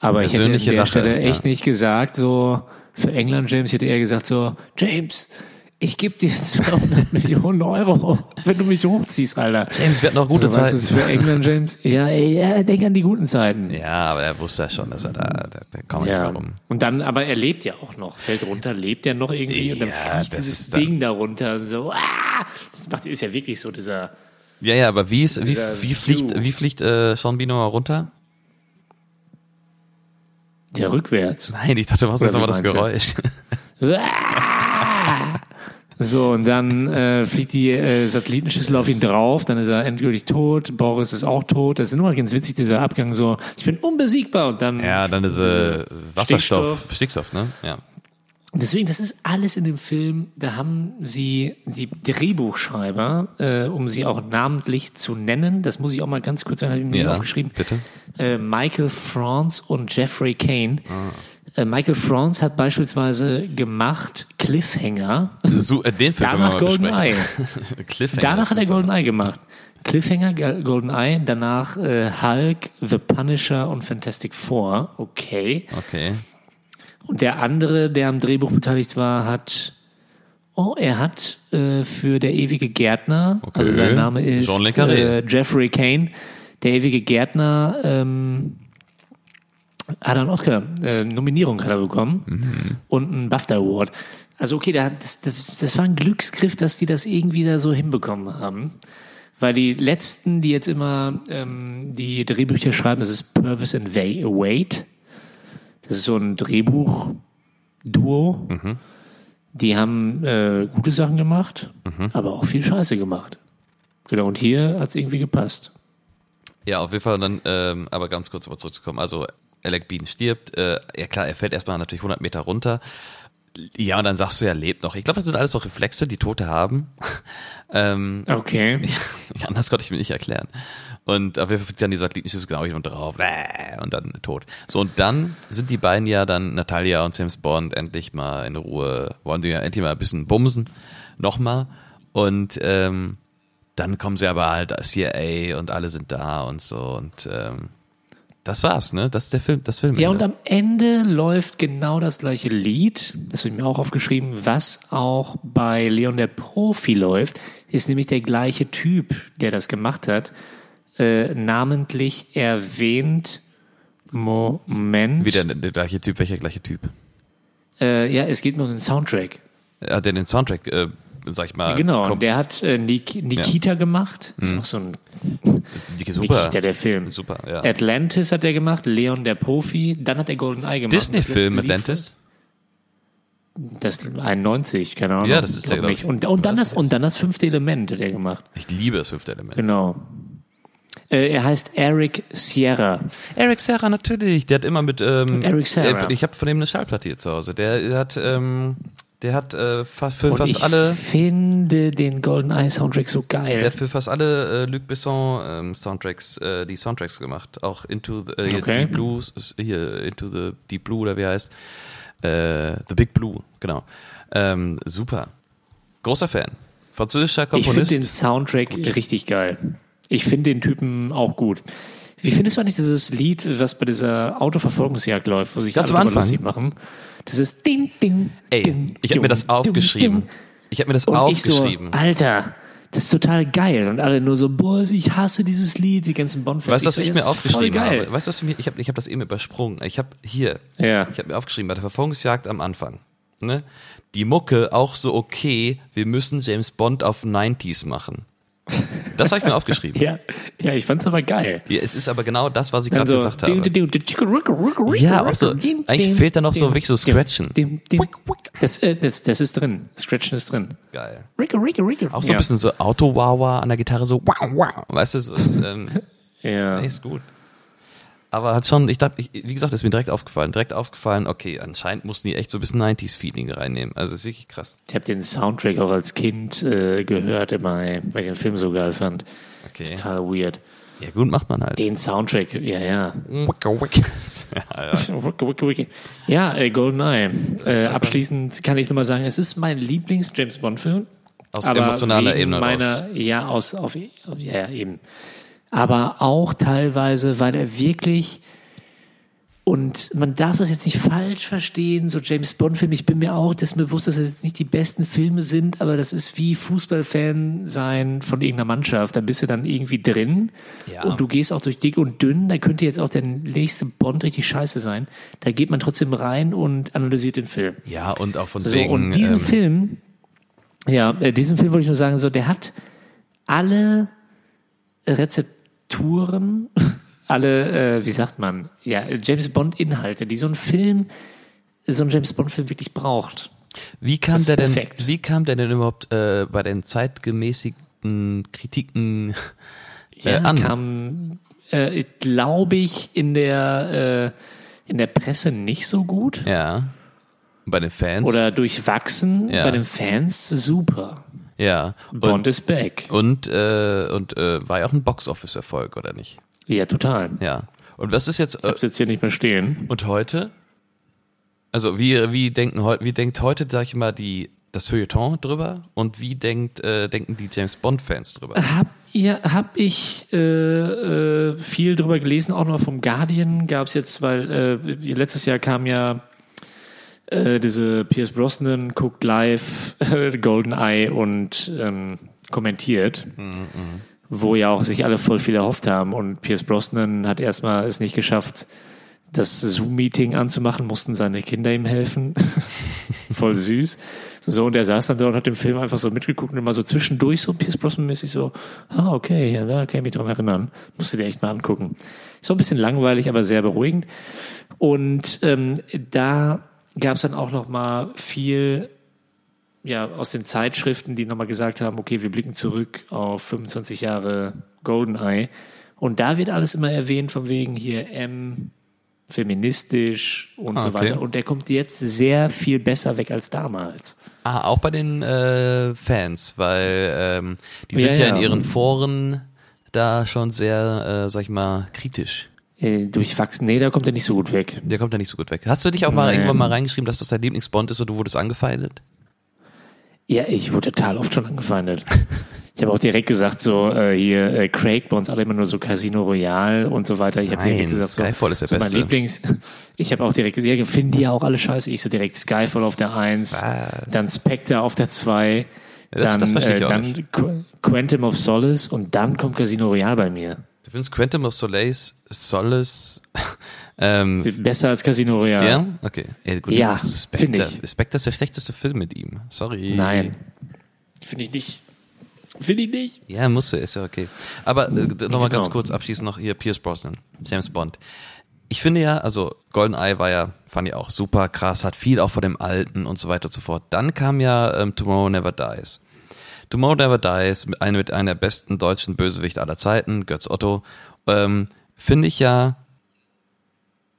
Speaker 1: Aber ich hätte an der
Speaker 2: Rache,
Speaker 1: Stelle echt
Speaker 2: ja.
Speaker 1: nicht gesagt, so, für England James, ich hätte eher gesagt, so, James, ich gebe dir 200 Millionen Euro, wenn du mich hochziehst, Alter.
Speaker 2: James, wir hatten noch gute
Speaker 1: also, was
Speaker 2: Zeiten.
Speaker 1: ist für England James? Ja, ja, denk an die guten Zeiten.
Speaker 2: Ja, aber er wusste ja schon, dass er da, da, da kommt nicht
Speaker 1: Ja.
Speaker 2: mehr rum.
Speaker 1: Und dann, aber er lebt ja auch noch, fällt runter, lebt ja noch irgendwie und dann
Speaker 2: Ja,
Speaker 1: fliegt
Speaker 2: das
Speaker 1: dieses
Speaker 2: dann-
Speaker 1: Ding da runter, so, ah! Das macht, ist ja wirklich so dieser,
Speaker 2: Ja, ja, aber wie ist, wie, wie fliegt, wie fliegt äh, Sean nochmal runter?
Speaker 1: der rückwärts.
Speaker 2: Nein, ich dachte, was
Speaker 1: Oder
Speaker 2: ist aber das
Speaker 1: du?
Speaker 2: Geräusch?
Speaker 1: Ah! So, und dann äh, fliegt die äh, Satellitenschüssel auf ihn drauf, dann ist er endgültig tot, Boris ist auch tot. Das ist immer ganz witzig, dieser Abgang so, ich bin unbesiegbar und dann.
Speaker 2: Ja, dann ist äh, Wasserstoff,
Speaker 1: Stickstoff.
Speaker 2: Stickstoff, ne? Ja.
Speaker 1: Deswegen, das ist alles in dem Film, da haben sie die Drehbuchschreiber, äh, um sie auch namentlich zu nennen, das muss ich auch mal ganz kurz, habe ich mir
Speaker 2: Ja,
Speaker 1: aufgeschrieben,
Speaker 2: bitte.
Speaker 1: äh, Michael Franz und Jeffrey Kane.
Speaker 2: Ah.
Speaker 1: Äh, Michael Franz hat beispielsweise gemacht Cliffhanger.
Speaker 2: So, äh, den Film
Speaker 1: Danach GoldenEye.
Speaker 2: Cliffhanger
Speaker 1: Danach hat er. GoldenEye gemacht. Cliffhanger, Ge- GoldenEye, danach äh, Hulk, The Punisher und Fantastic Four. Okay.
Speaker 2: Okay.
Speaker 1: Und der andere, der am Drehbuch beteiligt war, hat, oh, er hat äh, für der ewige Gärtner,
Speaker 2: Okay.
Speaker 1: also sein Name ist äh, Jeffrey Kane, der ewige Gärtner, ähm, hat einen Oscar, äh, Nominierung hat er bekommen
Speaker 2: Mhm.
Speaker 1: und einen BAFTA Award. Also okay, da, das, das, das war ein Glücksgriff, dass die das irgendwie da so hinbekommen haben. Weil die letzten, die jetzt immer ähm, die Drehbücher schreiben, das ist Purvis and Wa- Wade. Das ist so ein Drehbuch-Duo. Die haben äh, gute Sachen gemacht, aber auch viel Scheiße gemacht. Genau, und hier hat's irgendwie gepasst.
Speaker 2: Ja, auf jeden Fall dann, ähm, aber ganz kurz aber zurückzukommen. Also Alec Bean stirbt. Äh, ja klar, er fällt erstmal natürlich 100 Meter runter. Ja, und dann sagst du, er lebt noch. Ich glaube, das sind alles so Reflexe, die Tote haben. ähm,
Speaker 1: Okay.
Speaker 2: anders konnte ich mir nicht erklären. Und auf jeden Fall fliegt dann die Satellitenschüssel genau hier drauf. Bäh, Und dann tot. So, und dann sind die beiden ja dann, Natalia und James Bond, endlich mal in Ruhe, wollen die ja endlich mal ein bisschen bumsen. Nochmal. Und ähm, dann kommen sie aber halt, CIA und alle sind da und so. Und ähm, Das war's, ne? Das ist der Film, das Film.
Speaker 1: Ja, und am Ende läuft genau das gleiche Lied, das habe ich mir auch aufgeschrieben, was auch bei Leon der Profi läuft, ist nämlich der gleiche Typ, der das gemacht hat, äh, namentlich erwähnt, Moment.
Speaker 2: Wieder der, der gleiche Typ, welcher gleiche Typ?
Speaker 1: Äh, ja, es geht nur um den Soundtrack.
Speaker 2: Ja, der den Soundtrack, äh, sag ich mal.
Speaker 1: Genau,
Speaker 2: kom-
Speaker 1: der hat äh, Nik Nikita gemacht. Das ist auch so ein
Speaker 2: super.
Speaker 1: Nikita, der Film.
Speaker 2: Super, ja.
Speaker 1: Atlantis hat er gemacht, Leon der Profi, dann hat er Golden Eye gemacht.
Speaker 2: Disney-Film Atlantis?
Speaker 1: Das 91, keine Ahnung.
Speaker 2: Ja, das ist der,
Speaker 1: glaub
Speaker 2: glaub
Speaker 1: nicht.
Speaker 2: ich.
Speaker 1: Und, und, dann das, und dann das fünfte Element hat er gemacht.
Speaker 2: Ich liebe das fünfte Element.
Speaker 1: Genau. Äh, er heißt Eric Sierra.
Speaker 2: Eric Serra natürlich, der hat immer mit ähm,
Speaker 1: Eric Serra.
Speaker 2: äh, Ich habe von dem eine Schallplatte hier zu Hause. Der hat ähm, der hat äh, fa- für
Speaker 1: Und
Speaker 2: fast
Speaker 1: ich
Speaker 2: alle
Speaker 1: finde den Golden Eye Soundtrack so geil.
Speaker 2: der hat für fast alle äh, Luc Besson ähm, Soundtracks äh, die Soundtracks gemacht, auch Into the äh,
Speaker 1: Okay.
Speaker 2: Deep Blue hier Into the Deep Blue oder wie er heißt. Äh, the Big Blue, genau. Ähm, super. Großer Fan. Französischer
Speaker 1: ich finde
Speaker 2: Komponist.
Speaker 1: den Soundtrack richtig geil. Ich finde den Typen auch gut. Wie findest du eigentlich dieses Lied, was bei dieser Autoverfolgungsjagd läuft, wo sich
Speaker 2: Ganz
Speaker 1: alle lustig machen? Das ist Ding, Ding,
Speaker 2: Ey,
Speaker 1: Ding,
Speaker 2: ich habe mir das aufgeschrieben.
Speaker 1: Dum.
Speaker 2: Ich habe mir das
Speaker 1: Und
Speaker 2: aufgeschrieben.
Speaker 1: ich so, Alter, das ist total geil. Und alle nur so, boah, ich hasse dieses Lied, die ganzen Bonfans.
Speaker 2: Weißt du, was
Speaker 1: so,
Speaker 2: ich mir aufgeschrieben habe? Weißt du, was mir, ich habe ich hab das eben übersprungen. Ich habe hier,
Speaker 1: Ja.
Speaker 2: ich habe mir aufgeschrieben, bei der Verfolgungsjagd am Anfang, ne? Die Mucke auch so okay, wir müssen James Bond auf 90s machen. Das habe ich mir aufgeschrieben.
Speaker 1: Ja, ja, ich fand's aber geil.
Speaker 2: Ja, es ist aber genau das, was ich gerade
Speaker 1: so,
Speaker 2: gesagt habe. Ja, auch so, eigentlich fehlt da noch so wirklich so Scratchen.
Speaker 1: Das, äh, das, das ist drin. Scratchen ist drin.
Speaker 2: Geil. Auch so ein bisschen so Auto-Wawa an der Gitarre, so wow, wow. Weißt du, so ist, ähm,
Speaker 1: Ja.
Speaker 2: ist gut. Aber hat schon, ich dachte, wie gesagt, ist mir direkt aufgefallen. Direkt aufgefallen, okay, anscheinend mussten die echt so ein bisschen 90s-Feeling reinnehmen. Also ist wirklich krass.
Speaker 1: Ich habe den Soundtrack auch als Kind äh, gehört, immer, ey, weil ich den Film so geil fand.
Speaker 2: Okay.
Speaker 1: Total weird.
Speaker 2: Ja, gut, macht man halt.
Speaker 1: Den Soundtrack, ja, ja.
Speaker 2: Wicka, wicka. ja, ja.
Speaker 1: Wicke, wicke, wicke. Ja, äh, GoldenEye. Äh, abschließend kann ich nochmal sagen, es ist mein Lieblings-James Bond-Film.
Speaker 2: Aus emotionaler Ebene
Speaker 1: meiner,
Speaker 2: raus.
Speaker 1: Ja, aus, auf, ja, eben. Aber auch teilweise, weil er wirklich, und man darf das jetzt nicht falsch verstehen, so James Bond-Film, ich bin mir auch mir bewusst, dass das jetzt nicht die besten Filme sind, aber das ist wie Fußballfan sein von irgendeiner Mannschaft. Da bist du dann irgendwie drin
Speaker 2: Ja.
Speaker 1: und du gehst auch durch dick und dünn, da könnte jetzt auch der nächste Bond richtig scheiße sein. Da geht man trotzdem rein und analysiert den Film.
Speaker 2: ja, und auch von
Speaker 1: So,
Speaker 2: wegen.
Speaker 1: und diesen
Speaker 2: ähm,
Speaker 1: Film, ja, äh, diesen Film wollte ich nur sagen, so, der hat alle Rezepturen, alle, äh, wie sagt man, ja, James Bond Inhalte, die so ein Film, so ein James Bond Film wirklich braucht.
Speaker 2: Wie kam der denn,
Speaker 1: perfekt.
Speaker 2: wie kam der denn überhaupt äh, bei den zeitgemäßigten Kritiken äh,
Speaker 1: Ja,
Speaker 2: an?
Speaker 1: kam, äh, glaube ich, in der, äh, in der Presse nicht so gut.
Speaker 2: ja. Bei den Fans?
Speaker 1: Oder durchwachsen,
Speaker 2: Ja.
Speaker 1: bei den Fans super.
Speaker 2: Ja.
Speaker 1: Bond
Speaker 2: Und,
Speaker 1: is back.
Speaker 2: und, äh, und äh, war ja auch ein Box-Office-Erfolg, oder nicht?
Speaker 1: Ja, total.
Speaker 2: Ja. Und was ist jetzt,
Speaker 1: Ich
Speaker 2: äh,
Speaker 1: hab's jetzt hier nicht mehr stehen.
Speaker 2: und heute? Also wie, wie denken wie denkt heute, sag ich mal, die, das Feuilleton drüber und wie denkt, äh, denken die James Bond-Fans drüber?
Speaker 1: Hab, ihr, hab ich äh, äh, viel drüber gelesen, auch noch vom Guardian gab's jetzt, weil äh, letztes Jahr kam ja äh, diese Pierce Brosnan guckt live Golden Eye und ähm, kommentiert, wo ja auch sich alle voll viel erhofft haben und Pierce Brosnan hat erstmal es nicht geschafft, das Zoom-Meeting anzumachen, mussten seine Kinder ihm helfen. Voll süß. So, und er saß dann da und hat den Film einfach so mitgeguckt und immer so zwischendurch so Pierce Brosnan-mäßig so, ah, okay, ja, da kann ich mich dran erinnern. Musste dir echt mal angucken. So ein bisschen langweilig, aber sehr beruhigend. Und ähm, da gab es dann auch noch mal viel ja, aus den Zeitschriften, die nochmal gesagt haben, okay, wir blicken zurück auf 25 Jahre Goldeneye. Und da wird alles immer erwähnt, von wegen hier M, feministisch und
Speaker 2: Ah,
Speaker 1: so
Speaker 2: okay.
Speaker 1: weiter. Und der kommt jetzt sehr viel besser weg als damals.
Speaker 2: Ah, auch bei den äh, Fans, weil ähm, die sind
Speaker 1: Ja,
Speaker 2: ja,
Speaker 1: ja.
Speaker 2: in ihren Foren da schon sehr, äh, sag ich mal, kritisch.
Speaker 1: Äh, durchwachsen, nee, da kommt er nicht so gut weg.
Speaker 2: Der kommt da nicht so gut weg. Hast du dich auch mal
Speaker 1: Nee.
Speaker 2: irgendwann mal reingeschrieben, dass das dein Lieblingsbond ist und du wurdest angefeindet?
Speaker 1: Ja, ich wurde total oft schon angefeindet. Ich habe auch direkt gesagt, so äh, hier äh, Craig bei uns alle immer nur so Casino Royale und so weiter. Ich habe
Speaker 2: Nein,
Speaker 1: direkt gesagt, so,
Speaker 2: Skyfall ist der
Speaker 1: so mein
Speaker 2: Beste.
Speaker 1: Lieblings. Ich habe auch direkt gesagt, ja, finden die ja auch alle scheiße. Ich so direkt Skyfall auf der Eins,
Speaker 2: Was?
Speaker 1: dann Spectre auf der Zwei,
Speaker 2: Ja, das-
Speaker 1: dann,
Speaker 2: das
Speaker 1: äh, dann. Qu Quantum of Solace und dann kommt Casino Royale bei mir.
Speaker 2: Du findest Quantum of Solace, Solace, ähm,
Speaker 1: Besser als Casino Royale.
Speaker 2: ja? Okay. Ja, gut,
Speaker 1: Ja, finde ich.
Speaker 2: Spectre ist der schlechteste Film mit ihm. Sorry.
Speaker 1: Nein. Finde ich nicht. Finde ich nicht.
Speaker 2: Ja, musste, ist ja okay. Aber äh, nochmal ganz
Speaker 1: Genau.
Speaker 2: kurz abschließend noch hier Pierce Brosnan, James Bond. Ich finde ja, also GoldenEye war ja, fand ich auch super krass, hat viel auch vor dem Alten und so weiter und so fort. Dann kam ja ähm, Tomorrow Never Dies. Tomorrow Never Dies, mit einer mit einer der besten deutschen Bösewichte aller Zeiten, Götz Otto, ähm, finde ich ja,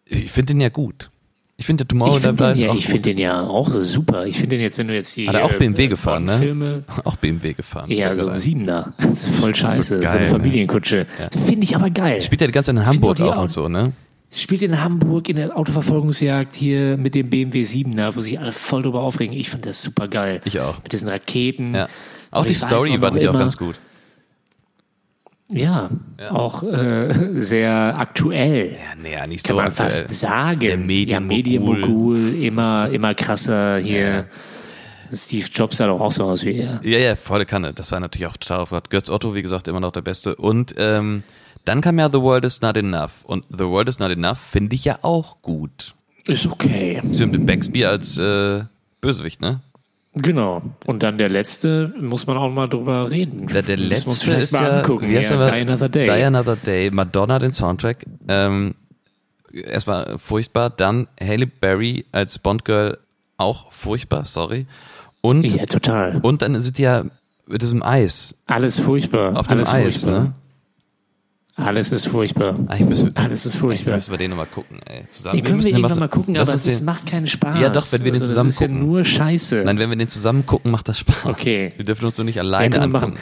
Speaker 2: ich finde den ja gut. Ich finde Tomorrow
Speaker 1: Ich finde
Speaker 2: Never
Speaker 1: den,
Speaker 2: Dies
Speaker 1: ja,
Speaker 2: auch
Speaker 1: ich
Speaker 2: gut.
Speaker 1: find den ja auch super. Ich finde den jetzt, wenn du jetzt die
Speaker 2: Hat er auch
Speaker 1: äh,
Speaker 2: BMW gefahren, ne?
Speaker 1: Filme,
Speaker 2: Auch BMW gefahren.
Speaker 1: ja, so ein Siebener. Das ist voll scheiße. So,
Speaker 2: geil,
Speaker 1: eine
Speaker 2: ne?
Speaker 1: Familienkutsche. Finde ich aber geil.
Speaker 2: Spielt ja die ganze Zeit in Hamburg auch
Speaker 1: auch-
Speaker 2: und so, ne?
Speaker 1: Spielt in Hamburg in der Autoverfolgungsjagd hier mit dem BMW 7er, wo sich alle voll drüber aufregen. Ich fand das super geil.
Speaker 2: Ich auch.
Speaker 1: Mit diesen Raketen.
Speaker 2: Ja. Auch die Story
Speaker 1: auch
Speaker 2: fand ich auch ganz gut.
Speaker 1: Ja, auch äh, sehr aktuell.
Speaker 2: Ja, nee, ja, nicht
Speaker 1: Kann
Speaker 2: so
Speaker 1: man
Speaker 2: aktuell.
Speaker 1: fast sagen.
Speaker 2: Der
Speaker 1: ja,
Speaker 2: Medienmogul.
Speaker 1: Medienmogul, immer, immer krasser hier. Steve Jobs sah doch auch so aus wie er.
Speaker 2: Ja, ja, volle Kanne. Das war natürlich auch total aufgehört. Götz Otto, wie gesagt, immer noch der Beste. Und ähm, dann kam ja The World is Not Enough. Und The World is Not Enough finde ich ja auch gut.
Speaker 1: Ist okay.
Speaker 2: Sim Baxby als äh, Bösewicht, ne?
Speaker 1: Genau. Und dann der letzte, muss man auch mal drüber reden.
Speaker 2: Der, der letzte
Speaker 1: vielleicht
Speaker 2: ist
Speaker 1: mal
Speaker 2: ja,
Speaker 1: angucken. ja,
Speaker 2: er?
Speaker 1: Die Another Day.
Speaker 2: Die Another Day. Madonna den Soundtrack. Ähm, erstmal furchtbar. Dann Halle Berry als Bond-Girl auch furchtbar, sorry. Und,
Speaker 1: ja, total.
Speaker 2: und dann sind die ja mit diesem Eis.
Speaker 1: Alles furchtbar.
Speaker 2: Auf dem
Speaker 1: Alles
Speaker 2: Eis,
Speaker 1: furchtbar.
Speaker 2: ne?
Speaker 1: Alles ist furchtbar.
Speaker 2: Eigentlich müssen,
Speaker 1: Alles ist furchtbar.
Speaker 2: müssen wir den nochmal gucken, ey. Zusammen.
Speaker 1: Den können wir
Speaker 2: den
Speaker 1: irgendwann
Speaker 2: so-
Speaker 1: mal gucken, aber es
Speaker 2: den-
Speaker 1: macht keinen Spaß.
Speaker 2: Ja, doch, wenn wir den
Speaker 1: also,
Speaker 2: zusammen
Speaker 1: Das ist ja
Speaker 2: gucken.
Speaker 1: nur Scheiße.
Speaker 2: Nein, wenn wir den zusammen gucken, macht das Spaß.
Speaker 1: Okay.
Speaker 2: Wir dürfen uns so nicht
Speaker 1: Ja,
Speaker 2: alleine
Speaker 1: wir
Speaker 2: angucken.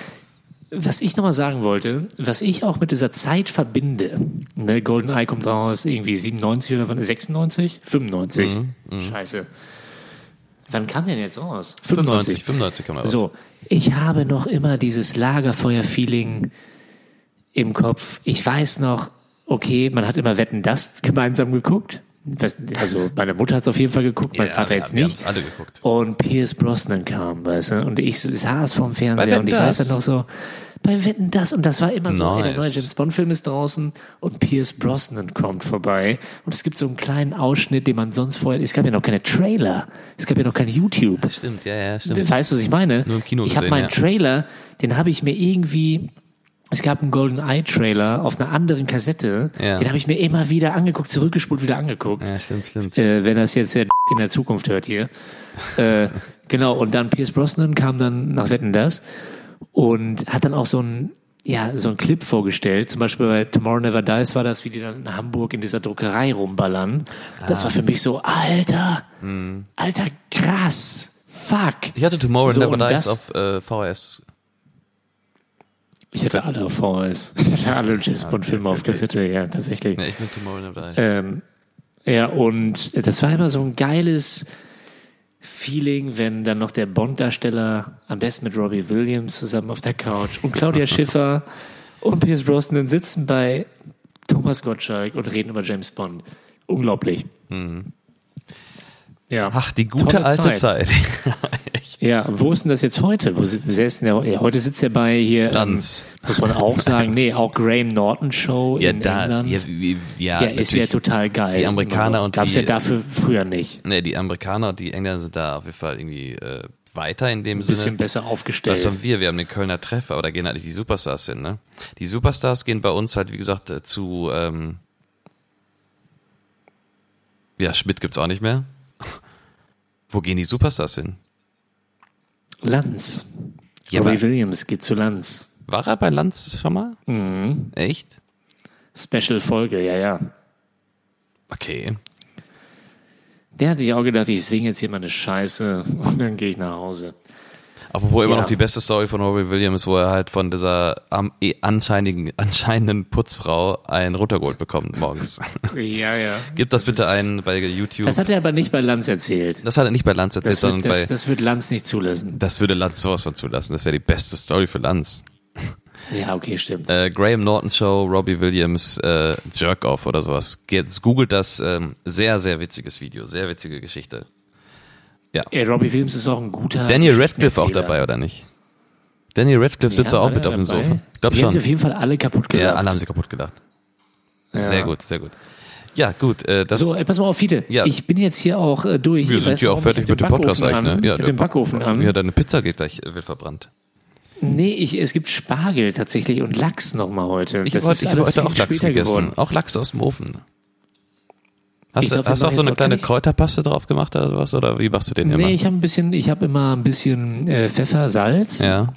Speaker 1: Was ich nochmal sagen wollte, was ich auch mit dieser Zeit verbinde, ne, GoldenEye kommt raus, irgendwie 97 oder wann, 96? 95.
Speaker 2: Mhm,
Speaker 1: Scheiße. Wann kam denn jetzt raus?
Speaker 2: 95, 95 kann man raus.
Speaker 1: So, ich habe noch immer dieses Lagerfeuer-Feeling im Kopf. Ich weiß noch, okay, man hat immer Wetten, das gemeinsam geguckt. Also meine Mutter hat es auf jeden Fall geguckt, mein
Speaker 2: Ja,
Speaker 1: Vater
Speaker 2: wir-
Speaker 1: jetzt
Speaker 2: wir
Speaker 1: nicht.
Speaker 2: haben's alle geguckt.
Speaker 1: Und Pierce Brosnan kam, weißt du, und ich saß vorm Fernseher und ich
Speaker 2: das?
Speaker 1: weiß dann noch so, bei Wetten das und das war immer so, ey, der
Speaker 2: Nice.
Speaker 1: neue James Bond Film ist draußen und Pierce Brosnan kommt vorbei und es gibt so einen kleinen Ausschnitt, den man sonst vorher, es gab ja noch keine Trailer, es gab ja noch kein YouTube.
Speaker 2: Stimmt, ja, ja, stimmt.
Speaker 1: Weißt du, was ich meine?
Speaker 2: Nur im Kino
Speaker 1: ich habe meinen
Speaker 2: ja.
Speaker 1: Trailer, den habe ich mir irgendwie. Es gab einen Golden Eye Trailer auf einer anderen Kassette.
Speaker 2: Ja.
Speaker 1: Den habe ich mir immer wieder angeguckt, zurückgespult, wieder angeguckt.
Speaker 2: Ja, stimmt, stimmt.
Speaker 1: Äh, wenn das jetzt der in der Zukunft hört hier. äh, genau, und dann Pierce Brosnan kam dann nach Wetten das und hat dann auch so ein ja, so ein Clip vorgestellt. Zum Beispiel bei Tomorrow Never Dies war das, wie die dann in Hamburg in dieser Druckerei rumballern. Das
Speaker 2: Ah.
Speaker 1: war für mich so, Alter,
Speaker 2: Hm.
Speaker 1: Alter, krass, fuck.
Speaker 2: Ich hatte Tomorrow
Speaker 1: So,
Speaker 2: Never Dies
Speaker 1: das-
Speaker 2: auf äh, VHS.
Speaker 1: Ich hatte alle auf VHS. Ich hatte alle James Bond Filme auf Kassette, ja, tatsächlich.
Speaker 2: Ja, ich mit Tomorrow Never Dies.
Speaker 1: Ähm, ja, und das war immer so ein geiles Feeling, wenn dann noch der Bond-Darsteller, am besten mit Robbie Williams zusammen auf der Couch und Claudia Schiffer und Pierce Brosnan sitzen bei Thomas Gottschalk und reden über James Bond. Unglaublich. Ja.
Speaker 2: Ach, die gute alte
Speaker 1: Zeit.
Speaker 2: Zeit.
Speaker 1: Ja, wo ist denn das jetzt heute? Wo ist denn der, heute sitzt er bei hier, ähm,
Speaker 2: Lanz.
Speaker 1: muss man auch sagen, nee, auch Graham Norton Show
Speaker 2: Ja,
Speaker 1: in
Speaker 2: da,
Speaker 1: England.
Speaker 2: ja, ja,
Speaker 1: Ja, ist ja total geil.
Speaker 2: Die Amerikaner und
Speaker 1: Gab's
Speaker 2: die-
Speaker 1: ja dafür früher nicht.
Speaker 2: Nee, die Amerikaner und die Engländer sind da auf jeden Fall irgendwie äh, weiter in dem
Speaker 1: Ein bisschen
Speaker 2: Sinne.
Speaker 1: besser aufgestellt.
Speaker 2: Was haben wir? Wir haben den Kölner Treff, aber da gehen halt nicht die Superstars hin, ne? Die Superstars gehen bei uns halt, wie gesagt, äh, zu, ähm, ja, Schmidt gibt's auch nicht mehr. Wo gehen die Superstars hin?
Speaker 1: Lanz.
Speaker 2: Ja,
Speaker 1: Robbie Williams geht zu Lanz.
Speaker 2: War er bei Lanz schon mal?
Speaker 1: Mhm.
Speaker 2: Echt?
Speaker 1: Special Folge, ja, ja.
Speaker 2: Okay.
Speaker 1: Der hat sich auch gedacht, ich singe jetzt hier mal eine Scheiße und dann gehe ich nach Hause.
Speaker 2: Apropos immer
Speaker 1: Ja.
Speaker 2: noch die beste Story von Robbie Williams, wo er halt von dieser eh anscheinigen, anscheinenden Putzfrau ein runtergeholt bekommt morgens.
Speaker 1: Ja, ja.
Speaker 2: Gib das bitte ein bei YouTube.
Speaker 1: Das hat er aber nicht bei Lanz erzählt.
Speaker 2: Das hat er nicht bei Lanz erzählt,
Speaker 1: Das
Speaker 2: sondern
Speaker 1: wird, das,
Speaker 2: bei.
Speaker 1: das wird Lanz nicht zulassen.
Speaker 2: Das würde Lanz sowas von zulassen. Das wäre die beste Story für Lanz.
Speaker 1: Ja, okay, stimmt.
Speaker 2: Äh, Graham Norton Show, Robbie Williams, äh, Jerk Off oder sowas. Geht, googelt das. Ähm, sehr, sehr witziges Video. Sehr witzige Geschichte.
Speaker 1: Ja, Robbie Williams ist auch ein guter.
Speaker 2: Daniel Radcliffe auch dabei, oder nicht? Daniel Radcliffe sitzt
Speaker 1: Ja,
Speaker 2: auch mit auf dem? Sofa. Ich glaube
Speaker 1: Die haben sie auf
Speaker 2: schon.
Speaker 1: jeden Fall alle kaputt gemacht.
Speaker 2: Ja, alle haben sie kaputt gedacht.
Speaker 1: Ja.
Speaker 2: Sehr gut, sehr gut. Ja, gut. Äh, das,
Speaker 1: So, ey, pass mal auf, Fiete.
Speaker 2: Ja.
Speaker 1: Ich bin jetzt hier auch äh, durch.
Speaker 2: wir
Speaker 1: Ich
Speaker 2: sind hier auch fertig mit dem Podcast
Speaker 1: Backofen
Speaker 2: eigentlich, ne?
Speaker 1: An, mit dem Backofen an.
Speaker 2: Ja, deine Pizza geht gleich, äh, wird verbrannt.
Speaker 1: Nee, ich, es gibt Spargel tatsächlich und Lachs nochmal heute.
Speaker 2: Ich habe heute, ich hab heute auch Lachs gegessen.
Speaker 1: geworden.
Speaker 2: Auch Lachs aus dem Ofen. Hast,
Speaker 1: Ich
Speaker 2: du,
Speaker 1: glaub,
Speaker 2: hast du auch so eine kleine
Speaker 1: nicht-
Speaker 2: Kräuterpaste drauf gemacht oder sowas? Oder wie machst du den immer?
Speaker 1: Nee, ich habe ein bisschen, ich habe immer ein bisschen äh, Pfeffer, Salz.
Speaker 2: ja.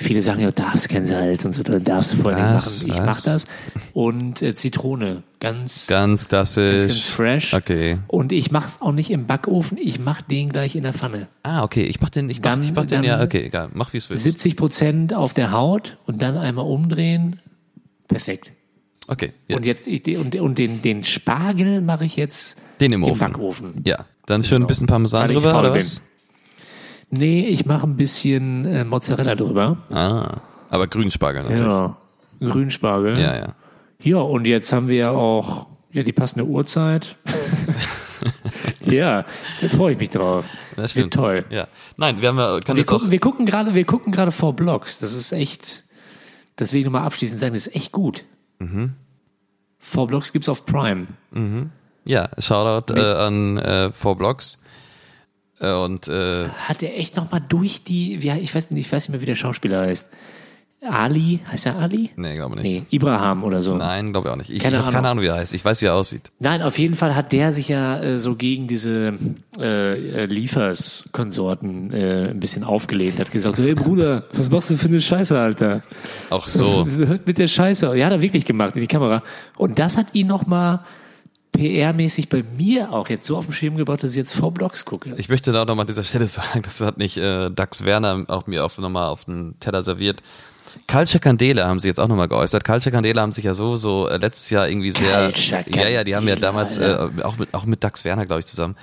Speaker 1: Viele sagen ja, du darfst kein Salz und so, dann darfst du vorher nicht
Speaker 2: Was?
Speaker 1: machen. Ich
Speaker 2: Was?
Speaker 1: mach das. Und äh, Zitrone, ganz,
Speaker 2: Ganz klassisch.
Speaker 1: ganz, ganz fresh.
Speaker 2: Okay.
Speaker 1: Und ich mach's auch nicht im Backofen, ich mach den gleich in der Pfanne.
Speaker 2: Ah, okay. Ich mach den, ich mach,
Speaker 1: Dann-
Speaker 2: ich mach den, ja, okay, egal. Mach wie es willst.
Speaker 1: 70 Prozent auf der Haut und dann einmal umdrehen. Perfekt.
Speaker 2: Okay. Ja.
Speaker 1: Und jetzt ich, und, und den, den Spargel mache ich jetzt
Speaker 2: Den im
Speaker 1: im
Speaker 2: Ofen.
Speaker 1: Backofen.
Speaker 2: Ja. Dann schön ein bisschen Parmesan drüber, oder
Speaker 1: bin.
Speaker 2: was?
Speaker 1: Nee, ich mache ein bisschen äh, Mozzarella drüber.
Speaker 2: Ah. Aber Grünspargel natürlich.
Speaker 1: Ja. Grünspargel.
Speaker 2: Ja, ja.
Speaker 1: Ja, und jetzt haben wir ja auch ja, die passende Uhrzeit. ja, da freue ich mich drauf.
Speaker 2: Das
Speaker 1: Wird
Speaker 2: stimmt.
Speaker 1: toll.
Speaker 2: Ja. Nein, wir haben ja, können
Speaker 1: Wir
Speaker 2: jetzt
Speaker 1: gucken, wir gucken gerade, wir gucken gerade vor Blogs. Das ist echt, das will ich nochmal abschließend sagen, das ist echt gut.
Speaker 2: Mhm.
Speaker 1: Four Blocks gibt's auf Prime.
Speaker 2: ja, Shoutout äh, an äh, Four Blocks. Äh, und äh,
Speaker 1: Hat er echt nochmal durch die, wie, ich weiß nicht, ich weiß nicht mehr, wie der Schauspieler heißt. Ali, heißt er Ali?
Speaker 2: nee, glaube nicht.
Speaker 1: Nee, Ibrahim oder so.
Speaker 2: Nein, glaube ich auch nicht. Ich,
Speaker 1: Keine
Speaker 2: ich habe keine
Speaker 1: Ahnung.
Speaker 2: Ahnung, wie er heißt. Ich weiß, wie er aussieht.
Speaker 1: Nein, auf jeden Fall hat der sich ja äh, so gegen diese äh, äh, Liefers-Konsorten äh, ein bisschen aufgelehnt. Hat gesagt so, hey Bruder, was machst du für eine Scheiße, Alter?
Speaker 2: Auch so.
Speaker 1: Hört mit der Scheiße. Ja, hat er wirklich gemacht in die Kamera. Und das hat ihn nochmal PR-mäßig bei mir auch jetzt so auf dem Schirm gebracht, dass ich jetzt vor Blogs gucke.
Speaker 2: Ich möchte da auch nochmal an dieser Stelle sagen, das hat nicht äh, Dax Werner auch mir auf, nochmal auf den Teller serviert. Calcia Candela haben sie jetzt auch nochmal geäußert. Calcia Candela haben sich ja so, so äh, letztes Jahr irgendwie sehr. Ja, ja, die haben ja damals, äh, auch mit, auch mit Dax Werner, glaube ich, zusammen,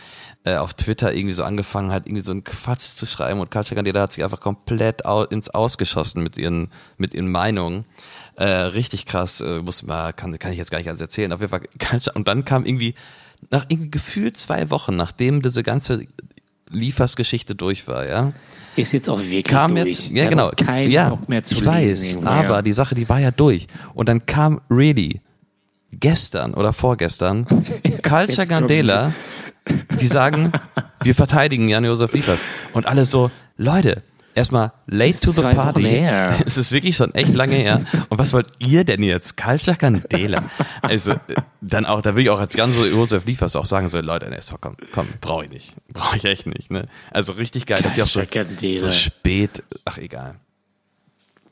Speaker 2: äh, auf Twitter irgendwie so angefangen hat, irgendwie so einen Quatsch zu schreiben und Calcia Candela hat sich einfach komplett au ins Ausgeschossen mit ihren, mit ihren Meinungen. Äh, richtig krass, äh, muss mal, kann, kann ich jetzt gar nicht alles erzählen. Auf jeden Fall, und dann kam irgendwie, nach irgendwie gefühlt zwei Wochen, nachdem diese ganze Liefers-Geschichte durch war, ja,
Speaker 1: Ist jetzt auch wirklich
Speaker 2: kam
Speaker 1: durch.
Speaker 2: jetzt, ja genau,
Speaker 1: kein
Speaker 2: ja,
Speaker 1: Bock mehr zu
Speaker 2: ich weiß, aber
Speaker 1: ja.
Speaker 2: die Sache, die war ja durch. Und dann kam really gestern oder vorgestern
Speaker 1: kommt
Speaker 2: Gandela, die sagen, wir verteidigen Jan-Josef Liefers. Und alle so, Leute, erstmal late to the party. Es ist wirklich schon echt lange her. Und was wollt ihr denn jetzt? Culture Candela. Also, äh, dann auch, da will ich auch als Jan-Josef Liefers auch sagen, so, Leute, nee, so, komm, komm, brauche ich nicht. Brauche ich echt nicht, ne? Also richtig geil, dass die auch so, so spät, ach egal.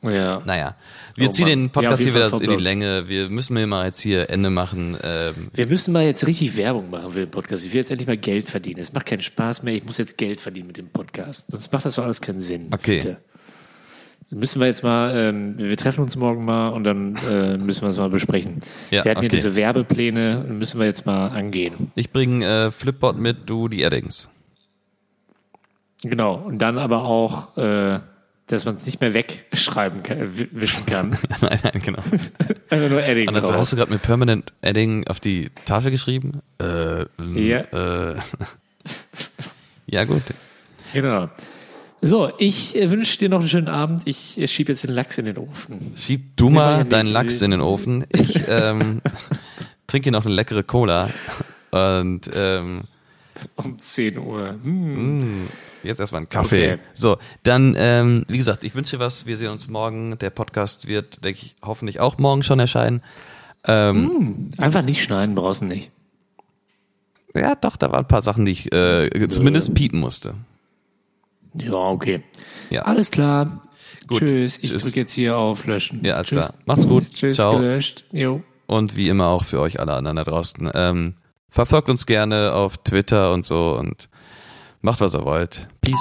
Speaker 1: Ja.
Speaker 2: Naja, wir
Speaker 1: Oh
Speaker 2: ziehen
Speaker 1: Mann.
Speaker 2: den
Speaker 1: Ja,
Speaker 2: Podcast
Speaker 1: jeden
Speaker 2: hier wieder in die. Länge. Wir müssen mir mal jetzt hier Ende machen. Ähm,
Speaker 1: Wir müssen mal jetzt richtig Werbung machen für den Podcast. Ich will jetzt endlich mal Geld verdienen. Es macht keinen Spaß mehr. Ich muss jetzt Geld verdienen mit dem Podcast. Sonst macht das doch alles keinen Sinn.
Speaker 2: Okay.
Speaker 1: Bitte. Müssen wir jetzt mal, ähm, wir treffen uns morgen mal und dann äh, müssen wir es mal besprechen.
Speaker 2: Ja,
Speaker 1: wir hatten
Speaker 2: okay.
Speaker 1: ja diese Werbepläne, müssen wir jetzt mal angehen.
Speaker 2: ich bringe äh, Flipboard mit, du die Eddings.
Speaker 1: Genau. Und dann aber auch, äh, dass man es nicht mehr wegschreiben kann, äh, wi- wischen kann.
Speaker 2: nein, nein, genau.
Speaker 1: Einfach nur Edding
Speaker 2: Und dann
Speaker 1: drauf.
Speaker 2: hast du gerade mit Permanent Edding auf die Tafel geschrieben? Äh,
Speaker 1: Ja.
Speaker 2: Äh, ja, gut.
Speaker 1: Genau. So, ich äh, wünsche dir noch einen schönen Abend. Ich äh, schiebe jetzt den Lachs in den Ofen.
Speaker 2: Schieb du mal deinen Lachs in den Ofen. Ich ähm, trinke hier noch eine leckere Cola. Und ähm,
Speaker 1: Um 10 Uhr. Hm.
Speaker 2: Jetzt erstmal einen Kaffee.
Speaker 1: Okay.
Speaker 2: So, dann, ähm, wie gesagt, ich wünsche dir was. Wir sehen uns morgen. Der Podcast wird, denke ich, hoffentlich auch morgen schon erscheinen. Ähm,
Speaker 1: Einfach nicht schneiden, brauchst du nicht.
Speaker 2: Ja, doch, da waren ein paar Sachen, die ich äh, zumindest piepen musste.
Speaker 1: Ja, okay.
Speaker 2: Ja.
Speaker 1: Alles klar.
Speaker 2: Gut.
Speaker 1: Tschüss. Ich drücke jetzt hier auf Löschen.
Speaker 2: Ja, alles
Speaker 1: Tschüss.
Speaker 2: klar. Macht's gut.
Speaker 1: Tschüss,
Speaker 2: Ciao.
Speaker 1: gelöscht. Jo.
Speaker 2: Und wie immer auch für euch alle anderen da draußen. Ähm, Verfolgt uns gerne auf Twitter und so und macht, was ihr wollt. Peace.